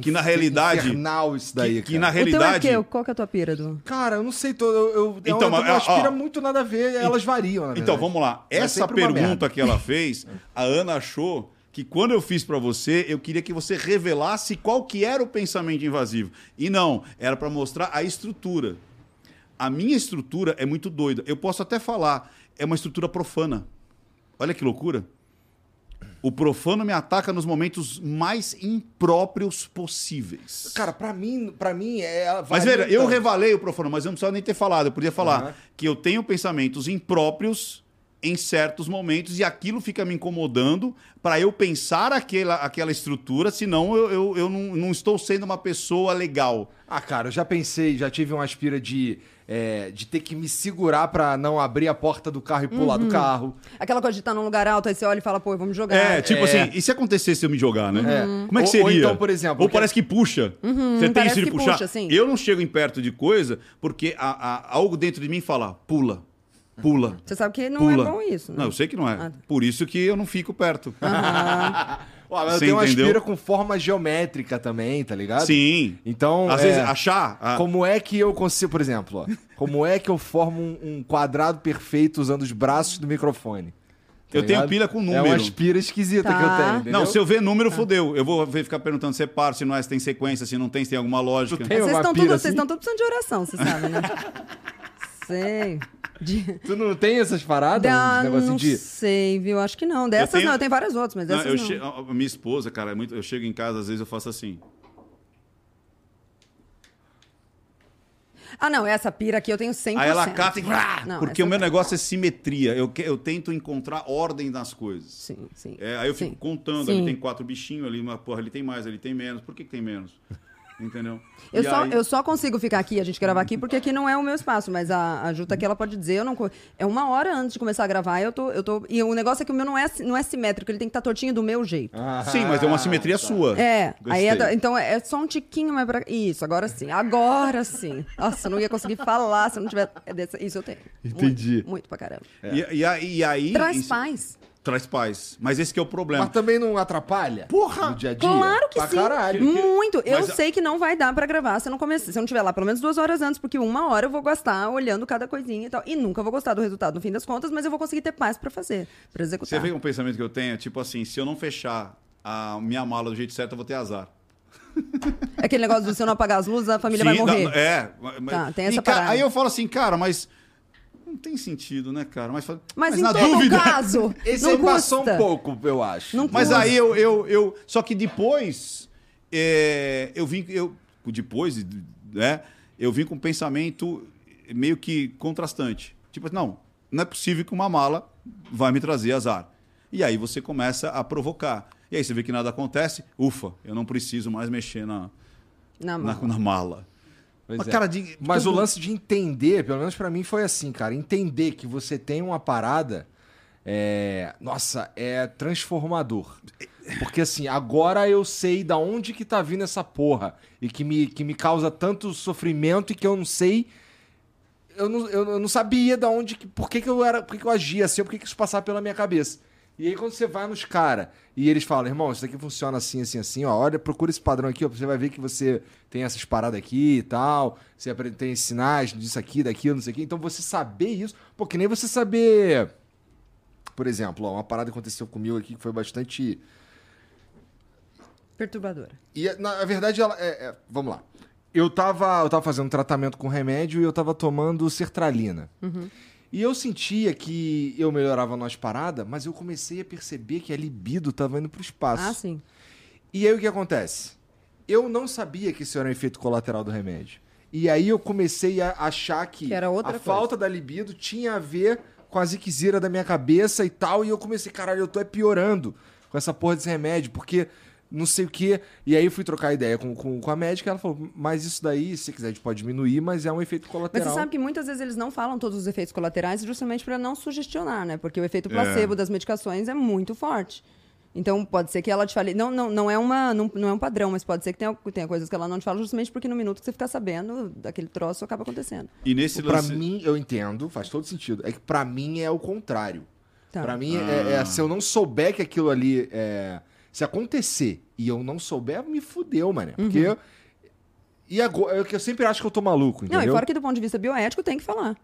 que na realidade... Infernal isso daí, que, que na O teu é realidade... que? Qual que é a tua pira, Du? Cara, eu não sei. Tô, eu, eu, Então, então, mas, eu, ó, aspira ó. muito nada a ver, elas variam, na Então, vamos lá. É Essa pergunta que ela fez, a Ana achou que quando eu fiz pra você, eu queria que você revelasse qual que era o pensamento invasivo. E não, era pra mostrar a estrutura. A minha estrutura é muito doida. Eu posso até falar, é uma estrutura profana. Olha que loucura. O profano me ataca nos momentos mais impróprios possíveis. Cara, pra mim, pra mim é. Mas varia veja, eu revalei o profano, mas eu não precisava nem ter falado. Eu podia falar Aham. que eu tenho pensamentos impróprios em certos momentos e aquilo fica me incomodando para eu pensar aquela, aquela estrutura, senão eu, eu, eu não, não estou sendo uma pessoa legal. Ah, cara, eu já pensei, já tive uma aspira de, é, de ter que me segurar pra não abrir a porta do carro e pular Uhum. do carro. Aquela coisa de estar num lugar alto, aí você olha e fala, pô, vamos jogar. É, tipo É. assim, e se acontecesse eu me jogar, né? É. Como é que Ou- seria? ou então, por exemplo, Ou que- parece que puxa. Você tem Uhum, isso de que puxar. puxa, sim. Eu não chego em perto de coisa porque a- a- algo dentro de mim fala, pula, pula. Você sabe que não Pula. é bom isso, né? Não, eu sei que não é. Ah, tá. Por isso que eu não fico perto. Ó, mas eu Você tenho uma entendeu? aspira com forma geométrica também, tá ligado? Sim. Então, Às é, vezes achar. a- como é que eu consigo, por exemplo, ó, como é que eu formo um, um quadrado perfeito usando os braços do microfone? Tá Eu tenho pilha com É número. uma aspira esquisita Tá. que eu tenho, entendeu? Não, se eu ver número, fodeu. Eu vou ficar perguntando se é par, se não é, se tem sequência, se não tem, se tem alguma lógica. tem- Vocês estão tudo, assim? vocês estão todos precisando de oração, você sabe, né? Sei. De... Tu não tem essas paradas? Da, um negócio não de... sei, viu? Acho que não. Dessas tenho- não, eu tenho várias outras, mas Não, dessas eu não. che- minha esposa, cara, é muito... eu chego em casa, às vezes eu faço assim. Ah, não, essa pira aqui eu tenho 100%. Aí ela cata e. Não, porque o meu negócio é simetria. Eu, que- eu tento encontrar ordem nas coisas. Sim, sim. É, aí eu fico Sim. contando, Sim. ali tem quatro bichinhos, ali, uma porra, ali tem mais, ali tem menos. Por que, que tem menos? Entendeu? Eu E só, aí- eu só consigo ficar aqui, a gente gravar aqui, porque aqui não é o meu espaço, mas a, a Ju tá aqui, ela pode dizer, eu não. É uma hora antes de começar a gravar, eu tô. Eu tô e o negócio é que o meu não é, não é simétrico, ele tem que estar tortinho do meu jeito. Ah, Sim, mas é uma simetria sua. É, aí é então é só um tiquinho mais pra. Isso, agora sim. Agora sim. Nossa, eu não ia conseguir falar se eu não tiver. é Isso eu tenho. Entendi. Muito, muito pra caramba. E, e aí- e aí. Traz paz. Traz paz. Mas esse que é o problema. Mas também não atrapalha? Porra! No dia a dia? Claro que pra sim. caralho. Muito. Eu Mas a- sei que não vai dar pra gravar se eu não começar, se eu não tiver lá pelo menos duas horas antes, porque uma hora eu vou gastar olhando cada coisinha e tal. E nunca vou gostar do resultado no fim das contas, mas eu vou conseguir ter paz pra fazer, pra Você executar. vê um pensamento que eu tenho? Tipo assim, se eu não fechar a minha mala do jeito certo, eu vou ter azar. É Aquele negócio de se eu não apagar as luzes, a família vai Sim, morrer. não, é. mas- Tá, tem e, essa cara, parada. Aí eu falo assim, cara, mas. Não tem sentido, né, cara? Mas, fala- Mas, em na todo dúvida. caso, Esse não aí passou custa. um pouco, eu acho. Não Mas custa. aí eu, eu, eu. Só que depois. é, eu vim. Eu, depois, né? Eu vim com um pensamento meio que contrastante. Tipo, não, não é possível que uma mala vai me trazer azar. E aí você começa a provocar. E aí você vê que nada acontece, ufa, eu não preciso mais mexer na, Na na, mala. na mala. Mas, é. cara, de- Mas o lance de entender, pelo menos pra mim foi assim, cara. Entender que você tem uma parada, é... nossa, é transformador. Porque assim, agora eu sei da onde que tá vindo essa porra. E que me, que me causa tanto sofrimento e que eu não sei. Eu não, eu, eu não sabia da onde. que- Por que, que eu era. Por que, que eu agia assim, por que, que isso passava pela minha cabeça. E aí, quando você vai nos caras e eles falam, irmão, isso daqui funciona assim, assim, assim, ó, olha, procura esse padrão aqui, ó, você vai ver que você tem essas paradas aqui e tal, você tem sinais disso aqui, daquilo, não sei o quê. Então, você saber isso, pô, que nem você saber. Por exemplo, ó, uma parada aconteceu comigo aqui que foi bastante. Perturbadora. E na verdade, ela. é- é, vamos lá. Eu tava, eu tava fazendo um tratamento com remédio e eu tava tomando sertralina. E eu sentia que eu melhorava nas paradas, mas eu comecei a perceber que a libido tava indo pro espaço. Ah, sim. E aí o que acontece? Eu não sabia que isso era um efeito colateral do remédio. E aí eu comecei a achar que, Que era outra a coisa. falta da libido tinha a ver com a ziquezira da minha cabeça e tal. E eu comecei, caralho, eu tô é piorando com essa porra desse remédio, porque não sei o quê. E aí eu fui trocar ideia com, com, com a médica ela falou, mas isso daí, se você quiser, a gente pode diminuir, mas é um efeito Mas colateral. você sabe que muitas vezes eles não falam todos os efeitos colaterais justamente para não sugestionar, né? Porque o efeito placebo das medicações é muito forte. Então pode ser que ela te fale. Não, não, não, é, uma, não, não é um padrão, mas pode ser que tenha, tenha coisas que ela não te fala justamente porque no minuto que você ficar sabendo daquele troço acaba acontecendo. E nesse Pra lance... mim, eu entendo, faz todo sentido. É que pra mim é o contrário. Tá. Pra mim, é, é- se eu não souber que aquilo ali é. Se acontecer e eu não souber, me fudeu, mané. Porque. Uhum. E agora, é que eu sempre acho que eu tô maluco, Não, entendeu? e fora que do ponto de vista bioético tem que falar.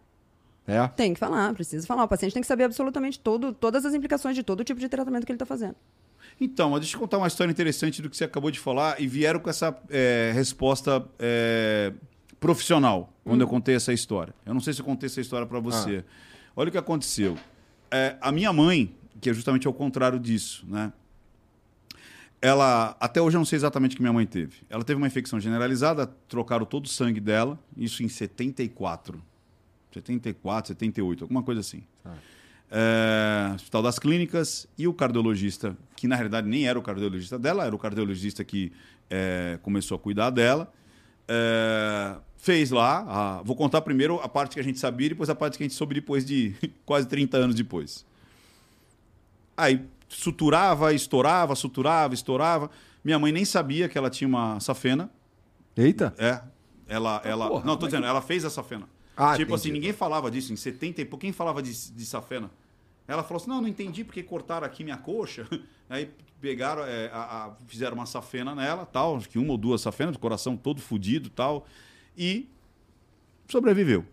É. Tem que falar, precisa falar. O paciente tem que saber absolutamente todo, todas as implicações de todo tipo de tratamento que ele está fazendo. Então, mas deixa eu contar uma história interessante do que você acabou de falar e vieram com essa é, resposta é, profissional quando eu contei essa história. Eu não sei se eu contei essa história para você. Olha o que aconteceu. É, a minha mãe, que é justamente ao contrário disso, né? Ela, até hoje eu não sei exatamente o que minha mãe teve. Ela teve uma infecção generalizada, trocaram todo o sangue dela, isso em 74. 74, 78, alguma coisa assim. É, Hospital das Clínicas e o cardiologista, que na realidade nem era o cardiologista dela, era o cardiologista que é, começou a cuidar dela, é, fez lá. a- vou contar primeiro a parte que a gente sabia e depois a parte que a gente soube depois de quase 30 anos depois. Aí suturava, estourava, suturava, estourava. Minha mãe nem sabia que ela tinha uma safena. Eita. É. Ela, ela. porra, não, tô dizendo, ela fez a safena. Ah, tipo entendi. assim, ninguém falava disso. Em 70 e pouco, quem falava de, de safena? Ela falou assim: não, não entendi porque cortaram aqui minha coxa. Aí pegaram, é, a- a- fizeram uma safena nela, tal, acho que uma ou duas safenas, o coração todo fudido tal. E sobreviveu.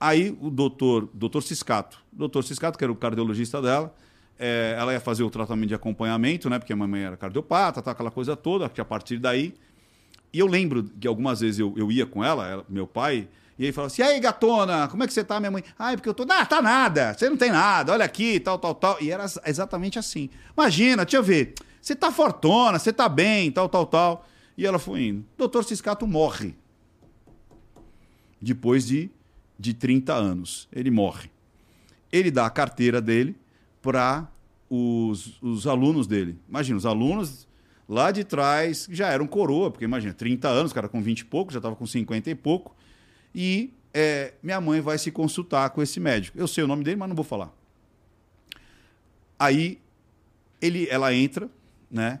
Aí o doutor, doutor Ciscato, doutor Ciscato, que era o cardiologista dela, é, ela ia fazer o tratamento de acompanhamento, né? Porque a mamãe era cardiopata, tá, aquela coisa toda, que a partir daí. E eu lembro que algumas vezes eu, eu ia com ela, ela- meu pai, e aí falava assim: e aí, gatona, como é que você tá, minha mãe? Ai, porque eu tô. Ah, tá nada, você não tem nada, olha aqui, tal, tal, tal. E era ex- exatamente assim. Imagina, deixa eu ver, você tá fortona, você tá bem, tal, tal, tal. E ela foi indo. Doutor Ciscato morre. Depois de, de 30 anos. Ele morre. Ele dá a carteira dele para os, os alunos dele. Imagina, os alunos lá de trás já eram coroa, porque imagina, 30 anos, cara com 20 e pouco, já estava com 50 e pouco. E é, minha mãe vai se consultar com esse médico. Eu sei o nome dele, mas não vou falar. Aí ele, ela entra, né?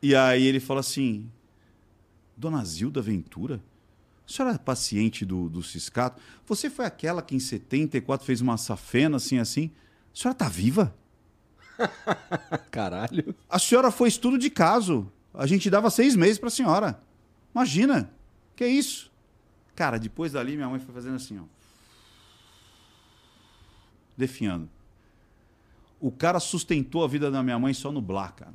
E aí ele fala assim: Dona Zilda Ventura? A senhora é paciente do, do Ciscato? Você foi aquela que em 74 fez uma safena assim, assim? A senhora tá viva? Caralho. A senhora foi estudo de caso. A gente dava seis meses pra senhora. Imagina. Que isso? Cara, depois dali, minha mãe foi fazendo assim, ó. Definhando. O cara sustentou a vida da minha mãe só no blá, cara.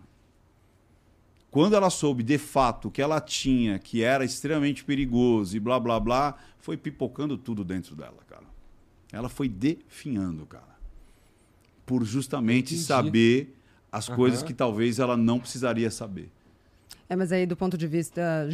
Quando ela soube de fato que ela tinha, que era extremamente perigoso e blá blá blá, foi pipocando tudo dentro dela, cara. Ela foi definhando, cara. Por justamente Entendi. saber as coisas Aham. que talvez ela não precisaria saber. É, mas aí do ponto de vista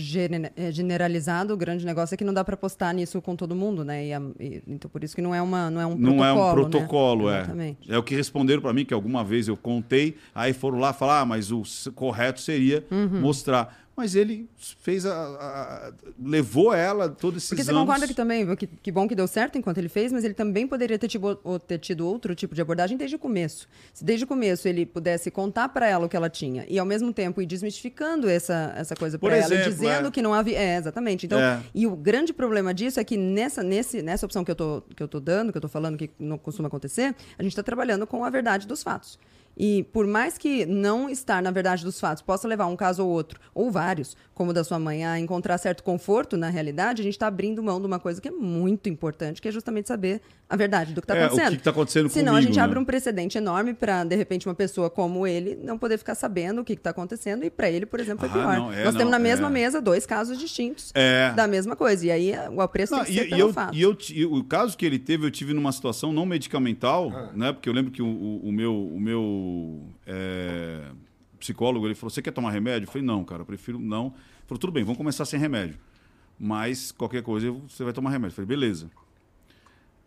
eh, generalizado, o grande negócio é que não dá para postar nisso com todo mundo, né? E e- então por isso que não é uma não é um Não protocolo, é um né? protocolo, é. Exatamente. É o que responderam para mim, que alguma vez eu contei, aí foram lá falar, ah, mas o correto seria Uhum. mostrar. Mas ele fez a, a- a- levou ela todos esses Porque você anos. concorda que também, que, que bom que deu certo enquanto ele fez, mas ele também poderia ter tido, ter tido outro tipo de abordagem desde o começo. Se desde o começo ele pudesse contar para ela o que ela tinha e ao mesmo tempo ir desmistificando essa, essa coisa Por para ela, e dizendo é. que não havia. É, exatamente. Então, É. e o grande problema disso é que nessa, nesse, nessa opção que eu, tô, que eu tô dando, que eu tô falando que não costuma acontecer, a gente está trabalhando com a verdade dos fatos. E por mais que não estar na verdade dos fatos possa levar um caso ou outro, ou vários, como o da sua mãe, a encontrar certo conforto na realidade, a gente está abrindo mão de uma coisa que é muito importante, que é justamente saber a verdade do que está É, o acontecendo. que tá acontecendo Senão a comigo, gente abre né? um precedente enorme para, de repente, uma pessoa como ele não poder ficar sabendo o que está acontecendo. E para ele, por exemplo, foi Ah, pior. não, é, Nós não, temos na mesma é. mesa dois casos distintos É. da mesma coisa. E aí é, o preço Não, tem que e, ser e eu, fato. e eu e o caso que ele teve, eu tive numa situação não medicamental, Ah. né? Porque eu lembro que o, o- o meu, o meu é, psicólogo ele falou: Você quer tomar remédio? Eu falei: Não, cara, eu prefiro não. Ele falou: Tudo bem, vamos começar sem remédio. Mas qualquer coisa você vai tomar remédio. Eu falei: Beleza.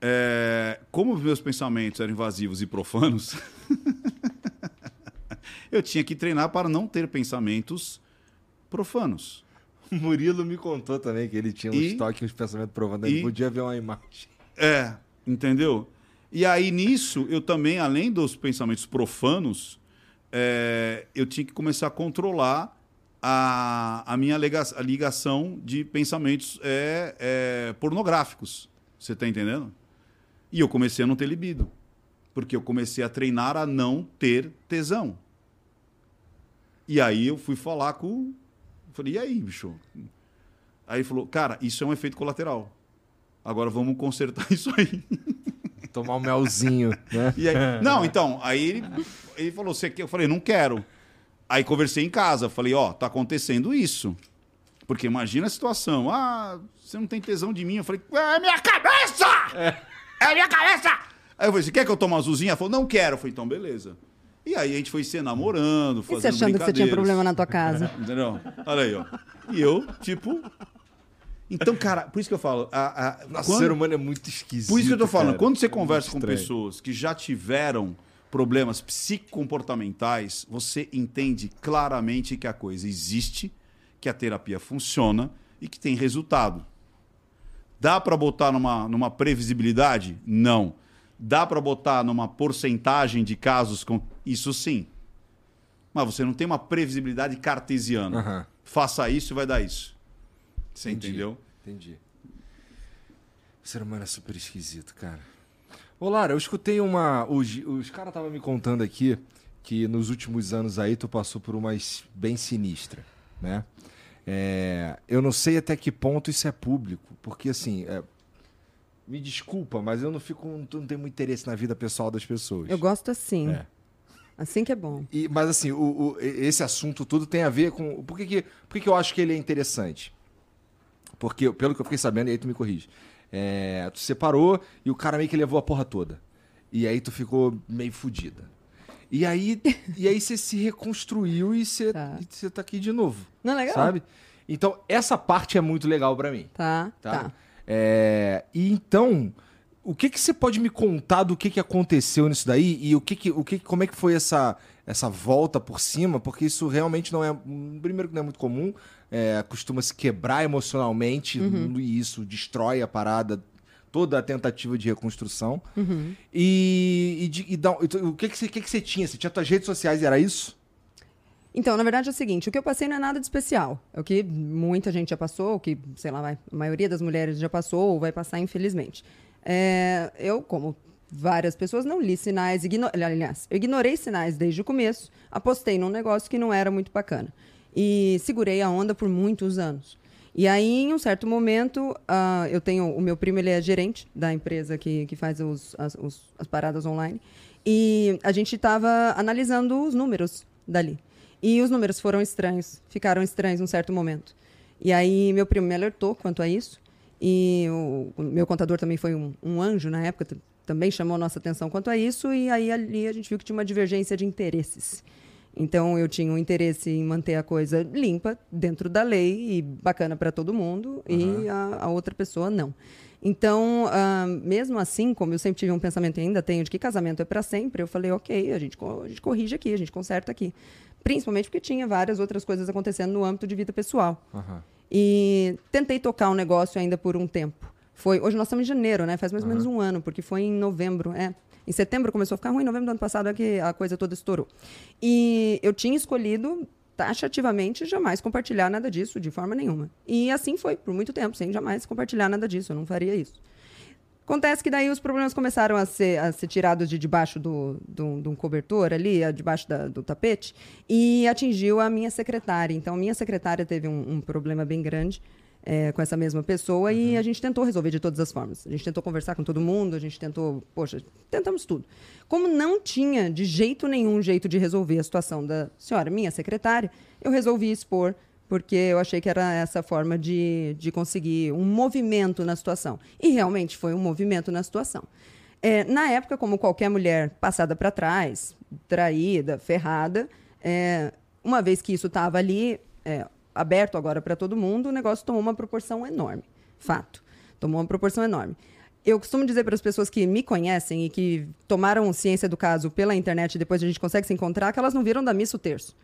É, como os meus pensamentos eram invasivos e profanos, eu tinha que treinar para não ter pensamentos profanos. O Murilo me contou também que ele tinha um E- estoque, uns pensamentos provando. Ele e- podia ver uma imagem. É, entendeu? E aí nisso, eu também, além dos pensamentos profanos, é, eu tinha que começar a controlar a, a minha a ligação de pensamentos é, é, pornográficos. Você tá entendendo? E eu comecei a não ter libido. Porque eu comecei a treinar a não ter tesão. E aí eu fui falar com. Falei, e aí, bicho? Aí ele falou, cara, isso é um efeito colateral. Agora vamos consertar isso aí. Tomar um melzinho, né? E aí- não, então, aí ele, ele falou, você quer? Eu falei, não quero. Aí conversei em casa, falei, ó, tá acontecendo isso. Porque imagina a situação. Ah, você não tem tesão de mim. Eu falei, é minha cabeça! É, minha cabeça! Aí eu falei, você quer que eu tome uma azulzinha? Ela falou, não quero. Eu falei, então beleza. E aí a gente foi se namorando, E fazendo você achando que você tinha problema na tua casa? Entendeu? Olha aí, ó. E eu, tipo... Então, cara, por isso que eu falo... A, a, Nossa, quando- o ser humano é muito esquisito. por isso que eu tô falando, cara. quando você É conversa com pessoas que já tiveram problemas psicocomportamentais, você entende claramente que a coisa existe, que a terapia funciona e que tem resultado. Dá para botar numa, numa previsibilidade? Não. Dá para botar numa porcentagem de casos com isso sim. Mas você não tem uma previsibilidade cartesiana. Aham. Faça isso e vai dar isso. Você Entendi. entendeu? Entendi. O ser humano é super esquisito, cara. Ô, Lara, eu escutei uma. Os, os caras estavam me contando aqui que nos últimos anos aí tu passou por uma bem sinistra, né? É, eu não sei até que ponto isso é público, porque assim. é, me desculpa, mas eu não fico. Não tenho muito interesse na vida pessoal das pessoas. Eu gosto assim. É. Assim que é bom. E- mas assim, o- o- esse assunto tudo tem a ver com. Por que, que, por que, que eu acho que ele é interessante? Porque, pelo que eu fiquei sabendo, e aí tu me corrige. É, tu separou e o cara meio que levou a porra toda. E aí tu ficou meio fodida. E aí, e aí você se reconstruiu e você Tá. e você tá aqui de novo. Não é legal? Sabe? Então, essa parte é muito legal pra mim. Tá, Tá? tá. É, e então, o que que você pode me contar do que que aconteceu nisso daí e o que que, o que como é que foi essa essa volta por cima? Porque isso realmente não é primeiro que não é muito comum, é, costuma se quebrar emocionalmente e isso destrói a parada toda a tentativa de reconstrução. E, e, de- e dá- e tu- o que que, você, que que você tinha? Você tinha suas redes sociais e era isso? Então, na verdade é o seguinte, o que eu passei não é nada de especial. É o que muita gente já passou, o que, sei lá, vai- a maioria das mulheres já passou ou vai passar, infelizmente. É, eu, como várias pessoas, não li sinais, igno... aliás, eu ignorei sinais desde o começo, apostei num negócio que não era muito bacana. E segurei a onda por muitos anos. E aí, em um certo momento, ah, eu tenho. O meu primo ele é gerente da empresa que, que faz os, as, os- as paradas online. E a gente estava analisando os números dali. E os números foram estranhos, ficaram estranhos em um certo momento. E aí, meu primo me alertou quanto a isso. E o, o meu contador também foi um, um anjo na época, também chamou nossa atenção quanto a isso. E aí, ali, a gente viu que tinha uma divergência de interesses. Então eu tinha um interesse em manter a coisa limpa dentro da lei e bacana para todo mundo e a, a outra pessoa não. Então, ah, mesmo assim, como eu sempre tive um pensamento e ainda tenho de que casamento é para sempre, eu falei, ok, a gente, a gente corrige aqui, a gente conserta aqui. Principalmente porque tinha várias outras coisas acontecendo no âmbito de vida pessoal. Aham. E tentei tocar o negócio ainda por um tempo. Foi, hoje nós estamos em janeiro, né? Faz mais ou menos um ano, porque foi em novembro, é. Em setembro começou a ficar ruim, em novembro do ano passado é que a coisa toda estourou. E eu tinha escolhido taxativamente jamais compartilhar nada disso de forma nenhuma. E assim foi por muito tempo, sem jamais compartilhar nada disso, eu não faria isso. Acontece que daí os problemas começaram a ser, a ser tirados de debaixo do, do, de um cobertor ali, debaixo da- do tapete, e atingiu a minha secretária. Então, minha secretária teve um, um problema bem grande eh, com essa mesma pessoa e a gente tentou resolver de todas as formas. A gente tentou conversar com todo mundo, a gente tentou, poxa, tentamos tudo. Como não tinha de jeito nenhum jeito de resolver a situação da senhora, minha secretária, eu resolvi expor porque eu achei que era essa forma de, de conseguir um movimento na situação. E realmente foi um movimento na situação. É, na época, como qualquer mulher passada para trás, traída, ferrada, é, uma vez que isso estava ali, é, aberto agora para todo mundo, o negócio tomou uma proporção enorme. Fato. Tomou uma proporção enorme. Eu costumo dizer para as pessoas que me conhecem e que tomaram ciência do caso pela internet e depois a gente consegue se encontrar, que elas não viram da missa o terço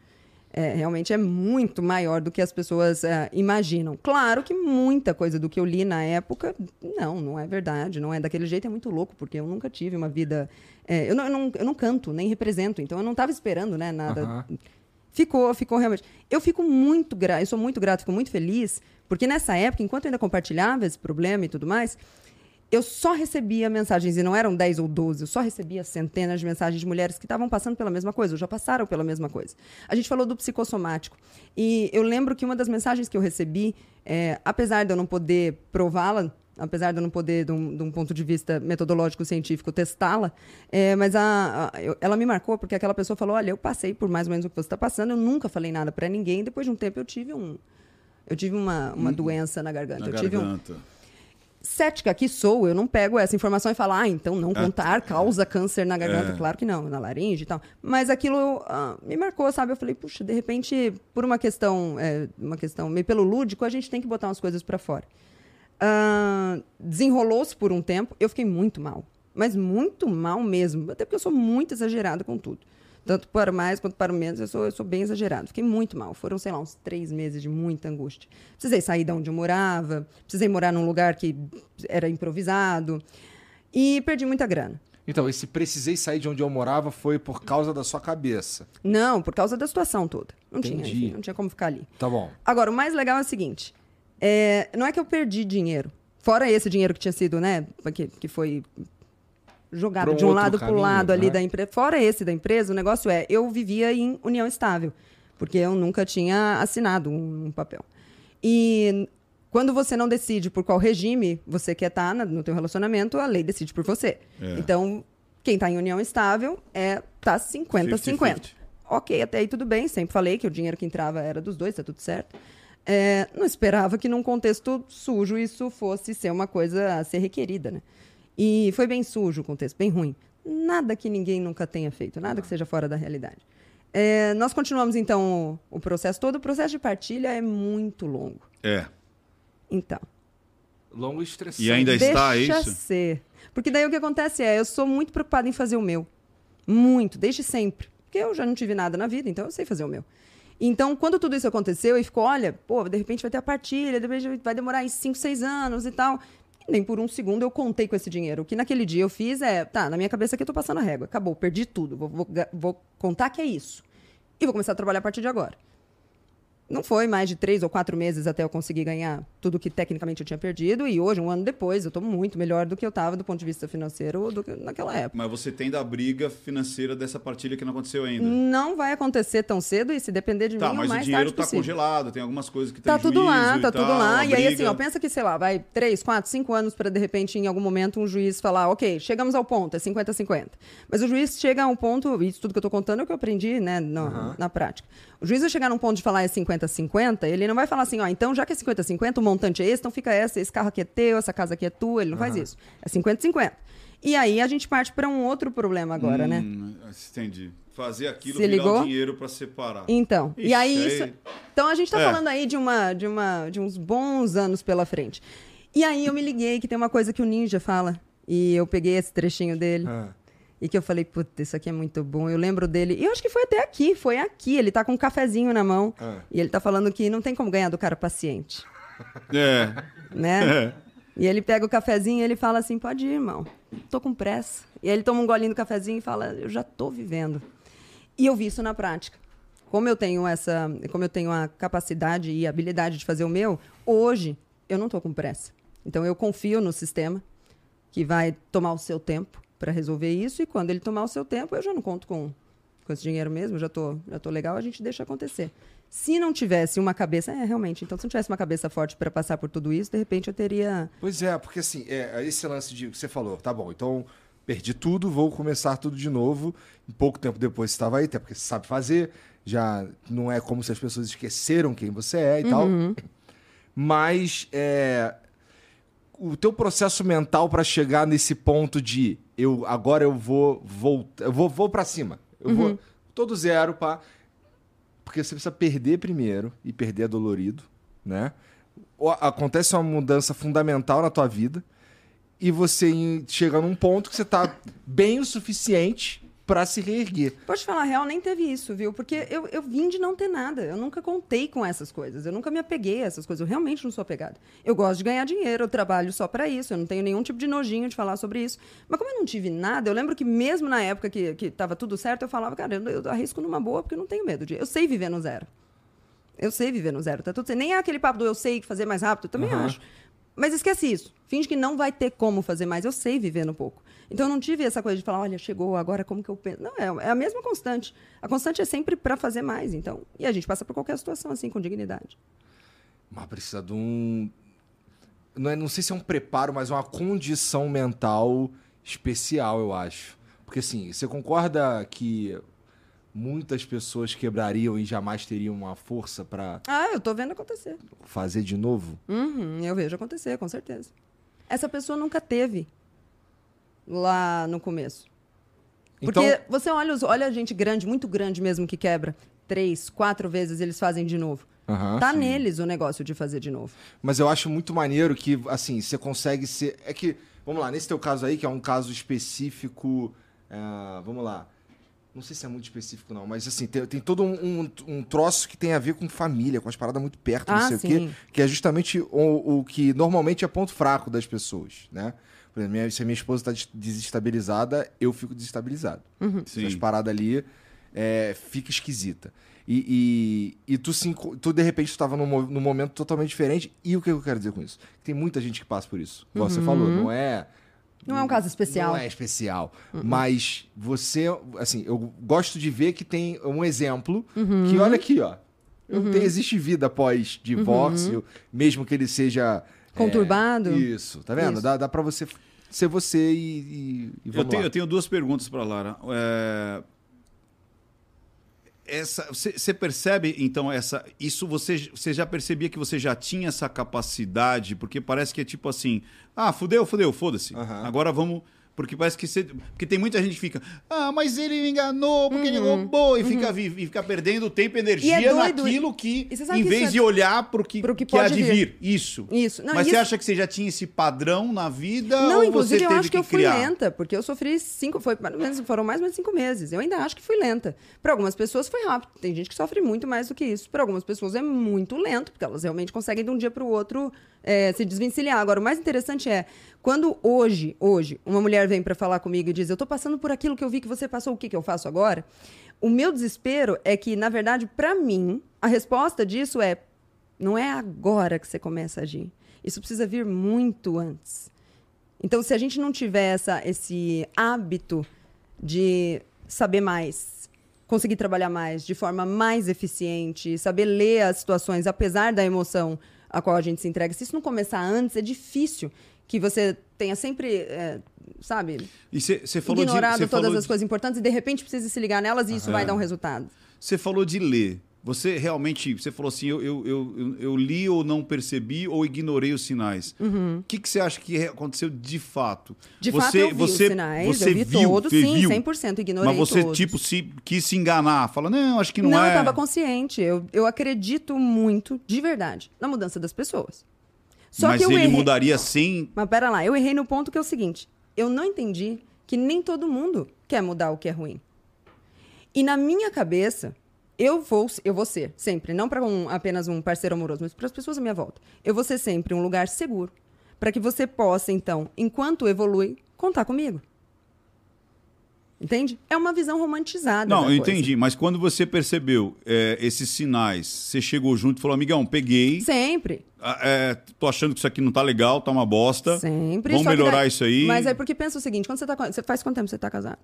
é, realmente é muito maior do que as pessoas é, imaginam. Claro que muita coisa do que eu li na época, não, não é verdade, não é daquele jeito, é muito louco, porque eu nunca tive uma vida. é, eu, não, eu, não, eu não canto, nem represento, então eu não estava esperando né, nada. Aham. Ficou, ficou realmente. Eu fico muito grata, eu sou muito grata, fico muito feliz, porque nessa época, enquanto eu ainda compartilhava esse problema e tudo mais, eu só recebia mensagens, e não eram 10 ou 12, eu só recebia centenas de mensagens de mulheres que estavam passando pela mesma coisa, ou já passaram pela mesma coisa. A gente falou do psicossomático. E eu lembro que uma das mensagens que eu recebi, é, apesar de eu não poder prová-la, apesar de eu não poder, de um, de um ponto de vista metodológico científico, testá-la, é, mas a, a- eu- ela me marcou porque aquela pessoa falou: olha, eu passei por mais ou menos o que você está passando, eu nunca falei nada para ninguém. Depois de um tempo eu tive um. Eu tive uma, uma doença na garganta. Na eu tive um, garganta. cética que sou, eu não pego essa informação e falo, ah, então não contar causa câncer na garganta. É. Claro que não, na laringe e tal. Mas aquilo ah, me marcou, sabe? Eu falei, puxa, de repente, por uma questão, é, uma questão meio pelo lúdico, a gente tem que botar umas coisas para fora. Ah, Desenrolou-se por um tempo, eu fiquei muito mal. Mas muito mal mesmo. Até porque eu sou muito exagerada com tudo. Tanto para mais quanto para menos, eu sou, eu sou bem exagerado. Fiquei muito mal. Foram, sei lá, uns três meses de muita angústia. Precisei sair de onde eu morava, precisei morar num lugar que era improvisado. E perdi muita grana. Então, esse precisei sair de onde eu morava foi por causa da sua cabeça. Não, por causa da situação toda. Não tinha, Entendi. enfim, não tinha como ficar ali. Tá bom. Agora, o mais legal é o seguinte: é, não é que eu perdi dinheiro. Fora esse dinheiro que tinha sido, né? Que, que foi jogado um de um lado para o lado ali né? da empresa. Fora esse da empresa, o negócio é, eu vivia em união estável, porque eu nunca tinha assinado um, um papel. E quando você não decide por qual regime você quer estar na- no teu relacionamento, a lei decide por você. É. Então, quem está em união estável é tá 50-50. 50-50. Ok, até aí tudo bem. Sempre falei que o dinheiro que entrava era dos dois, tá tudo certo. É, não esperava que num contexto sujo isso fosse ser uma coisa a ser requerida, né? E foi bem sujo o contexto, bem ruim. Nada que ninguém nunca tenha feito, nada que seja fora da realidade. É, nós continuamos, então, o, o processo todo. O processo de partilha é muito longo. É. Então, Longo e estressante. E ainda está deixa isso? ser. Porque daí o que acontece é, eu sou muito preocupada em fazer o meu. Muito, desde sempre. Porque eu já não tive nada na vida, então eu sei fazer o meu. Então, quando tudo isso aconteceu e ficou, olha, pô, de repente vai ter a partilha, de repente vai demorar em 5, 6 anos e tal. E nem por um segundo eu contei com esse dinheiro. O que naquele dia eu fiz é, tá, na minha cabeça aqui eu tô passando a régua. Acabou, perdi tudo. Vou, vou, vou contar que é isso. E vou começar a trabalhar a partir de agora. Não foi mais de três ou quatro meses até eu conseguir ganhar tudo que tecnicamente eu tinha perdido. E hoje, um ano depois, eu estou muito melhor do que eu estava do ponto de vista financeiro do que naquela época. Mas você tem da briga financeira dessa partilha que não aconteceu ainda. Não vai acontecer tão cedo e se depender de Tá, mim, mas o o mais dinheiro tá possível. congelado, tem algumas coisas que Tá tudo lá, tá tudo tal, lá. E aí, assim, ó, pensa que, sei lá, vai três, quatro, cinco anos para de repente, em algum momento, um juiz falar, ok, chegamos ao ponto, é 50-50. Mas o juiz chega a um ponto, isso tudo que eu tô contando é o que eu aprendi, né, no- na prática. O juiz vai chegar num ponto de falar é 50-50, ele não vai falar assim, ó, então já que é 50-50, o montante é esse, então fica essa, esse carro aqui é teu, essa casa aqui é tua, ele não faz isso. É 50-50. E aí a gente parte para um outro problema agora, né? Hum, Entendi. Fazer aquilo Se virar ligou? o dinheiro pra separar. Então, e Ixi, aí aí- isso. Então a gente tá É. falando aí de uma, de uma, de uns bons anos pela frente. E aí eu me liguei que tem uma coisa que o Ninja fala e eu peguei esse trechinho dele Ah. E que eu falei, puta, isso aqui é muito bom. Eu lembro dele. E eu acho que foi até aqui, foi aqui. Ele tá com um cafezinho na mão Ah. e ele tá falando que não tem como ganhar do cara paciente, É. né? E ele pega o cafezinho e ele fala assim: pode ir, irmão. Tô com pressa. E aí ele toma um golinho do cafezinho e fala: eu já tô vivendo. E eu vi isso na prática. Como eu tenho essa, como eu tenho a capacidade e a habilidade de fazer o meu, hoje eu não tô com pressa. Então eu confio no sistema que vai tomar o seu tempo para resolver isso e quando ele tomar o seu tempo, eu já não conto com, com esse dinheiro mesmo, já tô, já tô legal, a gente deixa acontecer. Se não tivesse uma cabeça, é realmente, então se não tivesse uma cabeça forte para passar por tudo isso, de repente eu teria Pois é, porque assim, é, esse lance de que você falou, tá bom, então perdi tudo, vou começar tudo de novo. Um pouco tempo depois você estava aí, até porque você sabe fazer, já não é como se as pessoas esqueceram quem você é e tal. Mas é, o teu processo mental para chegar nesse ponto de eu agora eu vou voltar, eu vou, vou para cima. Eu vou todo zero, pá. Porque você precisa perder primeiro e perder é dolorido, né? Acontece uma mudança fundamental na tua vida e você chega num ponto que você tá bem o suficiente para se reerguer. Pode te falar a real, nem teve isso, viu? Porque eu, eu vim de não ter nada. Eu nunca contei com essas coisas. Eu nunca me apeguei a essas coisas. Eu realmente não sou apegada. Eu gosto de ganhar dinheiro, eu trabalho só pra isso. Eu não tenho nenhum tipo de nojinho de falar sobre isso. Mas como eu não tive nada, eu lembro que mesmo na época que, que tava tudo certo, eu falava, cara, eu, eu arrisco numa boa porque eu não tenho medo de. Eu sei viver no zero. Eu sei viver no zero. Tá tudo certo. Nem é aquele papo do eu sei fazer mais rápido, eu também acho. Mas esquece isso. Finge que não vai ter como fazer mais. Eu sei viver no pouco. Então eu não tive essa coisa de falar, olha, chegou agora, como que eu penso? Não, é, é a mesma constante. A constante é sempre para fazer mais. Então, e a gente passa por qualquer situação assim com dignidade. Mas precisa de um. Não, é, não sei se é um preparo, mas uma condição mental especial, eu acho. Porque assim, você concorda que muitas pessoas quebrariam e jamais teriam uma força para Ah, eu tô vendo acontecer. fazer de novo? Uhum, eu vejo acontecer, com certeza. Essa pessoa nunca teve lá no começo. Porque Então, você olha, os, olha a gente grande, muito grande mesmo, que quebra. Três, quatro vezes eles fazem de novo. Aham, tá sim. neles o negócio de fazer de novo. Mas eu acho muito maneiro que, assim, você consegue ser. É que, vamos lá, nesse teu caso aí, que é um caso específico. é, vamos lá. Não sei se é muito específico, não, mas assim, tem, tem todo um, um, um troço que tem a ver com família, com as paradas muito perto, não Ah, sei sim. o quê, que é justamente o, o que normalmente é ponto fraco das pessoas, né? Por exemplo, minha- se a minha esposa está desestabilizada, eu fico desestabilizado. Sim. Essas paradas ali é, fica esquisita. E, e, e tu, se, tu, de repente, estava num, mo- num momento totalmente diferente. E o que eu quero dizer com isso? Tem muita gente que passa por isso. Igual você falou, não é. Não é um caso especial. Não é especial. Mas você, assim, eu gosto de ver que tem um exemplo que, olha aqui, ó. Eu tenho- existe vida após divórcio, mesmo que ele seja. É, Conturbado. isso, tá vendo? Isso. Dá, dá pra você ser você e, e, e Eu tenho, lá. eu tenho duas perguntas para Lara. É, Essa, você percebe então essa isso você você já percebia que você já tinha essa capacidade porque parece que é tipo assim ah fudeu fudeu foda-se Aham. agora vamos porque parece que você porque tem muita gente que fica ah mas ele me enganou porque ele roubou e fica vi- e fica perdendo tempo e energia Uhum. E é doido, naquilo que você em que vez isso é- de olhar pro que, pro que que pode de vir. isso Isso. Não, mas você isso- acha que você já tinha esse padrão na vida Não, ou inclusive você eu teve acho que, que eu fui criar lenta, porque eu sofri cinco, foi, menos- foram mais ou menos cinco meses. Eu ainda acho que fui lenta. Para algumas pessoas foi rápido. Tem gente que sofre muito mais do que isso. Para algumas pessoas é muito lento, porque elas realmente conseguem de um dia para o outro é, se desvencilhar. Agora, o mais interessante é quando hoje, hoje, uma mulher vem para falar comigo e diz: "Eu tô passando por aquilo que eu vi que você passou, o que que eu faço agora?" O meu desespero é que, na verdade, para mim, a resposta disso é não é agora que você começa a agir. Isso precisa vir muito antes. Então, se a gente não tiver essa, esse hábito de saber mais, conseguir trabalhar mais, de forma mais eficiente, saber ler as situações, apesar da emoção a qual a gente se entrega, se isso não começar antes, é difícil que você tenha sempre, é, sabe, E você falou ignorado de, cê todas falou as de- coisas importantes e de repente precisa se ligar nelas e isso vai dar um resultado. Você falou de ler. Você realmente, você falou assim, eu, eu, eu, eu- li ou não percebi ou ignorei os sinais. O que, que você acha que aconteceu de fato? Uhum. De você, fato, eu vi você, os sinais, você eu vi viu, todos, sim, viu. 100%, ignorei Mas você, todos. tipo, se, quis se enganar. Fala, não, acho que não, Não, é. eu estava consciente. Eu, eu acredito muito, de verdade, na mudança das pessoas. Só Mas que eu ele errei... mudaria sem... Mas pera lá, eu errei no ponto que é o seguinte: eu não entendi que nem todo mundo quer mudar o que é ruim. E na minha cabeça, eu vou, eu vou ser sempre, não para um, apenas um parceiro amoroso, mas para as pessoas à minha volta. Eu vou ser sempre um lugar seguro para que você possa, então, enquanto evolui, contar comigo. Entende? É uma visão romantizada. Não, eu coisa. entendi. Mas quando você percebeu é, esses sinais, você chegou junto e falou, amigão, peguei. Sempre. ah, é, tô achando que isso aqui não tá legal, tá uma bosta. Sempre. Vamos melhorar daí- isso aí. Mas é porque pensa o seguinte: quando você tá. Você faz quanto tempo você tá casado?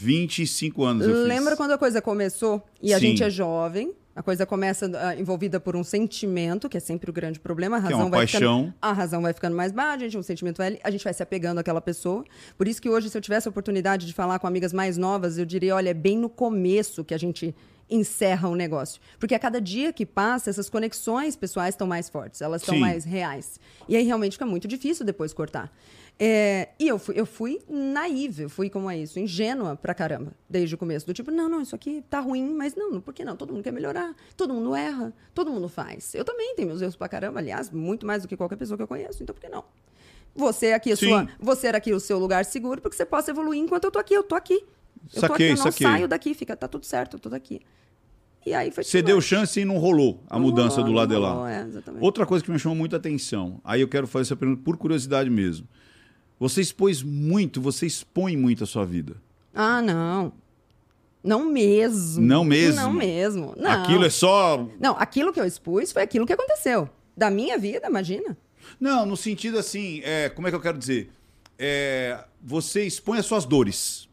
25 anos eu Lembra fiz. quando a coisa começou e a Sim. gente é jovem? A coisa começa ah, envolvida por um sentimento, que é sempre o grande problema. A Que é razão uma vai paixão. Ficando, a razão vai ficando mais baixa, a gente, o sentimento vai, a gente vai se apegando àquela pessoa. Por isso que hoje, se eu tivesse a oportunidade de falar com amigas mais novas, eu diria, olha, é bem no começo que a gente encerra o negócio. Porque a cada dia que passa, essas conexões pessoais estão mais fortes, elas estão mais reais. E aí realmente fica muito difícil depois cortar. É, e eu fui, eu fui naiva, eu fui como é isso, ingênua pra caramba, desde o começo. Do tipo, não, não, isso aqui tá ruim, mas não, por que não? Todo mundo quer melhorar, todo mundo erra, todo mundo faz. Eu também tenho meus erros pra caramba, aliás, muito mais do que qualquer pessoa que eu conheço, então por que não? Você aqui, a Sim. sua, você era aqui o seu lugar seguro, porque você possa evoluir enquanto eu tô aqui, eu tô aqui. Eu tô Saquei, aqui, eu não saquei. saio daqui, fica, tá tudo certo, eu tô daqui. E aí foi Você deu chance e não rolou a Não mudança rolou, do lado de lá. rolou, é. Outra coisa que me chamou muita atenção, aí eu quero fazer essa pergunta por curiosidade mesmo. Você expôs muito, você expõe muito a sua vida. Ah, não. Não mesmo. Não mesmo? Não mesmo. Não. Aquilo é só. Não, aquilo que eu expus foi aquilo que aconteceu. Da minha vida, imagina. Não, no sentido assim, é, como é que eu quero dizer? É, você expõe as suas dores.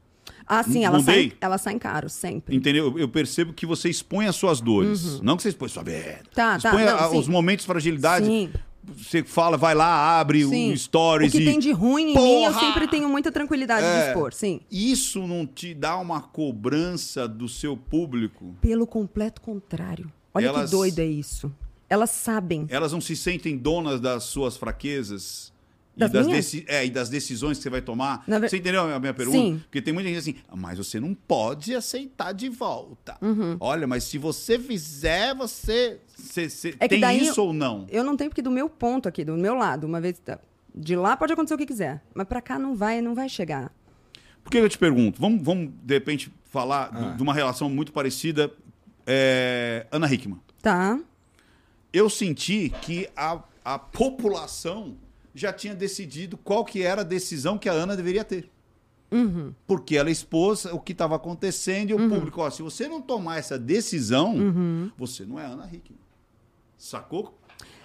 Ah, sim, ela Mudei? sai, ela sai caro, sempre. Entendeu? Eu- percebo que você expõe as suas dores. Não que você expõe sua merda. Uhum. Tá, tá, expõe não, a- os momentos de fragilidade. Sim. Você fala, vai lá, abre Sim. o stories o que e. tem de ruim em mim, eu sempre tenho muita tranquilidade de É. expor, sim. Isso não te dá uma cobrança do seu público? Pelo completo contrário. Olha Elas- que doido é isso. Elas sabem. Elas não se sentem donas das suas fraquezas? E Das das, minhas? deci- é, e das decisões que você vai tomar? Ver- Você entendeu a minha pergunta? Sim. Porque tem muita gente assim, "Ah, mas você não pode aceitar de volta. Uhum. Olha, mas se você fizer, você. você- você É tem daí isso ou não? Eu não tenho porque do meu ponto aqui, do meu lado, uma vez tá, de lá pode acontecer o que quiser, mas pra cá não vai, não vai chegar. Por que eu te pergunto? Vamos, vamos de repente, falar Ah. de uma relação muito parecida. é, Ana Hickman. Tá? Eu senti que a, a população já tinha decidido qual que era a decisão que a Ana deveria ter. Uhum. Porque ela expôs o que estava acontecendo e o público, ó, se você não tomar essa decisão, Uhum. você não é Ana Hickman. Sacou?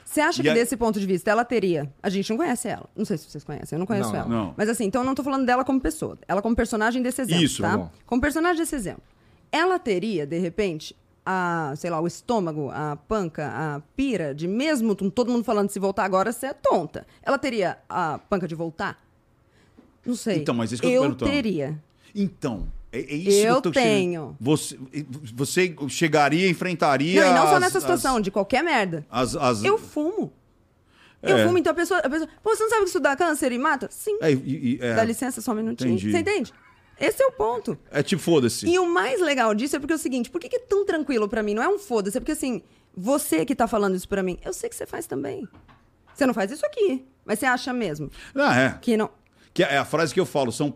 Você acha E que a- desse ponto de vista ela teria? A gente não conhece ela. Não sei se vocês conhecem, eu não conheço Não, ela. não. Mas assim, então eu não tô falando dela como pessoa. Ela como personagem desse exemplo, Isso, tá? bom. Como personagem desse exemplo. Ela teria, de repente, a, sei lá, o estômago, a panca, a pira de mesmo todo mundo falando se voltar agora, você é tonta. Ela teria a panca de voltar? Não sei. Então, mas isso que eu tô eu perguntando. teria. Então, é, é isso que Eu eu tô tenho. Você, você chegaria, enfrentaria. Não, e não só as- nessa situação, de qualquer merda. As, as, Eu fumo. Eu É. fumo, então a pessoa, a pessoa. Pô, você não sabe que isso dá câncer e mata? Sim. É, e- e- é, Dá licença só um minutinho. Entendi. Você entende? Esse é o ponto. é tipo, foda-se. E o mais legal disso é porque é o seguinte, por que, que é tão tranquilo pra mim? Não é um foda-se, é porque assim, você que tá falando isso pra mim, eu sei que você faz também. Você não faz isso aqui, mas você acha mesmo Ah, é. que não. Que é a frase que eu falo, são,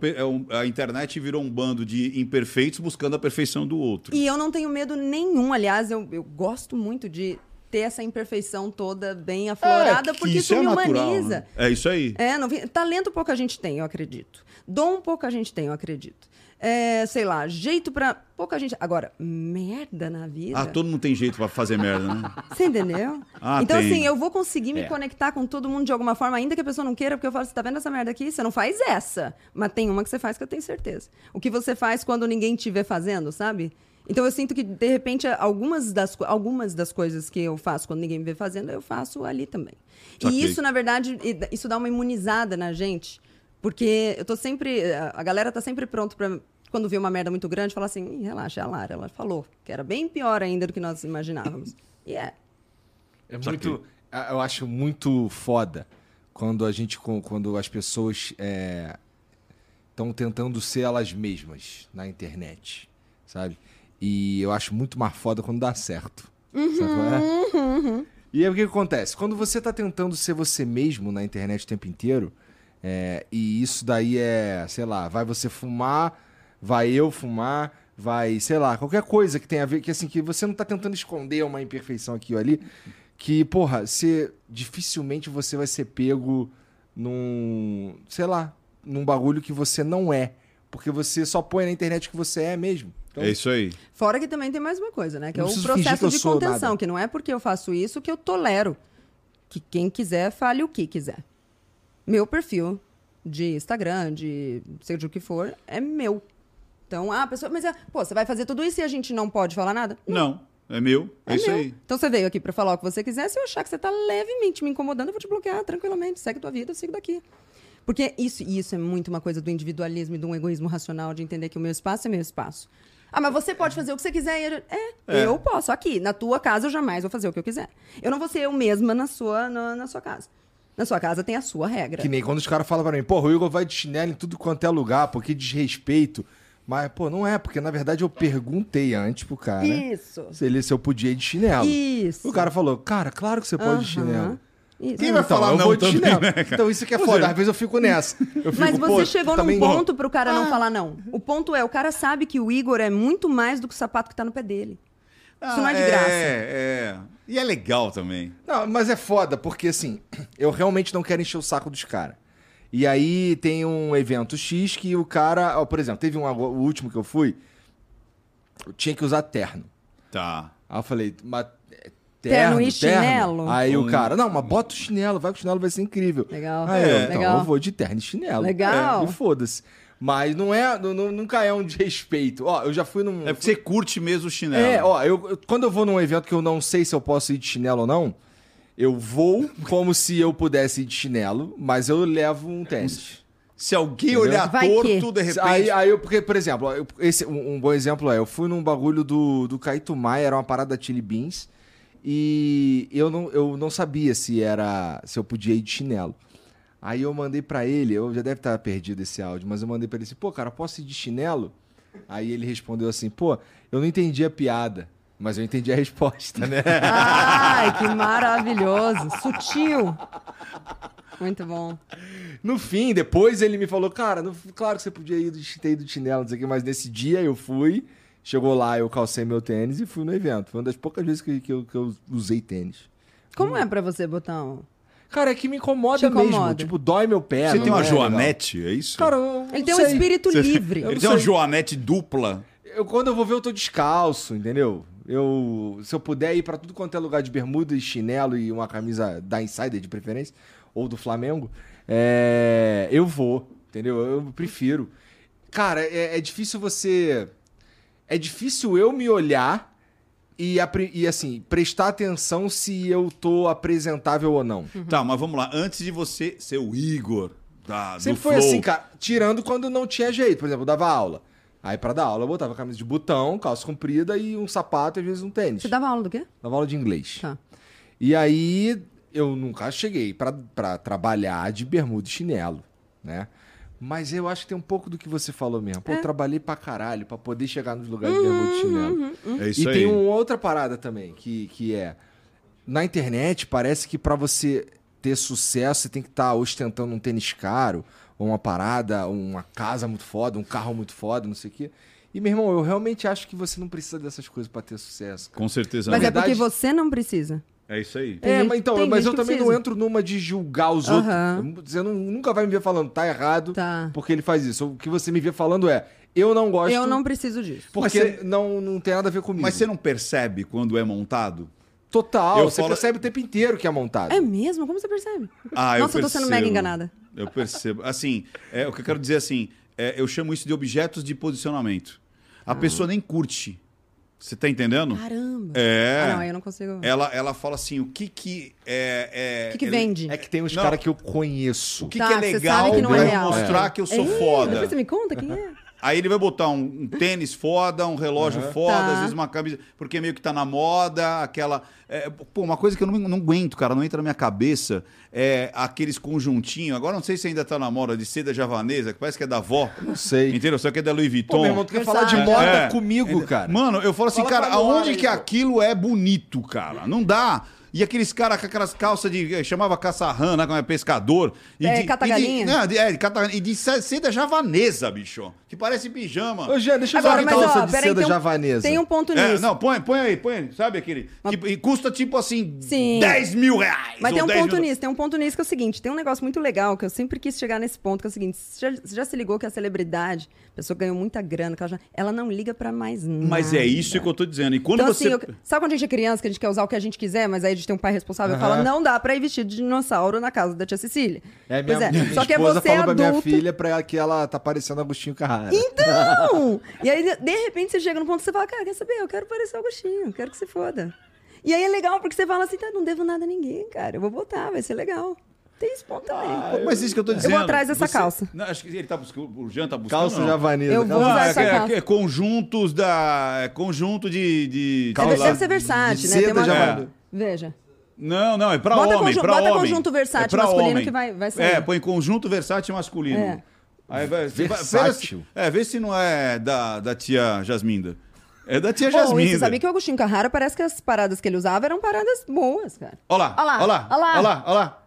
é a internet virou um bando de imperfeitos buscando a perfeição do outro. E eu não tenho medo nenhum, aliás, eu, eu gosto muito de ter essa imperfeição toda bem aflorada, É, que porque isso, é me natural, humaniza. né? É isso aí. É, não, talento pouco a gente tem, eu acredito. Dom pouco a gente tem, eu acredito. É, sei lá, jeito pra pouca gente. Agora, merda na vida. Ah, todo mundo tem jeito pra fazer merda, né? Você entendeu? Ah, então, tem. assim, eu vou conseguir me É. conectar com todo mundo de alguma forma, ainda que a pessoa não queira, porque eu falo, você tá vendo essa merda aqui? Você não faz essa. Mas tem uma que você faz que eu tenho certeza. O que você faz quando ninguém te vê fazendo, sabe? Então eu sinto que, de repente, algumas das, algumas das coisas que eu faço quando ninguém me vê fazendo, eu faço ali também. Saquei. E isso, na verdade, isso dá uma imunizada na gente. Porque eu tô sempre. a- galera tá sempre pronto pra. quando vê uma merda muito grande, fala assim, "Ih, relaxa, é a Lara. Ela falou que era bem pior ainda do que nós imaginávamos. E é. É muito. Eu acho muito foda quando a gente. Quando as pessoas estão tentando ser elas mesmas na internet. Sabe? E eu acho muito mais foda quando dá certo. Sabe qual é? E aí o que, que acontece? Quando você tá tentando ser você mesmo na internet o tempo inteiro, é, e isso daí é, sei lá, vai você fumar, vai eu fumar, vai, sei lá, qualquer coisa que tenha a ver, que assim, que você não tá tentando esconder uma imperfeição aqui ou ali, que, porra, você, dificilmente você vai ser pego num, sei lá, num bagulho que você não é. Porque você só põe na internet o que você é mesmo. Então, É isso aí. Fora que também tem mais uma coisa, né? Que é Não o preciso fingir processo de contenção, nada. que não é porque eu faço isso que eu tolero. Que quem quiser fale o que quiser. Meu perfil de Instagram, de seja o que for, é meu. Então, ah, a pessoa, mas é, pô, você vai fazer tudo isso e a gente não pode falar nada? Não, é meu. É, É isso meu. aí. Então você veio aqui pra falar o que você quiser. Se eu achar que você tá levemente me incomodando, eu vou te bloquear tranquilamente. Segue tua vida, eu sigo daqui. Porque isso, isso é muito uma coisa do individualismo e de um egoísmo racional de entender que o meu espaço é meu espaço. Ah, mas você pode fazer o que você quiser. eu- É, É. eu posso. Aqui, na tua casa, eu jamais vou fazer o que eu quiser. Eu não vou ser eu mesma na sua, na, na sua casa. Na sua casa tem a sua regra. Que nem quando os caras falam pra mim, porra, o Igor vai de chinelo em tudo quanto é lugar, pô, que desrespeito. Mas, pô, não é, porque na verdade eu perguntei antes pro cara Isso. se, ele, se eu podia ir de chinelo. Isso. O cara falou, cara, claro que você pode de Aham. chinelo. Isso. Quem vai Então, falar eu não vou de também, chinelo. né? Então isso que é foda, às vezes eu fico nessa. Eu fico, Mas você pô, chegou também- num ponto pro cara Ah. não falar não. O ponto é, o cara sabe que o Igor é muito mais do que o sapato que tá no pé dele. Isso não é de graça. É, é. E é legal também. Não, mas é foda, porque assim, eu realmente não quero encher o saco dos caras. E aí tem um evento X que o cara, ó, por exemplo, teve um o último que eu fui, eu tinha que usar terno. Tá. Aí eu falei, mas é, Terno e chinelo? Aí Hum. o cara, não, mas bota o chinelo, vai que o chinelo vai ser incrível. Legal. Aí eu, É. então Legal. eu vou de terno e chinelo. Legal. É, e foda-se. Mas não é, não- não- nunca é um desrespeito. Ó, eu já fui num. É porque você curte mesmo o chinelo. É, ó, eu, quando eu vou num evento que eu não sei se eu posso ir de chinelo ou não, eu vou como se eu pudesse ir de chinelo, mas eu levo um tênis. Se alguém Entendeu? olhar Vai torto, que? de repente. Aí, aí eu, porque, por exemplo, eu- esse, um, um bom exemplo é, eu fui num bagulho do, do Caíto Maia, era uma parada da Chili Beans, e eu não, eu não sabia se era se eu podia ir de chinelo. Aí eu mandei pra ele, eu já deve estar perdido esse áudio, mas eu mandei pra ele assim, pô, cara, posso ir de chinelo? Aí ele respondeu assim, pô, eu não entendi a piada, mas eu entendi a resposta, né? Ai, que maravilhoso. Sutil. Muito bom. No fim, depois ele me falou, cara, no- claro que você podia ir de, ter ido de chinelo, não sei o que, mas nesse dia eu fui, chegou lá, eu calcei meu tênis e fui no evento. Foi uma das poucas vezes que, que eu, que eu usei tênis. Como é pra você botar um... Cara, é que me incomoda, incomoda. mesmo. Tipo, dói meu pé. Você tem uma é legal. joanete, é isso? Cara, eu Ele não tem um sei. espírito Você- livre. Ele tem uma joanete dupla. Eu, quando eu vou ver, eu tô descalço, entendeu? Eu, se eu puder ir pra tudo quanto é lugar de bermuda e chinelo e uma camisa da Insider de preferência, ou do Flamengo, é, eu vou, entendeu? Eu prefiro. Cara, é, é difícil você. É difícil eu me olhar e, e, assim, prestar atenção se eu tô apresentável ou não. Tá, mas vamos lá. Antes de você ser o Igor da, Sempre do foi Flow, assim, cara. Tirando quando não tinha jeito. Por exemplo, eu dava aula. Aí pra dar aula eu botava camisa de botão, calça comprida e um sapato e às vezes um tênis. Você dava aula do quê? Dava aula de inglês. Tá. E aí eu nunca cheguei pra trabalhar de bermuda e chinelo, né? Mas eu acho que tem um pouco do que você falou mesmo. Pô, eu trabalhei pra caralho pra poder chegar nos lugares de bermuda e chinelo. É isso e aí. tem uma outra parada também, que, que é... Na internet, parece que pra você ter sucesso, você tem que estar ostentando um tênis caro, ou uma parada, uma casa muito foda, um carro muito foda, não sei o quê. E, meu irmão, eu realmente acho que você não precisa dessas coisas pra ter sucesso. cara. Com certeza. Mas não. é porque você não precisa. É isso aí. Tem É, gente- mas então, mas eu também não precisa. entro numa de julgar os Aham. outros. Você não- nunca vai me ver falando, tá errado, Tá. porque ele faz isso. O que você me vê falando é, eu não gosto, Eu não preciso disso. porque você- não, não tem nada a ver comigo. Mas você não percebe quando é montado? Total, Eu você falo- percebe o tempo inteiro que é montado. É mesmo? Como você percebe? Ah, Nossa, eu tô sendo mega enganada. Eu percebo. Assim, é, o que eu quero dizer assim, é, eu chamo isso de objetos de posicionamento. A Ah. pessoa nem curte. Você tá entendendo? Caramba. É. Ah, não, aí eu não consigo. Ela, ela fala assim, o que que é... é O que, que ele- vende? É que tem uns caras que eu conheço. O que, Tá, que é legal que não pra é mostrar que eu sou Ei, foda. Depois você me conta quem é. Aí ele vai botar um, um tênis foda, um relógio foda, Tá. às vezes uma camisa, porque meio que tá na moda, aquela. é, pô, uma coisa que eu não, não aguento, cara, não entra na minha cabeça, é aqueles conjuntinhos. Agora não sei se ainda tá na moda de seda javanesa, que parece que é da avó. Não sei. Entendeu? Só que é da Louis Pô, Vuitton. meu irmão, tu quer falar de moda É. comigo, cara? Mano, eu falo assim, Fala cara, aonde que pô. aquilo é bonito, cara? Não dá. E aqueles caras com aquelas calças de. eh, chamava caça-rã, né? Como é pescador. E É, de, cata-galinha. E de, não, de, é, de cata- e de se- seda javanesa, bicho. Que parece pijama. Ô, Jean, deixa eu Agora, ver a mas calça ó, de seda tem um, javanesa. tem um ponto É, nisso. não, põe, põe aí, põe aí. Sabe aquele? Tipo, e custa tipo assim, Sim. 10 mil reais. Mas tem um 10 ponto mil... nisso, tem um ponto nisso que é o seguinte, tem um negócio muito legal que eu sempre quis chegar nesse ponto, que é o seguinte, você já, já se ligou que a celebridade, pessoa ganhou muita grana, que ela, já- ela não liga pra mais nada. Mas é isso que eu tô dizendo. E quando Então, você. assim, eu- sabe quando a gente é criança, que a gente quer usar o que a gente quiser, mas aí a gente tem um pai responsável e Aham. fala, não dá pra ir vestido de dinossauro na casa da tia Cecília. É, minha, pois é, minha só que é você falou pra minha adulto. filha pra que ela tá parecendo Agostinho Carrara. Então! e aí, de- repente, você chega no ponto que você fala, cara, quer saber? Eu quero parecer o Agostinho, quero que você foda. E aí é legal, porque você fala assim, tá, não devo nada a ninguém, cara. Eu vou botar, vai ser legal. Tem esse ponto também. Pô, Mas isso que eu tô vou dizendo. atrás dessa calça. Não, acho que ele tá buscando. O Jean tá buscando. Calça não. javanesa. Eu vou calça- usar é, essa que- é, calça. é conjuntos da. É conjunto de. de lá. deve ser versátil, de né? Tem seda uma... vai. Veja. Não, não, é pra Bota homem. conju- pra bota homem. conjunto versátil É pra masculino homem. que vai- vai sair. É, põe conjunto versátil masculino. É. Aí vai, você vai- Versátil? é, vê se não é da, da tia Jasminda. É da tia Pô, e Jasminda. você sabia que o Agostinho Carrara parece que as paradas que ele usava eram paradas boas, cara. Olha lá, Olha lá, olha lá, olha lá.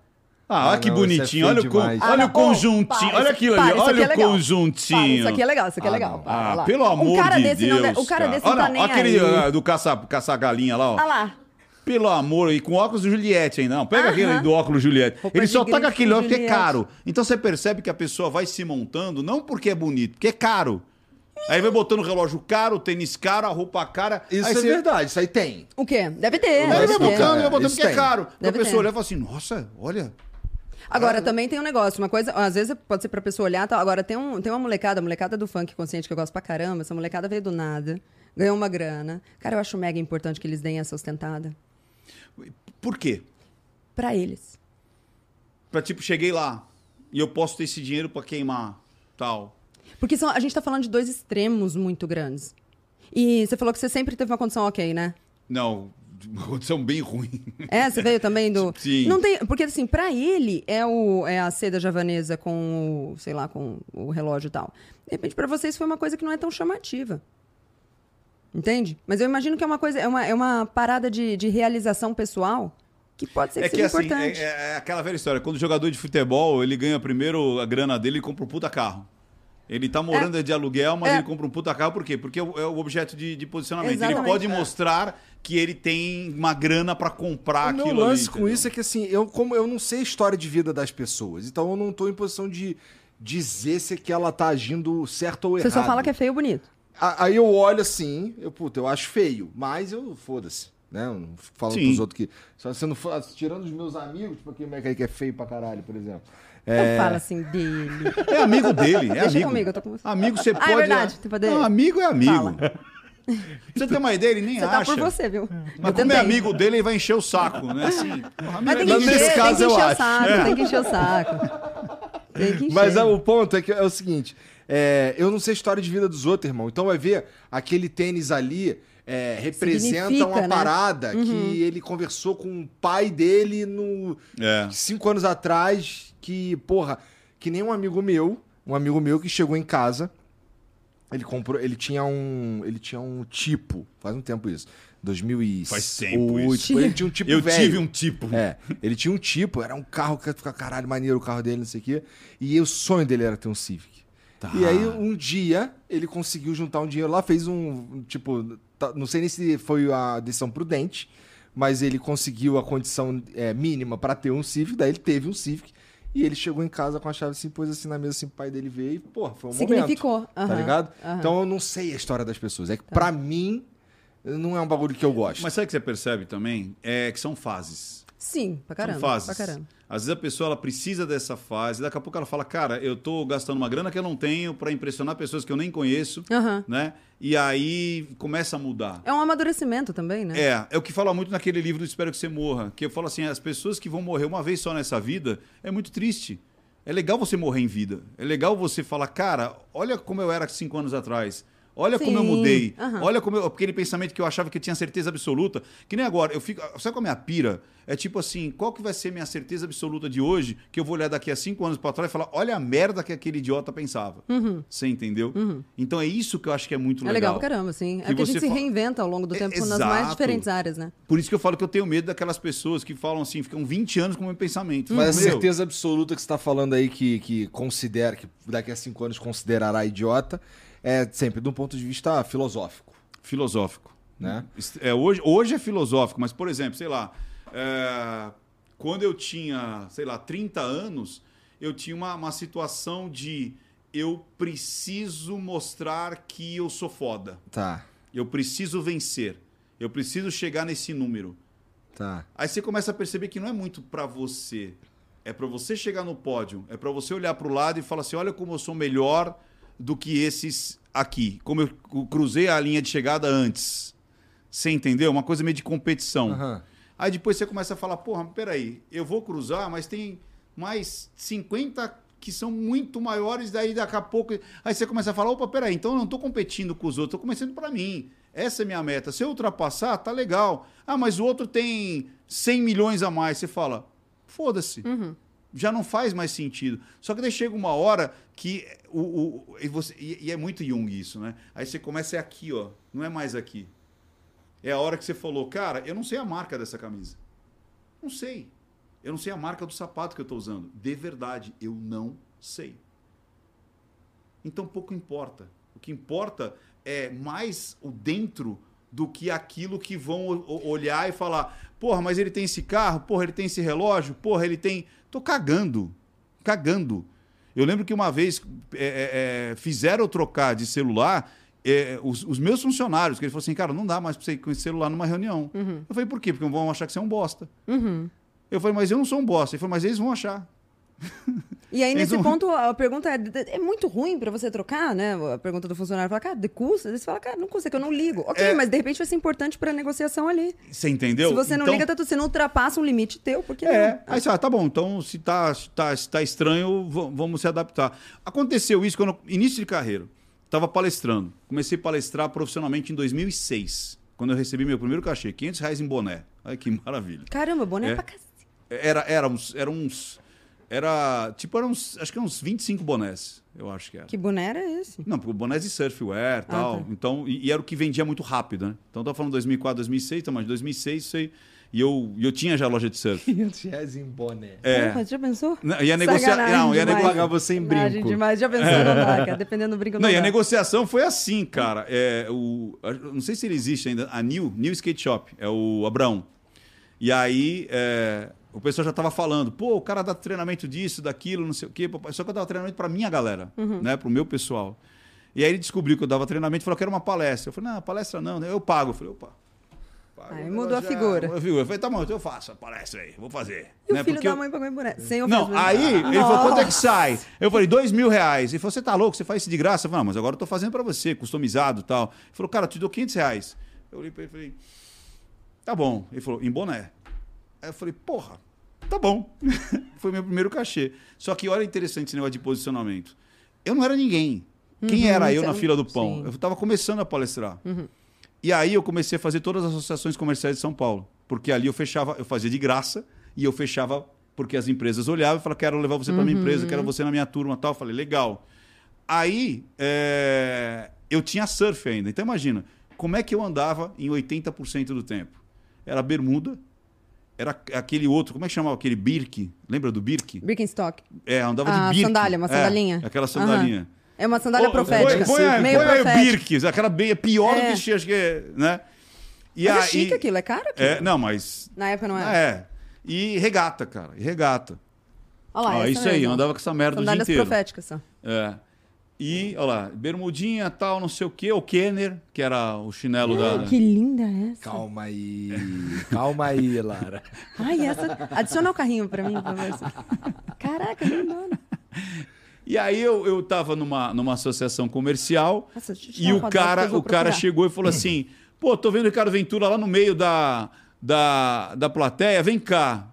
Lá, olha. Ah, Ah, olha que não, é bonitinho. feio olha o, con- demais. olha Ah, o não, conjuntinho. para, olha aquilo para, ali. aqui Olha é o legal. conjuntinho. Para, isso aqui é legal, isso aqui é Ah, legal. não. Ah, lá. pelo amor um de Deus. Não, de- o cara desse não Olha, tá nem olha aquele aí. ah, do caça, caça-galinha lá, ó. Olha lá. Pelo amor, e com óculos do Juliette ainda. Não, pega Aham. aquele do óculos Juliette. Roupa Ele de só tá com aquele óculos porque é Juliette. caro. Então você percebe que a pessoa vai se montando, não porque é bonito, porque é caro. Aí vai botando o relógio caro, o tênis caro, a roupa cara. Isso aí é você- verdade, isso aí tem. O quê? Deve ter. Aí ele deve vai botando, É, vai botando porque é caro. Então a Deve pessoa ter. olha e fala assim, nossa, olha. Agora, também tem um negócio, uma coisa, às vezes pode ser pra pessoa olhar, tal. agora tem, um, tem uma molecada, a molecada do funk consciente que eu gosto pra caramba, essa molecada veio do nada, ganhou uma grana. Cara, eu acho mega importante que eles deem essa ostentada. Por quê? Pra eles. Pra tipo, cheguei lá e eu posso ter esse dinheiro pra queimar, tal. Porque são- a gente tá falando de dois extremos muito grandes. E você falou que você sempre teve uma condição ok, né? Não, uma condição bem ruim. É, você veio também do. Sim. Não tem, porque assim, pra ele é o é a seda javanesa com o, sei lá, com o relógio e tal. De repente pra vocês foi uma coisa que não é tão chamativa. Entende? Mas eu imagino que é uma coisa, é uma, é uma parada de, de realização pessoal que pode ser que, É que assim, importante. é, é aquela velha história. Quando o jogador de futebol, ele ganha primeiro a grana dele e compra um puta carro. Ele tá morando de aluguel, mas É. ele compra um puta carro por quê? Porque é o é o objeto de, de posicionamento. Ele Exatamente. pode É. mostrar que ele tem uma grana pra comprar O meu aquilo lance ali. com entendeu? isso é que assim, eu, como eu não sei a história de vida das pessoas, então eu não tô em posição de dizer se que ela tá agindo certo ou Você errado. só fala que é feio ou bonito. Aí eu olho assim, eu, puta, eu acho feio, mas eu foda-se. Né? Eu não falando Sim. pros outros que. Só você não fa- tirando os meus amigos, tipo aquele moleque aí que é feio pra caralho, por exemplo. Eu falo assim dele. É amigo dele, é Deixa amigo. comigo, eu tô com você. Amigo você Ah, é pode. verdade, tem poder. Não, amigo é amigo. Fala. Você tem uma ideia, ele nem Você tá acha. por você, viu? Mas eu como é tentei. amigo dele, ele vai encher o saco, né? Assim, Mas tem que é encher, nesse tem caso, que eu encher o acho. saco, tem que encher o saco. Tem que encher. Mas é, o ponto é que é o seguinte: é, eu não sei a história de vida dos outros, irmão. Então vai ver aquele tênis ali. É, representa Significa, uma né? parada que ele conversou com o pai dele no É. cinco anos atrás. Que, porra, que nem um amigo meu, um amigo meu que chegou em casa, ele comprou, ele tinha um, ele tinha um tipo, faz um tempo isso, 2008. Faz tempo isso. Ele tinha um tipo Eu velho. tive um tipo. É, ele tinha um tipo, era um carro que ia ficar caralho maneiro o carro dele, não sei o quê. E o sonho dele era ter um Civic. Tá. E aí, um dia, ele conseguiu juntar um dinheiro lá, fez um, tipo, tá- não sei nem se foi a decisão prudente, mas ele conseguiu a condição é, mínima pra ter um Civic, daí ele teve um Civic. E ele chegou em casa com a chave assim, pôs assim na mesa, assim, o pai dele veio e, pô, foi um Significou, momento. Tá aham, ligado? aham. Então eu não sei a história das pessoas. É que pra mim, não é um bagulho que eu gosto. Mas sabe o que você percebe também? É que são fases. Sim, pra caramba. são fases. Pra caramba. Às vezes a pessoa ela precisa dessa fase, daqui a pouco ela fala, cara, eu tô gastando uma grana que eu não tenho pra impressionar pessoas que eu nem conheço, Aham. né? E aí começa a mudar. É um amadurecimento também, né? É, é o que fala muito naquele livro do Espero que você morra, que eu falo assim, as pessoas que vão morrer uma vez só nessa vida é muito triste. É legal você morrer em vida. É legal você falar, cara, olha como eu era cinco anos atrás. Olha como eu Sim, mudei. aham. Olha como eu, aquele pensamento que eu achava que eu tinha certeza absoluta. Que nem agora, eu fico. Sabe qual é a minha pira? É tipo assim, qual que vai ser minha certeza absoluta de hoje? Que eu vou olhar daqui a cinco anos pra trás e falar, olha a merda que aquele idiota pensava. Você entendeu? Então é isso que eu acho que é muito Uhum. É legal. legal pra caramba, sim. Que É que a gente se fa- reinventa ao longo do É, tempo nas mais diferentes áreas, né? Por isso que eu falo que eu tenho medo daquelas pessoas que falam assim, ficam 20 anos com o meu pensamento. Mas a certeza absoluta que você tá falando aí que, que considera, que daqui a cinco anos considerará idiota, é sempre de um ponto de vista filosófico, Filosófico. né? É, hoje, hoje é filosófico, mas, por exemplo, sei lá, é, quando eu tinha, sei lá, 30 anos, eu tinha uma, uma situação de eu preciso mostrar que eu sou foda. Tá, Eu preciso vencer. Eu preciso chegar nesse número. tá. Aí você começa a perceber que não é muito pra você. É pra você chegar no pódio. É pra você olhar pro lado e falar assim: olha como eu sou melhor do que esses aqui. Como eu cruzei a linha de chegada antes. Você entendeu? Uma coisa meio de competição. Aham. Aí depois você começa a falar: porra, peraí, eu vou cruzar, mas tem mais 50 que são muito maiores, daí daqui a pouco. Aí você começa a falar: opa, peraí, então eu não tô competindo com os outros, tô começando pra mim. Essa é a minha meta. Se eu ultrapassar, tá legal. Ah, mas o outro tem 100 milhões a mais. Você fala: foda-se. Já não faz mais sentido. Só que daí chega uma hora que o, o- e, você- e- e é muito Jung isso, né? Aí você começa é aqui, ó. Não é mais aqui. É a hora que você falou, cara, eu não sei a marca dessa camisa. Não sei. Eu não sei a marca do sapato que eu estou usando. De verdade, eu não sei. Então pouco importa. O que importa é mais o dentro do que aquilo que vão olhar e falar: porra, mas ele tem esse carro, porra, ele tem esse relógio, porra, ele tem. Tô cagando. Cagando. Eu lembro que uma vez é, é, é, fizeram eu trocar de celular. é, os, os meus funcionários, que ele falou assim, cara, não dá mais pra você ir com esse celular numa reunião. Eu falei, por quê? Porque vão achar que você é um bosta. Eu falei, mas eu não sou um bosta. Ele falou, mas eles vão achar. E aí, nesse não- ponto, a pergunta é: é muito ruim pra você trocar, né? A pergunta do funcionário fala, cara, de custa? Você fala, cara, não custa, que eu não ligo. Ok, É. mas de repente vai ser importante pra negociação ali. Você entendeu? Se você não Então- liga, tá tudo. Você não ultrapassa um limite teu, porque É, não. aí você fala, tá bom, então se tá, tá, se tá estranho, vamos se adaptar. Aconteceu isso quando, início de carreira, estava palestrando. Comecei a palestrar profissionalmente em 2006, quando eu recebi meu primeiro cachê, 500 reais em boné. Olha que maravilha. Caramba, boné É. pra cacete. Era, era uns, era uns, era, tipo, eram uns, acho que uns 25 bonés, eu acho que era. Que boné era esse? Não, porque bonés de surfwear e tal. tá. Então, e, e era o que vendia muito rápido, né? Então, eu tô falando 2004, 2006, então, mas 2006, sei. E eu, eu tinha já loja de surf. 500 reais em boné. É. Porra, já pensou? Não, e a negocia... Sacanagem não, e a demais. nego- pagar você em brinco. demais. Já pensou, não dá, cara. Dependendo do brinco, não, Não, e a negociação foi assim, cara. É, o, não sei se ele existe ainda, a New, New Skate Shop, é o Abrão. E aí é, o pessoal já tava falando, pô, o cara dá treinamento disso, daquilo, não sei o quê. papai. Só que eu dava treinamento pra minha galera, Uhum. né? Pro meu pessoal. E aí ele descobriu que eu dava treinamento e falou que era uma palestra. Eu falei, não, palestra não, né? Eu pago. Eu falei, opa. pago, Aí o mudou a figura. mudou a figura. Eu falei, tá bom, então eu faço a palestra aí, vou fazer. E né? o filho Porque da eu- mãe pagou em boné. Sem não, aí ele falou, quanto é que sai? Eu falei, dois mil reais. Ele falou, você tá louco? Você faz isso de graça? Eu falei, não, mas agora eu tô fazendo pra você, customizado e tal. Ele falou, cara, eu te dou 500 reais. Eu olhei pra ele e falei, tá bom. Ele falou, em boné. Aí eu falei, porra, tá bom. Foi meu primeiro cachê. Só que olha interessante esse negócio de posicionamento. Eu não era ninguém. Quem era eu na fila do pão? sim. Eu tava começando a palestrar. E aí eu comecei a fazer todas as associações comerciais de São Paulo. Porque ali eu fechava, eu fazia de graça e eu fechava porque as empresas olhavam e falavam, quero levar você para minha empresa, quero você na minha turma e tal. Eu falei, legal. Aí é, eu tinha surf ainda. Então imagina, como é que eu andava em 80% do tempo? Era bermuda, era aquele outro, como é que chamava aquele Birk? Lembra do Birk? Birkenstock. É, andava Ah, de Birk. sandália, uma É, sandalinha. aquela sandalinha. É uma sandália Ô, profética. Põe, põe, aí, meio põe aí. Birk, aquela é pior É. do que acho que é, né? E Mas é aí- chique aquilo, é caro aquilo? É, não, mas Na época não é. era. E regata, cara, e regata. Olha lá, essa isso aí, mesmo. eu andava com essa merda o dia Sandálias inteiro. proféticas só. É. E, olha lá, bermudinha, tal, não sei o quê, o Kenner, que era o chinelo da... Que linda essa. Calma aí. Calma aí, Lara. Ai, essa. Adiciona o carrinho pra mim, por favor. Caraca, lindona. E aí eu, eu tava numa, numa associação comercial Nossa, e o cara, o cara chegou e falou assim: pô, tô vendo o Ricardo Ventura lá no meio da, da, da plateia, vem cá.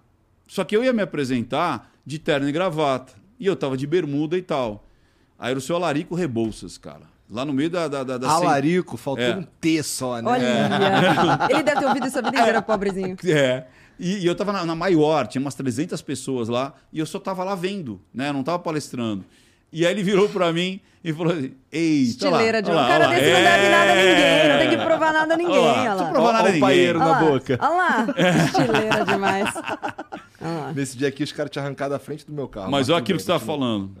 Só que eu ia me apresentar de terno e gravata. E eu tava de bermuda e tal. Aí era o seu Alarico Rebouças, cara. Lá no meio da. da, da, da Alarico, faltou É. um T só, né? Olha! Ele deve ter ouvido isso a vida inteira, pobrezinho. É. E, e eu tava na, na maior, tinha umas 300 pessoas lá, e eu só tava lá vendo, né? Eu não tava palestrando. E aí ele virou pra mim e falou assim: Eita, olha lá, Estileira de um lá, cara lá. desse não deve nada a ninguém, não tem que É. provar nada a ninguém. Olha lá, Olha deixa eu lá. provar nada a Ó, o ninguém. Olha na lá, boca. Olha lá, estileira demais. Lá. Nesse dia aqui, os caras tinham arrancado a frente do meu carro. Mas olha aquilo que você tava falando.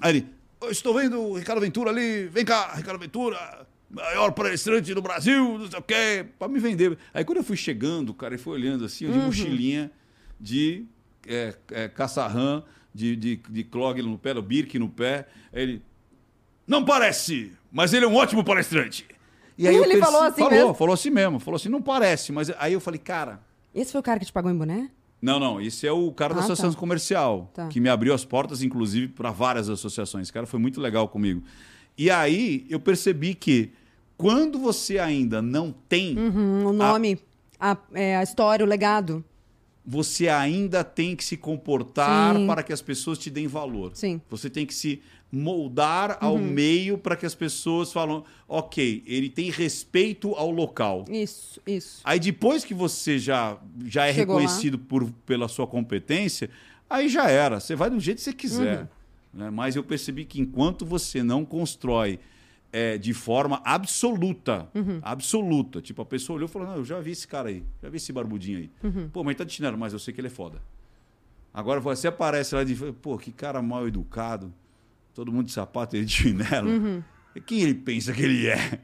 Aí ele, eu estou vendo o Ricardo Ventura ali, vem cá, Ricardo Ventura, maior palestrante do Brasil, não sei o quê, pra me vender. Aí quando eu fui chegando, cara, ele foi olhando assim, eu Uhum. de mochilinha, de é, é, caçarrã, de, de, de clog no pé, do birk no pé. Aí ele, não parece, mas ele é um ótimo palestrante. E aí eu Ele falou assim falou, mesmo? falou assim mesmo, falou assim, não parece, mas aí eu falei, cara, Esse foi o cara que te pagou em boné? Não, não, esse é o cara da Ah, associação tá. comercial, Tá. que me abriu as portas, inclusive, para várias associações. Esse cara foi muito legal comigo. E aí eu percebi que quando você ainda não tem, Hum, o nome, a, é, a história, o legado. você ainda tem que se comportar Sim. para que as pessoas te deem valor. Sim. Você tem que se moldar ao Uhum. meio para que as pessoas falam, ok, ele tem respeito ao local. Isso, isso. Aí depois que você já, já é Chegou lá. reconhecido por, pela sua competência, aí já era. Você vai do jeito que você quiser. Uhum. né? Mas eu percebi que enquanto você não constrói é, de forma absoluta, Uhum. absoluta, tipo, a pessoa olhou e falou, não, eu já vi esse cara aí, já vi esse barbudinho aí. Uhum. Pô, mas tá de chinelo, mas eu sei que ele é foda. Agora você aparece lá de pô, que cara mal educado, todo mundo de sapato, ele de chinelo. Uhum. Quem ele pensa que ele é?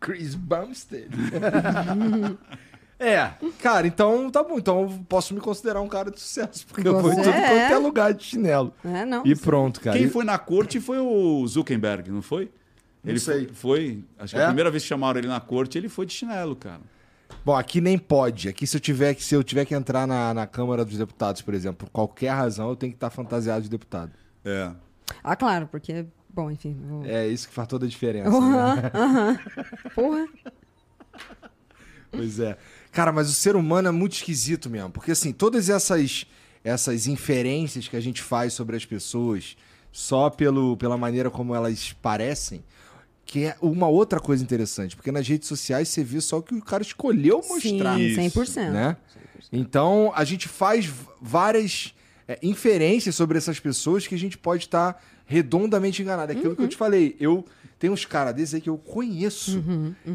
Chris Bumstead. é, cara, então tá bom. Então eu posso me considerar um cara de sucesso. Porque eu vou em Você tudo é. quanto é lugar de chinelo. É, não. E pronto, cara. Quem foi na corte foi o Zuckerberg, não foi? Não ele sei. Foi, foi- Acho que É? a primeira vez que chamaram ele na corte, ele foi de chinelo, cara. Bom, aqui nem pode. Aqui se eu tiver que, se eu tiver que entrar na, na Câmara dos Deputados, por exemplo, por qualquer razão, eu tenho que estar fantasiado de deputado. É. Ah, claro, porque, bom, enfim. vou- É isso que faz toda a diferença. né? Aham, aham. Porra. Pois é. Cara, mas o ser humano é muito esquisito mesmo. Porque, assim, todas essas, essas inferências que a gente faz sobre as pessoas, só pelo, pela maneira como elas parecem, que é uma outra coisa interessante. Porque nas redes sociais você vê só o que o cara escolheu mostrar. Sim, Isso, 100%. né? Então, a gente faz várias é, inferências sobre essas pessoas que a gente pode estar redondamente enganado. É Aquilo que eu te falei, eu tenho uns caras desses aí que eu conheço.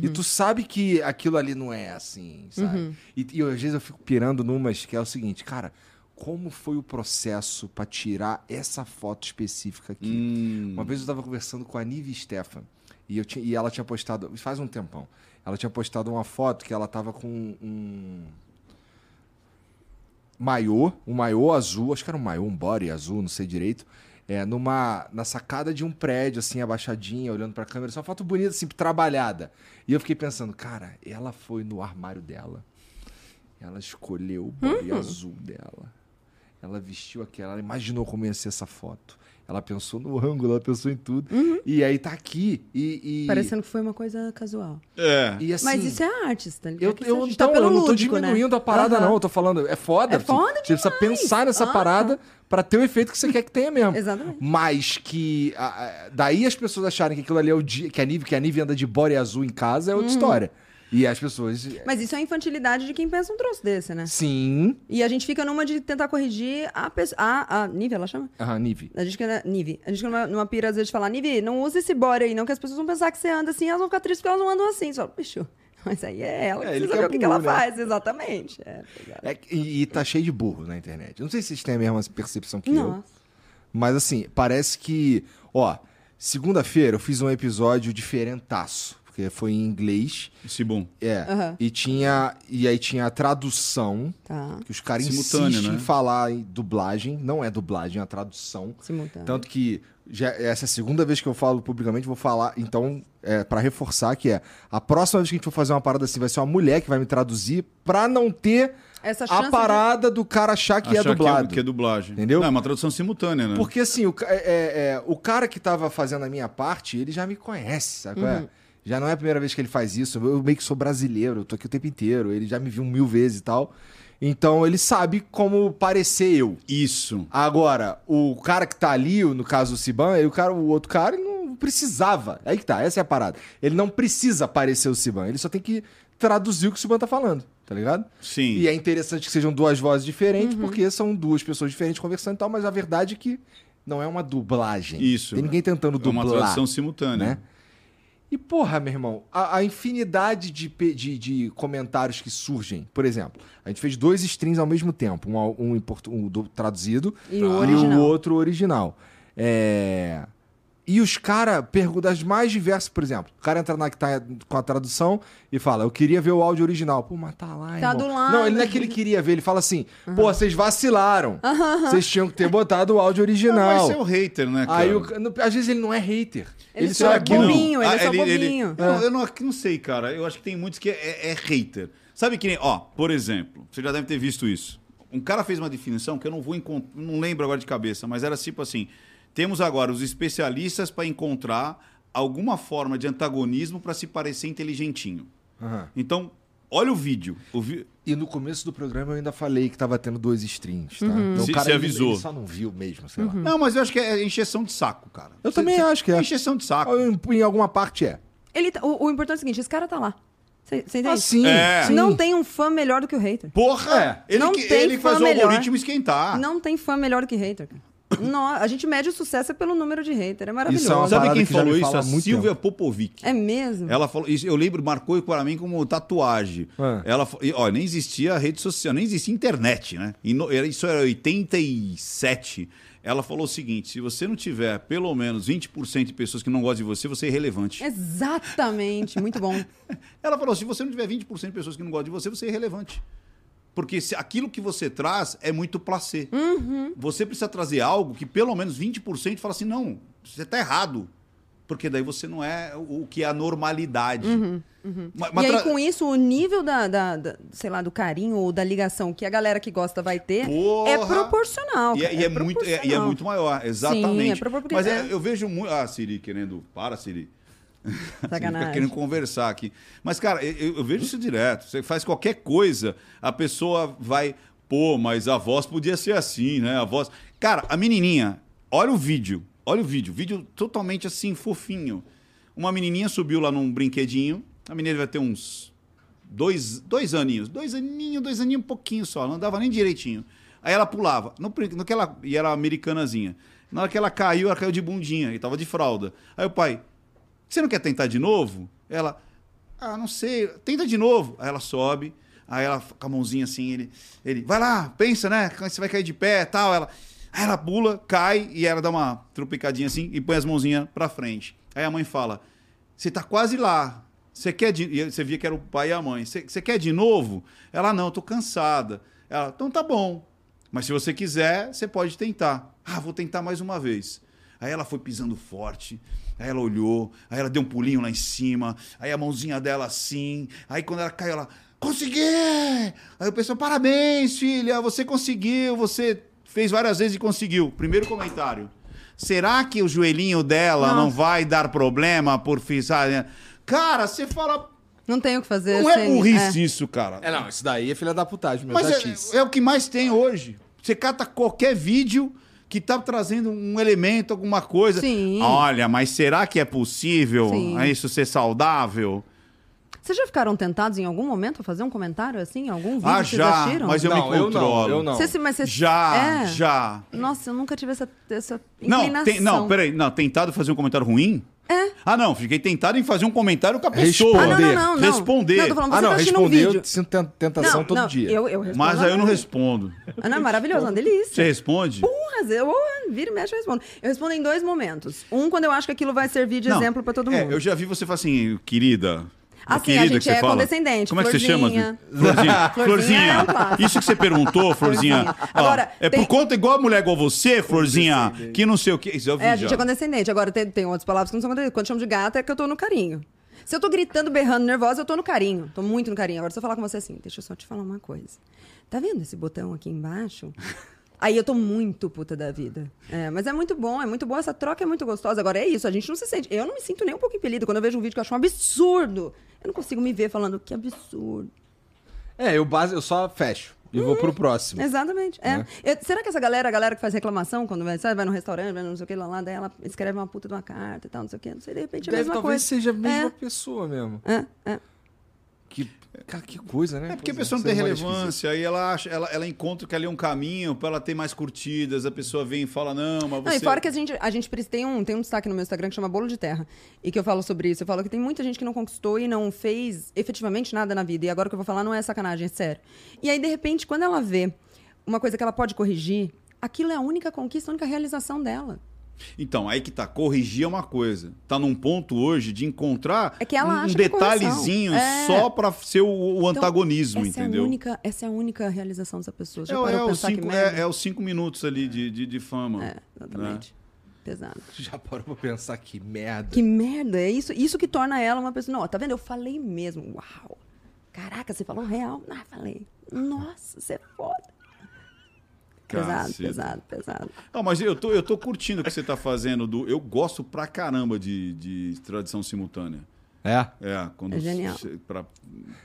E tu sabe que aquilo ali não é assim, sabe? E, e eu, às vezes eu fico pirando numas que é o seguinte, cara, como foi o processo pra tirar essa foto específica aqui? Hum. Uma vez eu tava conversando com a Nive Stefan e, eu tinha, e ela tinha postado, faz um tempão, ela tinha postado uma foto que ela tava com um maiô, um maiô azul, acho que era um maiô, um body azul, não sei direito, é, numa, na sacada de um prédio, assim, abaixadinha, olhando pra câmera, só uma foto bonita, assim, trabalhada. E eu fiquei pensando, cara, ela foi no armário dela, ela escolheu o body azul dela, ela vestiu aquela, ela imaginou como ia ser essa foto. Ela pensou no ângulo, ela pensou em tudo. E aí tá aqui. E, e, Parecendo que foi uma coisa casual. É. e assim, Mas isso é arte, tá ligado? eu, eu, então, tá eu não tô lúdico, né? diminuindo a parada, Aham. não. Eu tô falando, é foda. É foda Você precisa demais. pensar nessa Aham. parada pra ter o efeito que você quer que tenha mesmo. Exatamente. Mas que. a- a- daí as pessoas acharem que aquilo ali é o dia. Que a Nive, que a Nive anda de body azul em casa é outra Uhum. história. E as pessoas. Mas isso é a infantilidade de quem pensa um troço desse, né? Sim. E a gente fica numa de tentar corrigir a pessoa. A, a Nive, ela chama? Aham, Nive. A gente fica. Nive. A gente fica numa, numa pira às vezes de falar, Nive, não usa esse body aí, não, que as pessoas vão pensar que você anda assim, elas vão ficar tristes porque elas não andam assim. Só, bicho. Mas aí é ela que É, precisa é saber o que, que ela né? faz, exatamente. É, tá? É, e, e tá cheio de burro na internet. Não sei se vocês têm a mesma percepção que eu. Nossa. Mas assim, parece que. Ó, segunda-feira eu fiz um episódio diferentaço. Porque foi em inglês. Esse bom. É. Aham. E tinha. E aí tinha a tradução. Tá. Que os caras insistem né? em falar em dublagem. Não é dublagem, é a tradução. Simultâneo. Tanto que já, essa é a segunda vez que eu falo publicamente, vou falar, então, é, para reforçar que é a próxima vez que a gente for fazer uma parada assim, vai ser uma mulher que vai me traduzir pra não ter a de- parada do cara achar que é Achar dublado. Que é, dublagem. Entendeu? Não, é uma tradução simultânea, né? Porque assim, o, é- é- é, o cara que tava fazendo a minha parte, ele já me conhece, sabe? qual é? Já não é a primeira vez que ele faz isso. Eu meio que sou brasileiro, eu tô aqui o tempo inteiro. Ele já me viu mil vezes e tal. Então ele sabe como parecer eu. Isso. Agora, o cara que tá ali, no caso o Siban, e o, cara, o outro cara, ele não precisava. Aí que tá, essa é a parada. Ele não precisa parecer o Siban, ele só tem que traduzir o que o Siban tá falando, tá ligado? Sim. E é interessante que sejam duas vozes diferentes, porque são duas pessoas diferentes conversando e tal, mas a verdade é que não é uma dublagem. Isso. Tem ninguém tentando É uma dublar. tradução simultânea. né? E porra, meu irmão, a, a infinidade de, de, de comentários que surgem. Por exemplo, a gente fez dois streams ao mesmo tempo, um, um, um do- traduzido E o original. o outro original. É, E os caras perguntam das mais diversas, por exemplo, o cara entra na que tá com a tradução e fala: Eu queria ver o áudio original. Pô, mas tá lá, Tá irmão. do lado. Não, ele não é que ele queria ver, ele fala assim: Pô, vocês vacilaram. Vocês tinham que ter botado o áudio Não, original. mas é o hater, né, cara? Aí, o- no- às vezes ele não é hater. Ele Ele, só só é é bobinho. bobinho. ele é só Ah, bobinho. Não, eu não, não sei, cara. Eu acho que tem muitos que é, é hater. Sabe que nem, ó, por exemplo, você já deve ter visto isso. Um cara fez uma definição que eu não vou encont- não lembro agora de cabeça, mas era tipo assim: temos agora os especialistas para encontrar alguma forma de antagonismo para se parecer inteligentinho. Aham. Então, olha o vídeo. O vi- E no começo do programa eu ainda falei que tava tendo dois streams, tá? Uhum. Então, Se- o cara se ele- avisou. Ele só não viu mesmo, sei lá. Não, mas eu acho que é encheção de saco, cara. Eu também acho que é. encheção de saco. Em, em alguma parte é. Ele tá- o, o importante é o seguinte: esse cara tá lá. Você entende? Ah, sim. É. sim. Não tem um fã melhor do que o hater. Porra! ele Não que, tem ele que faz o melhor. algoritmo esquentar. Não tem fã melhor do que hater, cara. Nó- a gente mede o sucesso é pelo número de hater. É maravilhoso. Isso é Sabe quem que falou isso? fala A Silvia Popovic. É mesmo? Ela falou, isso eu lembro, marcou para mim como tatuagem. Ah. Ela, ó, nem existia rede social, nem existia internet, né? E no- era- isso era 87. Ela falou o seguinte: se você não tiver pelo menos 20% de pessoas que não gostam de você, você é irrelevante. Exatamente. Muito bom. Ela falou: se você não tiver 20% de pessoas que não gostam de você, você é irrelevante. Porque se aquilo que você traz é muito placê. Uhum. Você precisa trazer algo que pelo menos 20% fala assim: não, você está errado. Porque daí você não é o que é a normalidade. Ma- mas Uhum, e aí, com isso, o nível da, da- da- sei lá, do carinho ou da ligação que a galera que gosta vai ter Porra! é proporcional. E é, e é muito, é- e é proporcional. muito maior, exatamente. é propor- porque Mas é- é- eu vejo muito. Ah, Siri querendo. Para, Siri. Siri fica Sacanagem. querendo conversar aqui. Mas, cara, eu, eu vejo isso direto. Você faz qualquer coisa, a pessoa vai. Pô, mas a voz podia ser assim, né? A voz. Cara, a menininha, olha o vídeo. Olha o vídeo. Vídeo totalmente assim, fofinho. Uma menininha subiu lá num brinquedinho. A menina vai ter uns dois, dois aninhos. Dois aninhos, dois aninhos, um pouquinho só. Não andava nem direitinho. Aí ela pulava. No, no que ela, e era americanazinha. Na hora que ela caiu, ela caiu de bundinha e tava de fralda. Aí o pai, você não quer tentar de novo? Ela, ah, não sei, tenta de novo. Aí ela sobe, aí ela com a mãozinha assim, ele, ele, vai lá, pensa, né? Você vai cair de pé tal. Ela, aí ela pula, cai e ela dá uma tropicadinha assim e põe as mãozinhas pra frente. Aí a mãe fala, você tá quase lá. Você quer de... Você via que era o pai e a mãe. Você, você quer de novo? Ela, não, eu tô cansada. Ela, então tá bom. Mas se você quiser, você pode tentar. Ah, vou tentar mais uma vez. Aí ela foi pisando forte. Aí ela olhou. Aí ela deu um pulinho lá em cima. Aí a mãozinha dela assim. Aí quando ela caiu, ela. Consegui! Aí o pessoal, parabéns, filha. Você conseguiu. Você fez várias vezes e conseguiu. Primeiro comentário. Será que o joelhinho dela não Nossa. vai dar problema por ficar. Cara, você fala. Não tem o que fazer. Não é sem- burrice isso, cara. É, não, isso daí é filha da putagem, meu Mas é, é o que mais tem hoje. Você cata qualquer vídeo que tá trazendo um elemento, alguma coisa. Sim. Olha, mas será que é possível Sim. é isso ser saudável? Vocês já ficaram tentados em algum momento a fazer um comentário assim? Algum vídeo ah, vocês já. assistiram? Mas eu não, me eu não, controlo. eu não. Se- mas você- Já, É. já. Nossa, eu nunca tive essa, essa Não, inclinação. tem, não, peraí. Não, tentado fazer um comentário ruim? É. Ah, não. Fiquei tentado em fazer um comentário com a pessoa. Ah, não, não, não, não. Responder. Não, tô falando, você ah, não, tá assistindo um responder vídeo. eu sinto ten- tentação não, todo não, dia. Eu, eu respondo Mas aí eu não respondo. Ah, não, é maravilhoso, uma delícia. Você responde? Porra, eu vira e mexe eu respondo. Eu respondo em dois momentos. Um, quando eu acho que aquilo vai servir de Não, exemplo pra todo é, mundo. eu já vi você falar assim, querida. Assim, a gente é fala. condescendente, Como é que você chama? florzinha. Florzinha. Florzinha é. Isso que você perguntou, Florzinha. Ó, Agora, é tem- por conta igual a mulher igual você, Florzinha, que não sei o que. Isso eu vi É, a já. gente é condescendente. Agora, tem, tem outras palavras que não são condescendentes. Quando eu chamo de gata, é que eu tô no carinho. Se eu tô gritando, berrando, nervosa, eu tô no carinho. Tô muito no carinho. Agora, se eu falar com você assim, deixa eu só te falar uma coisa. Tá vendo esse botão aqui embaixo? Aí eu tô muito puta da vida. É, mas é muito bom, é muito bom. Essa troca é muito gostosa. Agora é isso, a gente não se sente. Eu não me sinto nem um pouco impelida. Quando eu vejo um vídeo que eu acho um absurdo, eu não consigo me ver falando que absurdo. É, eu, base, eu só fecho. e vou pro próximo. Exatamente. É. Né? Eu- será que essa galera, a galera que faz reclamação, quando vai, sabe, vai no restaurante, vai no não sei o que lá, lá, daí ela escreve uma puta de uma carta e tal, não sei o que, não sei, de repente é a Deve, mesma talvez coisa. seja a mesma É. pessoa mesmo. É, é. Que, cara, que coisa, né? É porque a Pois pessoa não tem é esquisito. relevância, aí ela, acha, ela, ela encontra que ali é um caminho pra ela ter mais curtidas, a pessoa vem e fala, não, mas Não, você... e fora que a gente, a gente precisa- tem um, tem um destaque no meu Instagram que chama Bolo de Terra. E que eu falo sobre isso. Eu falo que tem muita gente que não conquistou e não fez efetivamente nada na vida. E agora o que eu vou falar não é sacanagem, é sério. E aí, de repente, quando ela vê uma coisa que ela pode corrigir, aquilo é a única conquista, a única realização dela. Então, aí que tá, corrigir é uma coisa. Tá num ponto hoje de encontrar É que ela um é detalhezinho. É. só pra ser o, o Então, antagonismo, essa entendeu? É a única, essa é a única realização dessa pessoa. Já É, parou é cinco, é, é os cinco minutos ali de, de, de fama. É, exatamente. Pesado. Já parou pra pensar que merda. Que merda, é isso, isso que torna ela uma pessoa. Não, tá vendo? Eu falei mesmo. Uau! Caraca, você falou real? Ah, falei. Nossa, você é foda. Pesado, pesado, pesado. Não, mas eu tô, eu tô curtindo o que você tá fazendo. Do, eu gosto pra caramba de, de tradução simultânea. É? É, quando É genial. você- pra-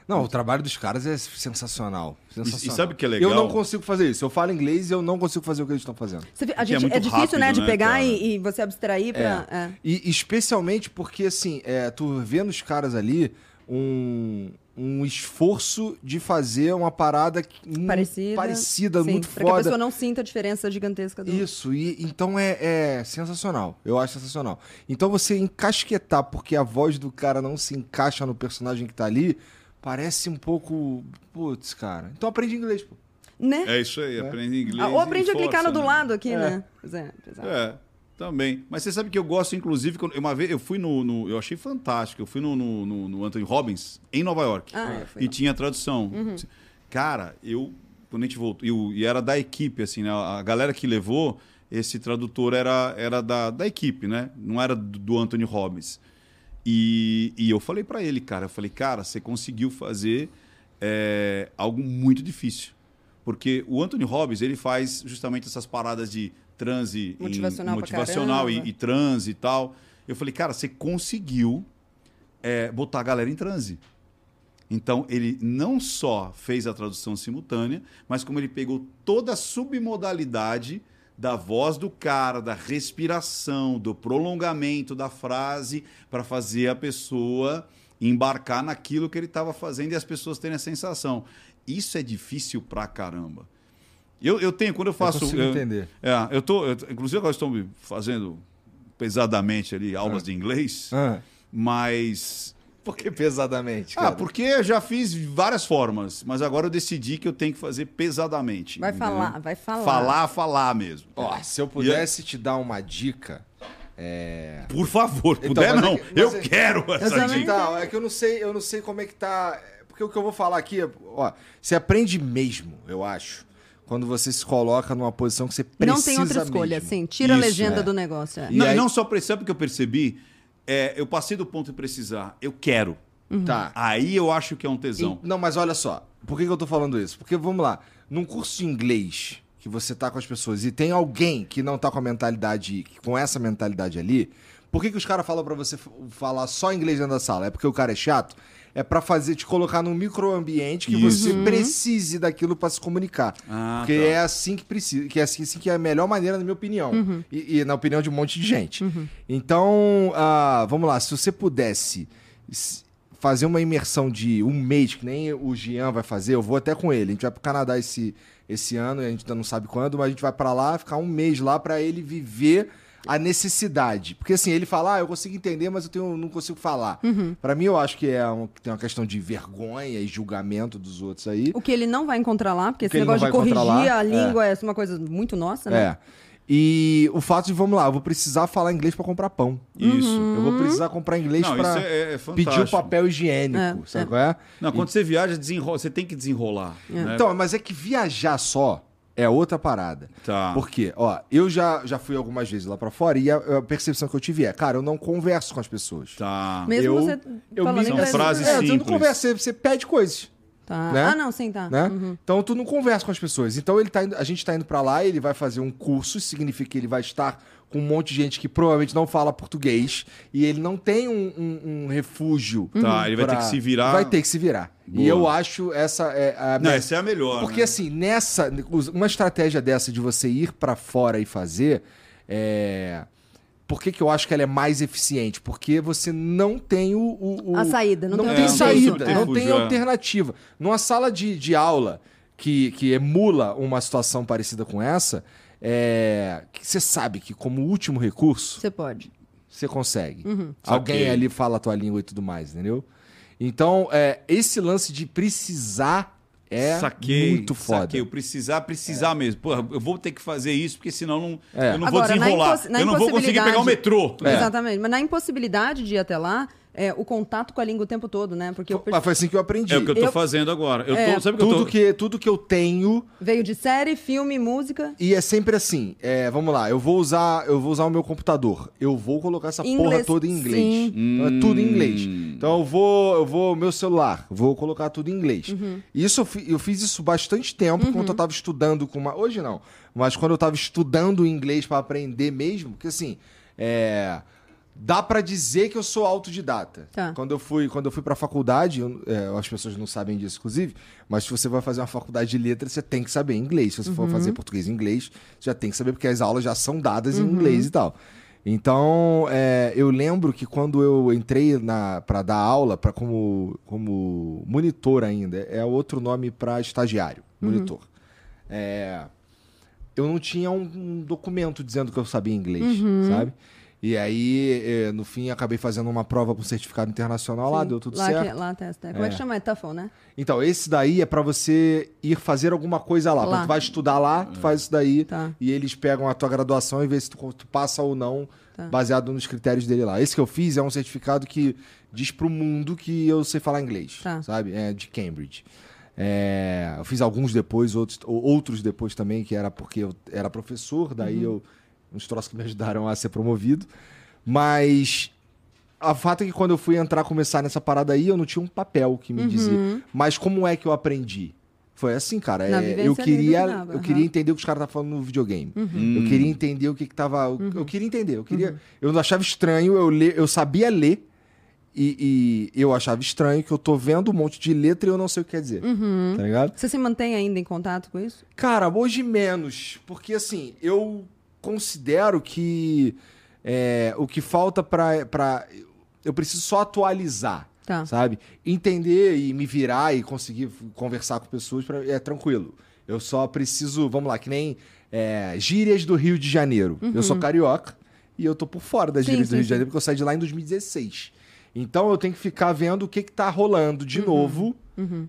Não, o trabalho dos caras é sensacional. sensacional. E- e sabe o que é legal? Eu não consigo fazer isso. Eu falo inglês e eu não consigo fazer o que eles estão fazendo. Você vê, a é gente, é, muito difícil, né, rápido, de né, pegar e, e você abstrair pra. é. E especialmente porque, assim, é, tu vê nos caras ali um, um esforço de fazer uma parada Parecida. parecida Sim, muito pra que a foda. pessoa não sinta a diferença gigantesca do. Isso, e então é, é sensacional. Eu acho sensacional. Então você encasquetar porque a voz do cara não se encaixa no personagem que tá ali, parece um pouco. Putz, cara. Então aprende inglês, pô. Né? É isso aí, aprende inglês. Ah, ou aprende a clicar no do né? lado aqui, né? Pois é, pesado. É, também. Mas você sabe que eu gosto, inclusive, quando- uma vez eu fui no. no- eu achei fantástico. Eu fui no, no, no- no Anthony Robbins, em Nova York. Ah, eu fui e lá. tinha tradução. Uhum. Cara, eu. Quando a gente voltou. E, o- e era da equipe, assim, né? A galera que levou, esse tradutor era, era da, da equipe, né? Não era do, do Anthony Robbins. E, e eu falei pra ele, cara, eu falei, cara, você conseguiu fazer é, algo muito difícil. Porque o Anthony Robbins, ele faz justamente essas paradas de transe em- Motivacional pra motivacional e, e transe e tal. Eu falei, cara, você conseguiu é, botar a galera em transe. Então, ele não só fez a tradução simultânea, mas como ele pegou toda a submodalidade da voz do cara, da respiração, do prolongamento da frase, para fazer a pessoa embarcar naquilo que ele estava fazendo e as pessoas terem a sensação. Isso é difícil pra caramba. Eu, eu tenho, quando eu faço. consigo eu- entender. É, eu tô. eu- inclusive, agora estou fazendo pesadamente ali aulas de inglês, Ah, mas por que pesadamente? ah, cara? porque eu já fiz várias formas, mas agora eu decidi que eu tenho que fazer pesadamente. Vai entendeu? falar, vai falar. Falar, falar mesmo. Ó, se eu pudesse te dar uma dica. É. Por favor, Então, puder é não. que- mas eu é- quero essa dica. Então, é que eu não sei, eu não sei como é que tá. Porque o que eu vou falar aqui, é, ó, você aprende mesmo, eu acho, quando você se coloca numa posição que você precisa Não tem outra escolha, mesmo. sim. Tira a Isso, legenda é. do negócio. é. E não, e aí- não só precisa, porque eu percebi, é, eu passei do ponto de precisar. Eu quero. Tá. Aí eu acho que é um tesão. E- não, mas olha só, por que, que eu tô falando isso? Porque, vamos lá, num curso de inglês que você tá com as pessoas e tem alguém que não tá com a mentalidade, com essa mentalidade ali, por que, que os caras falam pra você falar só inglês dentro da sala? É porque o cara é chato? É pra fazer, te colocar num microambiente que Isso. você precise daquilo pra se comunicar. Ah, porque tá. é assim que precisa, que é assim, assim que é a melhor maneira, na minha opinião. E, e na opinião de um monte de gente. Então, ah, vamos lá, se você pudesse fazer uma imersão de um mês, que nem o Jean vai fazer, eu vou até com ele. A gente vai pro Canadá esse, esse ano, a gente ainda não sabe quando, mas a gente vai pra lá, ficar um mês lá pra ele viver a necessidade. Porque assim, ele fala, ah, eu consigo entender, mas eu tenho, não consigo falar. Pra mim, eu acho que é um, tem uma questão de vergonha e julgamento dos outros aí. O que ele não vai encontrar lá, porque O que esse negócio de corrigir lá, a língua é. uma coisa muito nossa, né? É. E o fato de, vamos lá, eu vou precisar falar inglês pra comprar pão. Isso. Eu vou precisar comprar inglês isso é- é pedir o fantástico. papel higiênico, É, sabe é. qual é? Não, quando você viaja, desenrola, você tem que desenrolar. né? Então, mas é que viajar só é outra parada. Tá. Por quê? Ó, eu já, já fui algumas vezes lá pra fora e a, a percepção que eu tive é, cara, eu não converso com as pessoas. Tá. Mesmo eu, você eu me-. São frases é, Você não simples. conversa, você, você pede coisas. Tá. Né? Ah, não, sim, tá. né? Uhum. Então tu não conversa com as pessoas. Então ele tá indo- a gente tá indo pra lá, ele vai fazer um curso, isso significa que ele vai estar com um monte de gente que provavelmente não fala português e ele não tem um, um- um refúgio. Tá, ele vai ter pra- que se virar. Vai ter que se virar. E Boa. eu acho essa é a Não, essa é a melhor. porque né? assim, nessa. Uma estratégia dessa de você ir pra fora e fazer. É... Por que, que eu acho que ela é mais eficiente? Porque você não tem o. o- o- A saída, não tem tem outro saída, não tem É. alternativa. Numa sala de, de aula que, que emula uma situação parecida com essa, é, que você sabe que, como último recurso, Você pode. você consegue. Uhum. Alguém Saquei. ali fala a tua língua e tudo mais, entendeu? Então, é, esse lance de precisar é saquei, muito foda. Saquei. Eu precisar, precisar mesmo. Porra, eu vou ter que fazer isso, porque senão não, É. eu não vou Agora, na desenrolar. eu não vou conseguir pegar o metrô. É. Exatamente. Mas na impossibilidade de ir até lá, é, o contato com a língua o tempo todo, né? Porque eu Mas foi assim que eu aprendi. É o que eu tô Eu- fazendo agora. Eu É. tô, sabe o que eu tudo, tô... que, tudo que eu tenho veio de série, filme, música. e é sempre assim. é, vamos lá, eu vou usar, eu vou usar o meu computador. Eu vou colocar essa porra Inglês, toda em inglês. sim. Então é tudo em inglês. Hum. Então eu vou, eu vou meu celular, vou colocar tudo em inglês. Uhum. Isso eu, fi- eu fiz isso bastante tempo quando eu tava estudando com uma, hoje não, mas quando eu tava estudando inglês para aprender mesmo, porque assim, é, dá pra dizer que eu sou autodidata. Tá. Quando eu fui, quando eu fui para faculdade, eu- é, as pessoas não sabem disso, inclusive, mas se você vai fazer uma faculdade de letras, você tem que saber inglês. Se você for fazer português e inglês, você já tem que saber porque as aulas já são dadas em inglês e tal. Então, é, eu lembro que quando eu entrei para dar aula, para como como monitor ainda, é outro nome para estagiário, monitor. É, eu não tinha um, um documento dizendo que eu sabia inglês, sabe? E aí, eh, no fim, acabei fazendo uma prova com certificado internacional lá, Sim. deu tudo lá certo. Que, lá testa. Como é. que chama? É TOEFL, né? Então, esse daí é pra você ir fazer alguma coisa lá. Lá. Tu vai estudar lá, tu faz isso daí. Tá. E eles pegam a tua graduação e vê se tu, tu passa ou não, Tá. baseado nos critérios dele lá. Esse que eu fiz é um certificado que diz pro mundo que eu sei falar inglês, Tá. sabe? É de Cambridge. É, eu fiz alguns depois, outros, ou- outros depois também, que era porque eu era professor, daí eu. Uns troços que me ajudaram a ser promovido. Mas a fato é que quando eu fui entrar, começar nessa parada aí, eu não tinha um papel que me dizia. Mas como é que eu aprendi? Foi assim, cara. É, eu queria, eu queria entender o que os caras estavam falando no videogame. Eu queria entender o que, que tava. Eu, eu queria entender. Eu queria. Eu não achava estranho. Eu, le, eu sabia ler. E, e eu achava estranho que eu tô vendo um monte de letra e eu não sei o que quer dizer. Tá ligado? Você se mantém ainda em contato com isso? Cara, hoje menos. Porque assim, eu considero que é, o que falta pra. Eu preciso só atualizar. Tá. Sabe? Entender e me virar e conseguir conversar com pessoas pra- é tranquilo. Eu só preciso, vamos lá, que nem é, gírias do Rio de Janeiro. Eu sou carioca e eu tô por fora das Sim, gírias do sim, Rio de sim. Janeiro porque eu saí de lá em 2016. Então eu tenho que ficar vendo o que, que tá rolando de novo.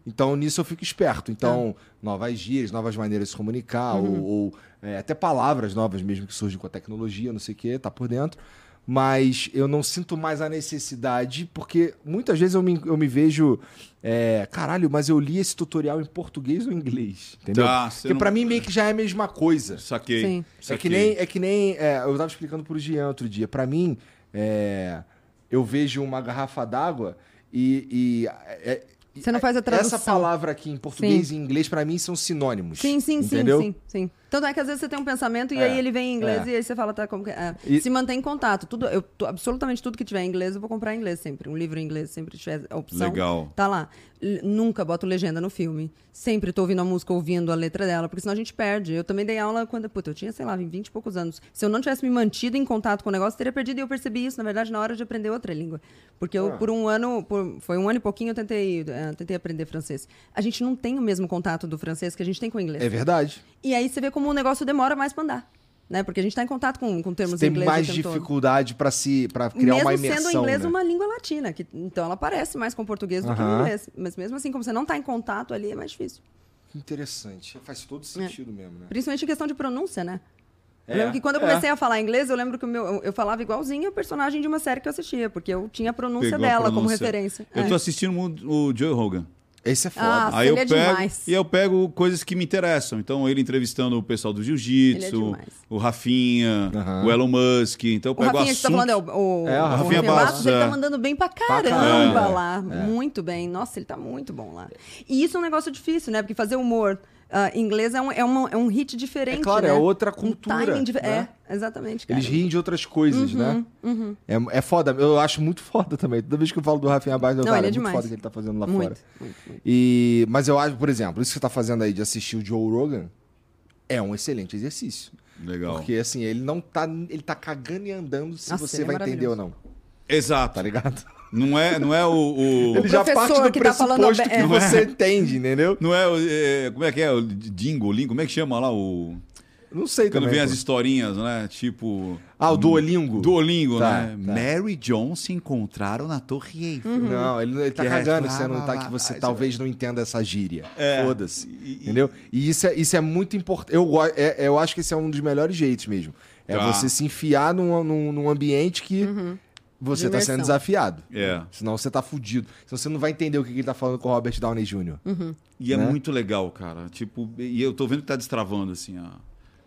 Então nisso eu fico esperto. Então, novas gírias, novas maneiras de se comunicar, ou, ou, é, até palavras novas mesmo que surgem com a tecnologia, não sei o que, tá por dentro. Mas eu não sinto mais a necessidade, porque muitas vezes eu me, eu me vejo. é, caralho, mas eu li esse tutorial em português ou em inglês? Entendeu? Tá, porque não- pra mim meio que já é a mesma coisa. Saquei. Sim. É saquei. que nem. É que nem é, eu tava explicando pro Jean outro dia. Pra mim, é, eu vejo uma garrafa d'água e. e, é, Você não faz a tradução. Essa palavra aqui em português e em inglês, pra mim, são sinônimos. Sim, sim, entendeu? sim, sim, sim. Tanto é que às vezes você tem um pensamento e É, aí ele vem em inglês é. e aí você fala, tá, como que é? E- Se mantém em contato. Tudo, eu, absolutamente tudo que tiver em inglês, eu vou comprar em inglês sempre. Um livro em inglês, sempre tiver a opção. Legal. Tá lá. L- nunca boto legenda no filme. Sempre tô ouvindo a música, ouvindo a letra dela, porque senão a gente perde. Eu também dei aula quando, puta, eu tinha, sei lá, 20 e poucos anos. Se eu não tivesse me mantido em contato com o negócio, eu teria perdido e eu percebi isso, na verdade, na hora de aprender outra língua. Porque eu, Ah. por um ano, por- foi um ano e pouquinho, eu tentei, eh, tentei aprender francês. A gente não tem o mesmo contato do francês que a gente tem com o inglês. É verdade. E aí você vê como o negócio demora mais pra andar. Né? Porque a gente tá em contato com, com termos tem em inglês. mais o dificuldade pra se para criar mesmo uma imersão. sendo o inglês né? uma língua latina, que, então ela parece mais com o português do que Aham. o inglês. Mas mesmo assim, como você não tá em contato ali, é mais difícil. Interessante. Faz todo sentido mesmo, né? Principalmente em questão de pronúncia, né? Eu É, lembro que quando eu é. comecei a falar inglês, eu lembro que o meu, eu, eu falava igualzinho a personagem de uma série que eu assistia, porque eu tinha a pronúncia Pegou a dela como pronúncia. referência. Eu É. tô assistindo o, o Joe Rogan. Esse é foda. Ah, Aí eu é pego demais. e eu pego coisas que me interessam. Então ele entrevistando o pessoal do é jiu-jitsu, demais. o Rafinha, Aham. o Elon Musk. Então eu O pego Rafinha que você tá assuntos- falando é o, o, É, o o Rafinha Bastos, ele é. tá mandando bem pra caramba caramba. lá. Muito bem. Nossa, ele tá muito bom lá. E isso é um negócio difícil, né? Porque fazer humor em inglês é um, é, uma- é um hit diferente, É claro, né? é outra Um cultura, dif- né? É, exatamente, cara. Eles riem de outras coisas, né? É, é foda. Eu acho muito foda também. Toda vez que eu falo do Rafinha Bastos, eu falo, é é muito demais. foda que ele tá fazendo lá Muito, fora. muito, muito. E, mas eu acho, por exemplo, isso que você tá fazendo aí de assistir o Joe Rogan é um excelente exercício. Legal. Porque assim, ele não tá. Ele tá cagando e andando se Nossa, você é vai entender ou não. Exato. Tá ligado? Não é, não é o. o- Ele já professor parte do que tá falando pressuposto bem- que é. você entende, entendeu? Não é, o- é, Como é que é? O Dingo, Lin, como é que chama lá o. Não sei Quando também. vem as historinhas, né? Tipo. Ah, o Duolingo? Duolingo, Tá, né? tá. Mary e John se encontraram na Torre Eiffel. Uhum. Não, ele, ele tá Que é, cagando, blá, você não tá que você talvez não entenda essa gíria. É. Foda-se. Entendeu? E isso é, isso é muito importante. Eu, é- eu acho que esse é um dos melhores jeitos mesmo. É Tá. você se enfiar num, num, num ambiente que você tá Diversão. sendo desafiado. É. Senão você tá fudido. Senão você não vai entender o que que ele tá falando com o Robert Downey Jr. E é Né? muito legal, cara. Tipo, e eu tô vendo que tá destravando, assim, a-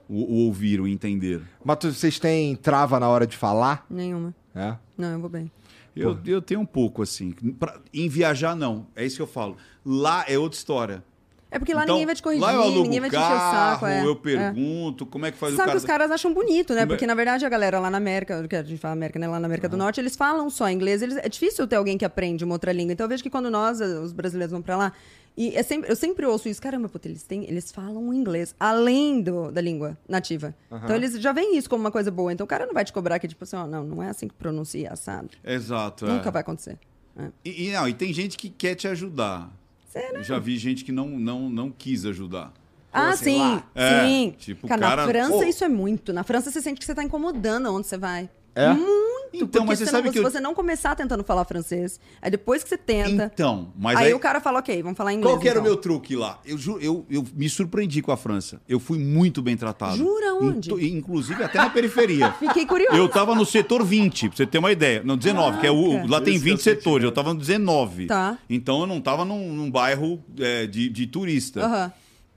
o, o ouvir, o entender. Mas tu- vocês têm trava na hora de falar? Nenhuma. É? Não, eu vou bem. Eu, eu tenho um pouco, assim. Pra- em viajar, não. É isso que eu falo. Lá é outra história. É porque lá Então, ninguém vai te corrigir, lá eu alugo ninguém vai te encher carro, o saco. É. eu É. pergunto, como é que faz Você o sabe cara... que os caras acham bonito, né? É- Porque, na verdade, a galera lá na América, que a gente fala América, né? Lá na América do Norte, eles falam só inglês. Eles, é difícil ter alguém que aprende uma outra língua. Então, eu vejo que quando nós, eh, os brasileiros, vão pra lá, e é sempre, eu sempre ouço isso, caramba, puta, eles, têm, eles falam inglês, além do, da língua nativa. Então, eles já veem isso como uma coisa boa. Então, o cara não vai te cobrar que, tipo assim, ó, não, não é assim que pronuncia, assado. Exato, é. Nunca vai acontecer. É. E, e, não, e tem gente que quer te ajudar. Será? Já vi gente que não, não, não quis ajudar. Ah, assim, sim, lá? É, sim. tipo, cara, cara- na França Pô. isso é muito. Na França você sente que você tá incomodando onde você vai. É? Muito. Então, porque mas você se sabe não, que se eu- você não começar tentando falar francês, aí depois que você tenta, Então, mas aí, aí... o cara fala, ok, vamos falar inglês. Qual que era o então. meu truque lá? Eu, ju- eu, eu me surpreendi com a França. Eu fui muito bem tratado. Jura onde? Inclusive até na periferia. Fiquei curioso. Eu tava no setor 20, pra você ter uma ideia. Não, 19, que é o, lá tem Esse que é 20 o setores. Eu tava no 19. Tá. Então eu não tava num, num bairro é, de, de turista. Aham.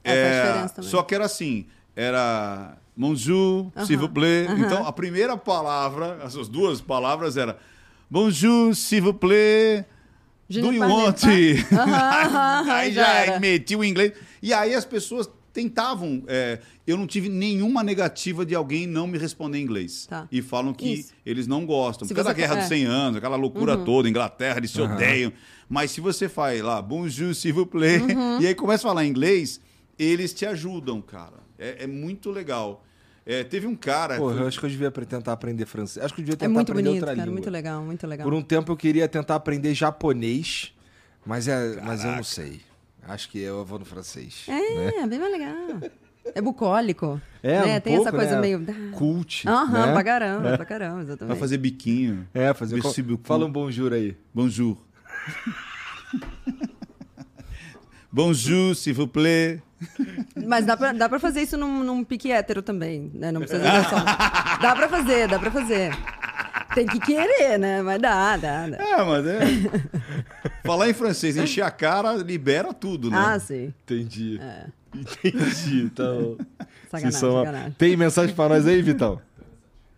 É, faz diferença também. só que era assim, era bonjour, s'il vous plaît. Então a primeira palavra, essas duas palavras era bonjour, s'il vous plaît. Je Do you want? aí já já meti o inglês. E aí as pessoas tentavam. é, eu não tive nenhuma negativa de alguém não me responder em inglês. Tá. E falam que Isso. eles não gostam. Se Por causa da Guerra é. dos 100 anos, aquela loucura toda, Inglaterra, eles se odeiam. Mas se você faz lá, bonjour, s'il vous plaît, Uhum. e aí começa a falar inglês, eles te ajudam, cara. É, é muito legal. É, teve um cara. Pô, foi- eu acho que eu devia tentar aprender francês. Acho que eu devia tentar É muito aprender bonito, outra cara, língua. muito legal, muito legal. Por um tempo eu queria tentar aprender japonês, mas, é, mas eu não sei. Acho que eu vou no francês. né? É, bem mais legal. É bucólico. É, né? um Tem pouco, essa coisa né? meio... Cult. Aham, né? pra caramba, pra caramba, exatamente. Vai fazer biquinho. É, fazer. Beaucoup. Fala um bonjour aí. Bonjour. Bonjour, s'il vous plaît. Mas dá pra, dá pra fazer isso num, num pique hétero também, né? Não precisa ser só. Dá pra fazer, dá pra fazer. Tem que querer, né? Mas dá, dá, dá. É, mas é. Falar em francês, encher a cara, libera tudo, né? Ah, sim. Entendi. Entendi. Então. Sacanagem, são- sacanagem. Tem mensagem pra nós aí, Vitão?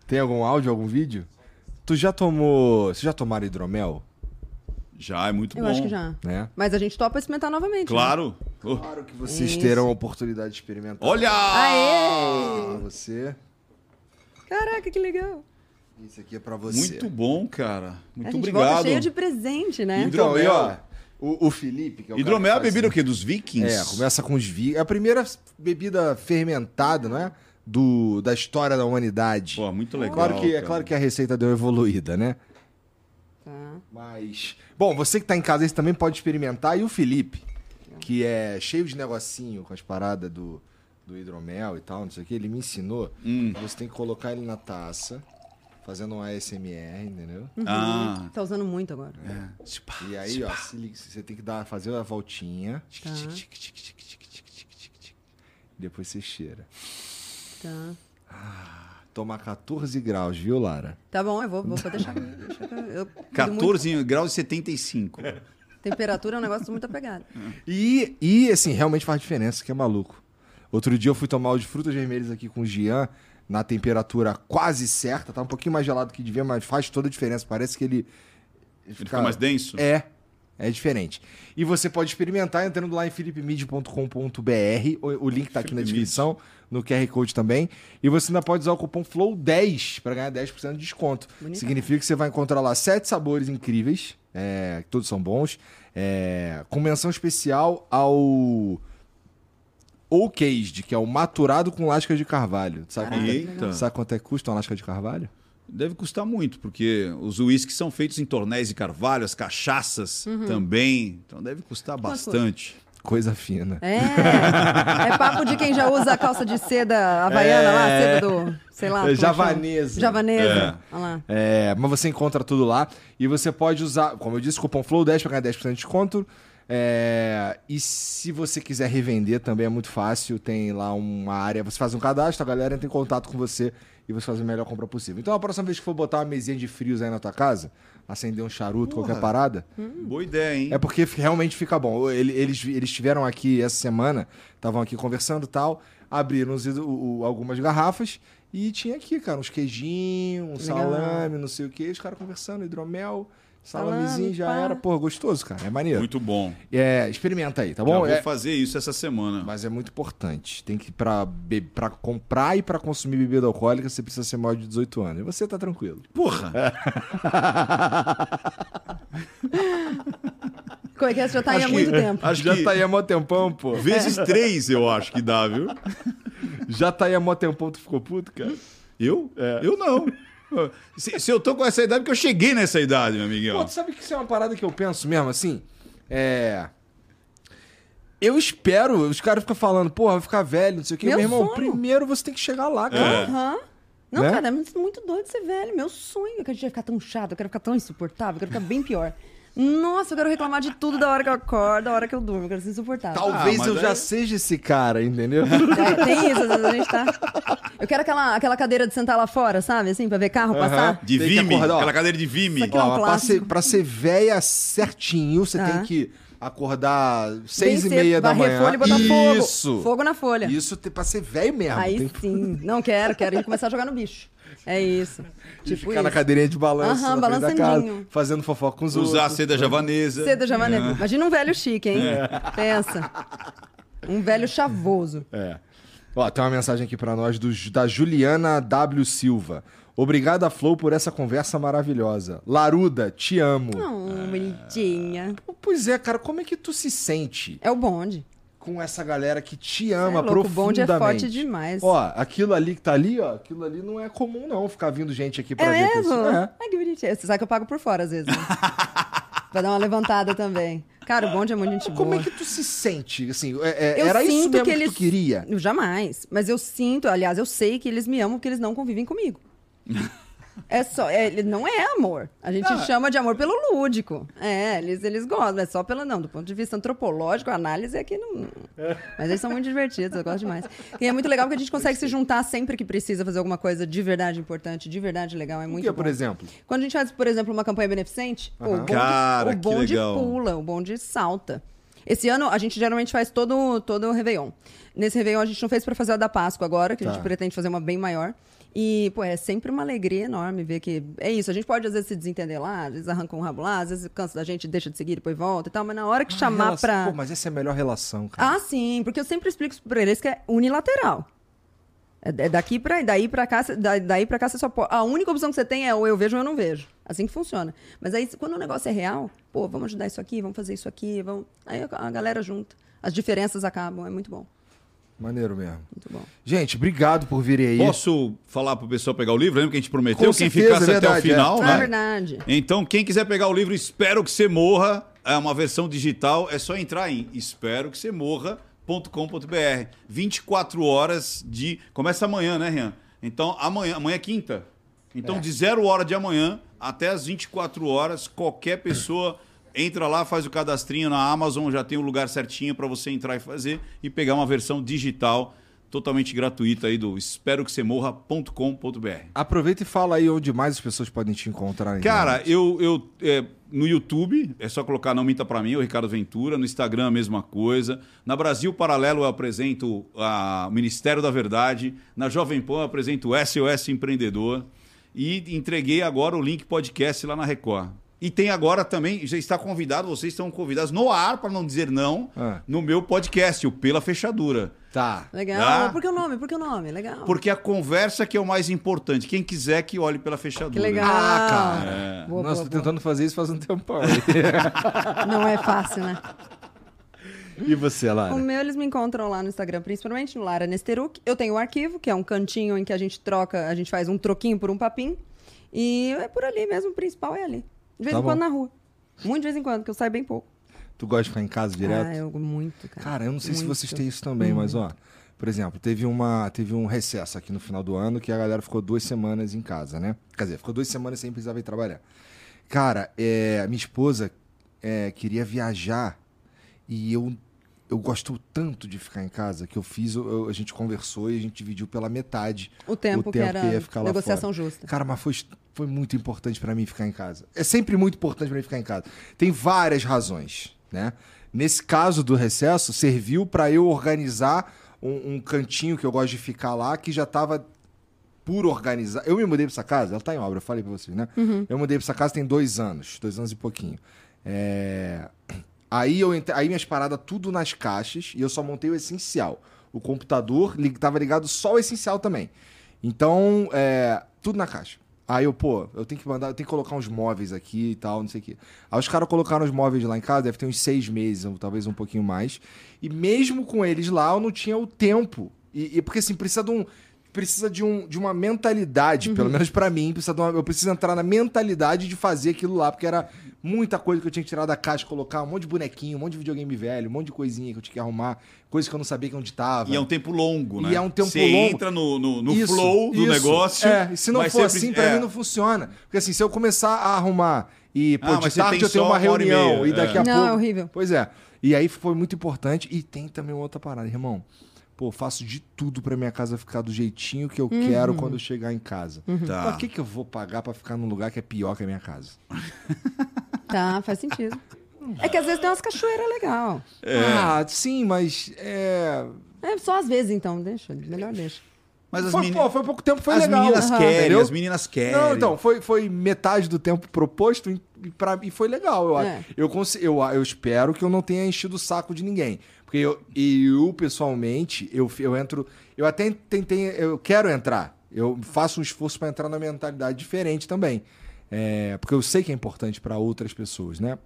Tem algum áudio, algum vídeo? Tu já tomou. Vocês já tomaram hidromel? Já, é muito Eu bom. acho que já. Né? Mas a gente topa experimentar novamente. né? Claro. Oh, Claro que vocês Isso. terão a oportunidade de experimentar. Olha! Aê! Pra você. Caraca, que legal. Isso aqui é pra você. Muito bom, cara. a Muito gente obrigado. volta cheio de presente, né? Então, aí, ó. O, o Felipe, que é o cara Hidromel é a bebida o quê? Dos vikings? É, começa com os vi. É a primeira bebida fermentada, não é? Do, da história da humanidade. Pô, muito legal. claro que, é claro que a receita deu evoluída, né? Tá. Mas. Bom, você que tá em casa você também pode experimentar. E o Felipe, que é cheio de negocinho com as paradas do, do hidromel e tal, não sei o que, ele me ensinou. Hum. Você tem que colocar ele na taça, fazendo um ASMR, entendeu? Ah. Tá usando muito agora. E aí, ó, se você tem que dar, fazer a voltinha. Tá. Depois você cheira. Tá. Toma 14 graus, viu, Lara? Tá bom, eu vou, vou deixar. deixa que eu- eu cuido muito. 14 graus e 75. Temperatura é um negócio muito apegado. E, e, assim, realmente faz diferença, que é maluco. Outro dia eu fui tomar o de frutas vermelhas aqui com o Gian, na temperatura quase certa, tá um pouquinho mais gelado que devia, mas faz toda a diferença. Parece que ele. Ele fica mais denso? É. É diferente. E você pode experimentar entrando lá em philipmid.com.br. O, o link tá aqui na Felipe Mid. descrição, no QR Code também. E você ainda pode usar o cupom FLOW10 para ganhar 10% de desconto. Bonito. Significa que você vai encontrar lá sete sabores incríveis, é, que todos são bons, é, com menção especial ao Old Caged, que é o maturado com lasca de carvalho. Sabe quanto, é, sabe quanto é que custa uma lasca de carvalho? Deve custar muito, porque os uísques são feitos em tornéis de carvalho, as cachaças Uhum. também. Então deve custar bastante. Coisa fina. É. É papo de quem já usa a calça de seda havaiana lá, É. seda do. Sei lá. como chama? Javanesa. Javanesa. Olha lá. É, mas você encontra tudo lá e você pode usar, como eu disse, cupom FLOW10 para ganhar 10% de desconto. É, e se você quiser revender também é muito fácil, tem lá uma área, você faz um cadastro, a galera entra em contato com você e você faz a melhor compra possível. Então a próxima vez que for botar uma mesinha de frios aí na tua casa, acender um charuto, Porra. qualquer parada, Boa ideia, hein? é porque realmente fica bom. Ele- Eles, eles estiveram aqui essa semana, estavam aqui conversando e tal, abriram os- o- o- algumas garrafas e tinha aqui, cara, uns queijinhos, um salame, não sei o que, os caras conversando, hidromel, salamezinho, já pá. era. Pô, gostoso, cara, é maneiro. Muito bom. É, experimenta aí, tá Já bom? vou É- fazer isso essa semana. mas é muito importante. Tem que, pra, be- pra comprar e pra consumir bebida alcoólica, você precisa ser maior de 18 anos. E você tá tranquilo. Porra! Como é que é? Você já tá aí Acho há que- muito tempo. Acho Já que tá aí há mó tempão, pô. vezes três eu acho que dá, viu? Já tá aí há mó tempão, tu ficou puto, cara? Eu? Eu não. Se, se eu tô com essa idade, porque eu cheguei nessa idade, meu Pô, amigão. tu sabe que isso é uma parada que eu penso mesmo, assim? É. Eu espero, os caras ficam falando, porra, vai ficar velho, não sei o quê. Meu Meu irmão, sonho. primeiro você tem que chegar lá, cara. É. Aham. Não, Né? cara, é muito muito doido ser velho. Meu sonho é que a gente vai ficar tão chato, eu quero ficar tão insuportável, eu quero ficar bem pior. Nossa, eu quero reclamar de tudo da hora que eu acordo, da hora que eu durmo, eu quero ser insuportável. Talvez Ah, eu já aí- seja esse cara, entendeu? É, tem isso, às vezes a gente tá. Eu quero aquela, aquela cadeira de sentar lá fora, sabe? Assim, pra ver carro passar. De Vime, aquela cadeira de Vime. Isso aqui é um Ó, pra ser, pra ser velha certinho, você Ah. tem que acordar seis e Bem cedo, meia da manhã. folha e botar fogo. Isso. Fogo na folha. Isso tem- pra ser velho mesmo. Aí tem sim. Não quero, quero ir começar a jogar no bicho. É isso. Tipo ficar na isso. cadeirinha de balanço Aham, na da casa, fazendo fofoca com os Usar a outros. seda javanesa. Cedo já vai Imagina um velho chique, hein? Pensa. Um velho chavoso. É. Ó, tem uma mensagem aqui pra nós do, da Juliana W. Silva. Obrigado a Flow por essa conversa maravilhosa. Laruda, te amo. Oh, bonitinha. Pois é, cara, como é que tu se sente É o bonde. Com essa galera que te ama é louco, o bonde é profundamente? forte demais. Ó, aquilo ali que tá ali, ó, aquilo ali não é comum não, ficar vindo gente aqui pra é ver mesmo? pessoas. É. Ai, que bonitinho. Você sabe que eu pago por fora, às vezes. Né? pra dar uma levantada também. Cara, o bonde é muito gente Como boa. é que tu se sente? Assim, é- é- era isso mesmo que que, eles- tu queria? Eu jamais. Mas eu sinto, aliás, eu sei que eles me amam porque eles não convivem comigo. É só, é, ele não é amor. A gente Ah. chama de amor pelo lúdico. É, eles, eles gostam, é só pela não, do ponto de vista antropológico, a análise aqui não. Mas eles são muito divertidos, eu gosto demais. E é muito legal porque a gente consegue se juntar sempre que precisa fazer alguma coisa de verdade importante, de verdade legal, é O muito que, bom. por exemplo? Quando a gente faz, por exemplo, uma campanha beneficente, o bonde, Cara, o que bonde legal. pula, o bonde salta. Esse ano a gente geralmente faz todo, todo o Réveillon. Nesse Réveillon a gente não fez pra fazer a da Páscoa agora, que a Tá. gente pretende fazer uma bem maior. E, pô, é sempre uma alegria enorme ver que. É isso, a gente pode às vezes se desentender lá, às vezes arranca um rabo lá, às vezes cansa da gente, deixa de seguir, depois volta e tal, mas na hora que chamar Relação- pra. Pô, mas essa é a melhor relação, cara. Ah, sim, porque eu sempre explico isso pra eles que é unilateral. É é daqui pra daí pra cá, daí pra cá você só pode. A única opção que você tem é ou eu vejo ou eu não vejo. Assim que funciona. Mas aí, quando o negócio é real, pô, vamos ajudar isso aqui, vamos fazer isso aqui, vamos. Aí a galera junta. As diferenças acabam, é muito bom. Maneiro mesmo. Muito bom. Gente, obrigado por virem aí. Posso falar pro pessoal pegar o livro? Lembra que a gente prometeu? Com quem certeza, ficasse até verdade, o final, Ah, é né? verdade. Então, quem quiser pegar o livro Espero que você morra, é uma versão digital, é só entrar em espero que você morra.com.br. 24 horas de. Começa amanhã, né, Rian? Então, amanhã, amanhã é quinta. Então, É. de zero hora de amanhã até as 24 horas, qualquer pessoa entra lá, faz o cadastrinho na Amazon, já tem o lugar certinho para você entrar e fazer e pegar uma versão digital totalmente gratuita aí do espero que você morra.com.br. Aproveita e fala aí onde mais as pessoas podem te encontrar. Cara, internet. eu, eu é, no YouTube, é só colocar Não Minta Pra Mim, o Ricardo Ventura. No Instagram, a mesma coisa. Na Brasil Paralelo, eu apresento a- o Ministério da Verdade. Na Jovem Pan, eu apresento o SOS Empreendedor. E entreguei agora o link podcast lá na Record. E tem agora também, já está convidado, vocês estão convidados no ar, para não dizer não, Ah. no meu podcast, o Pela Fechadura. Tá. Legal. Tá? Por que o nome? Por que o nome? Legal. Porque a conversa que é o mais importante. Quem quiser que olhe pela fechadura. Que legal. Ah, cara. É. Boa, Nossa, boa, tô tentando fazer isso faz um tempão. boa. Não é fácil, né? e você, Lara? O meu, eles me encontram lá no Instagram, principalmente no Lara Nesteruk. Eu tenho o arquivo, que é um cantinho em que a gente troca, a gente faz um troquinho por um papinho. E é por ali mesmo, o principal é ali. De vez Tá em quando bom. na rua. Muito de vez em quando, que eu saio bem pouco. Tu gosta de ficar em casa direto? Ah, eu muito, cara. Cara, eu não sei se Muito. vocês têm isso também, mas ó, por exemplo, teve uma teve um recesso aqui no final do ano que a galera ficou duas semanas em casa, né? Quer dizer, ficou duas semanas sem precisar ir trabalhar. Cara, é, minha esposa é, queria viajar e eu eu gosto tanto de ficar em casa que eu fiz, eu- a gente conversou e a gente dividiu pela metade O tempo, que era ia ficar lá negociação fora. justa. Cara, mas foi, foi muito importante pra mim ficar em casa. É sempre muito importante pra mim ficar em casa. Tem várias razões, né? Nesse caso do recesso, serviu pra eu organizar um, um cantinho que eu gosto de ficar lá, que já tava por organizar. Eu me mudei pra essa casa, ela tá em obra, eu falei pra vocês, né? Eu mudei pra essa casa tem dois anos, dois anos e pouquinho. É, Aí, eu entre... aí minhas paradas tudo nas caixas e eu só montei o essencial. O computador li... tava ligado só o essencial também. Então, é, tudo na caixa. Aí eu, pô, eu tenho que mandar, eu tenho que colocar uns móveis aqui e tal, não sei o quê. Aí os caras colocaram os móveis lá em casa, deve ter uns seis meses, ou talvez um pouquinho mais. E mesmo com eles lá, eu não tinha o tempo. E, e porque assim, precisa de um. Precisa de, um, de uma mentalidade, pelo menos pra mim, precisa de uma- eu preciso entrar na mentalidade de fazer aquilo lá, porque era muita coisa que eu tinha que tirar da caixa, colocar um monte de bonequinho, um monte de videogame velho, um monte de coisinha que eu tinha que arrumar, coisas que eu não sabia que onde tava. E é um tempo longo, né? E é um tempo você longo. entra no, no, no Isso, flow do isso. negócio. É, e se não for você assim, pra é. mim não funciona. Porque assim, se eu começar a arrumar e, pô, Ah, de você tarde eu tenho uma uma e reunião meia, e daqui é. a Não, pouco. é horrível. Pois é. E aí foi muito importante. E tem também uma outra parada, irmão. Pô, faço de tudo pra minha casa ficar do jeitinho que eu Uhum. quero quando eu chegar em casa. Tá. Pra que, que eu vou pagar pra ficar num lugar que é pior que a minha casa? Tá, faz sentido. É que às vezes tem umas cachoeiras legal. Ah, sim, mas. É... É só às vezes, então. Deixa, melhor deixa. Mas as, Foi, meni- pô, foi pouco tempo, foi as legal. meninas Aham. querem, Entendeu? as meninas querem. Não, então, foi, foi metade do tempo proposto e, pra, e foi legal, eu acho. É. Eu, consi- eu, eu espero que eu não tenha enchido o saco de ninguém. Porque eu, eu pessoalmente, eu, eu entro. Eu até tentei. Eu quero entrar. Eu faço um esforço pra entrar na mentalidade diferente também. É, porque eu sei que é importante pra outras pessoas, né?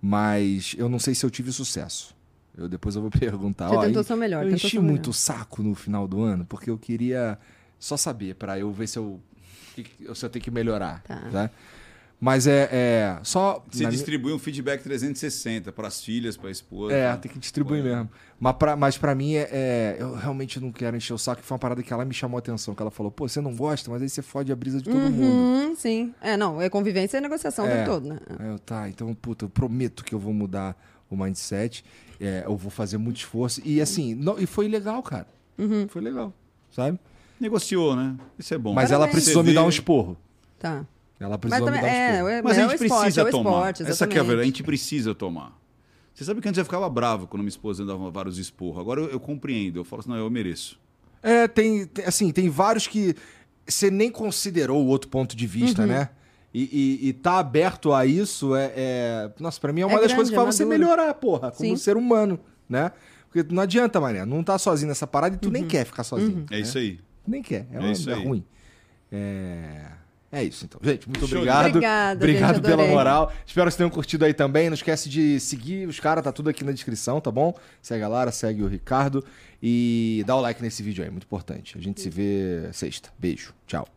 Mas eu não sei se eu tive sucesso. Eu, depois eu vou perguntar. Você Ó, tentou seu melhor, Eu enchi muito o saco no final do ano, porque eu queria só saber, pra eu ver se eu, se eu tenho que melhorar. Tá. Tá? Mas é, é só. Mi- distribui um feedback 360 para as filhas, para a esposa. É, tem que distribuir Pô, é. mesmo. Mas pra, mas pra mim, é, é, eu realmente não quero encher o saco. que Foi uma parada que ela me chamou a atenção. Que ela falou, pô, você não gosta, mas aí você fode a brisa de todo mundo. Hum, sim. É, não, é convivência e negociação o É. tempo todo, né? Eu, tá, então, puta, eu prometo que eu vou mudar o mindset. é, eu vou fazer muito esforço. E assim, não, e foi legal, cara. Uhum. Foi legal, sabe? Negociou, né? Isso é bom. Mas ela Parabéns. precisou Você me dar um esporro. Tá. Ela Mas também, dar um é, é, Mas é a o gente esporte, precisa é o tomar. esporte, Essa que é a verdade. A gente precisa tomar. Você sabe que antes eu ficava bravo quando minha esposa dava vários esporros. Agora eu, eu compreendo. Eu falo assim, não, eu mereço. É, tem, tem- assim, tem vários que você nem considerou o outro ponto de vista, Uhum. né? E, e, e tá aberto a isso é, é- Nossa, pra mim é uma É das grande, coisas que é faz você maduro. melhorar, porra, como Sim. ser humano, né? Porque não adianta, mané, não tá sozinho nessa parada e tu Uhum. nem quer ficar sozinho. É isso aí. Nem quer, é, É uma- isso é ruim. É... é isso, então. Gente, muito Show obrigado. Obrigada, obrigado gente, pela moral. Espero que vocês tenham curtido aí também. Não esquece de seguir os caras, tá tudo aqui na descrição, tá bom? Segue a Lara, segue o Ricardo e dá o like nesse vídeo aí, muito importante. A gente se vê sexta. Beijo, tchau.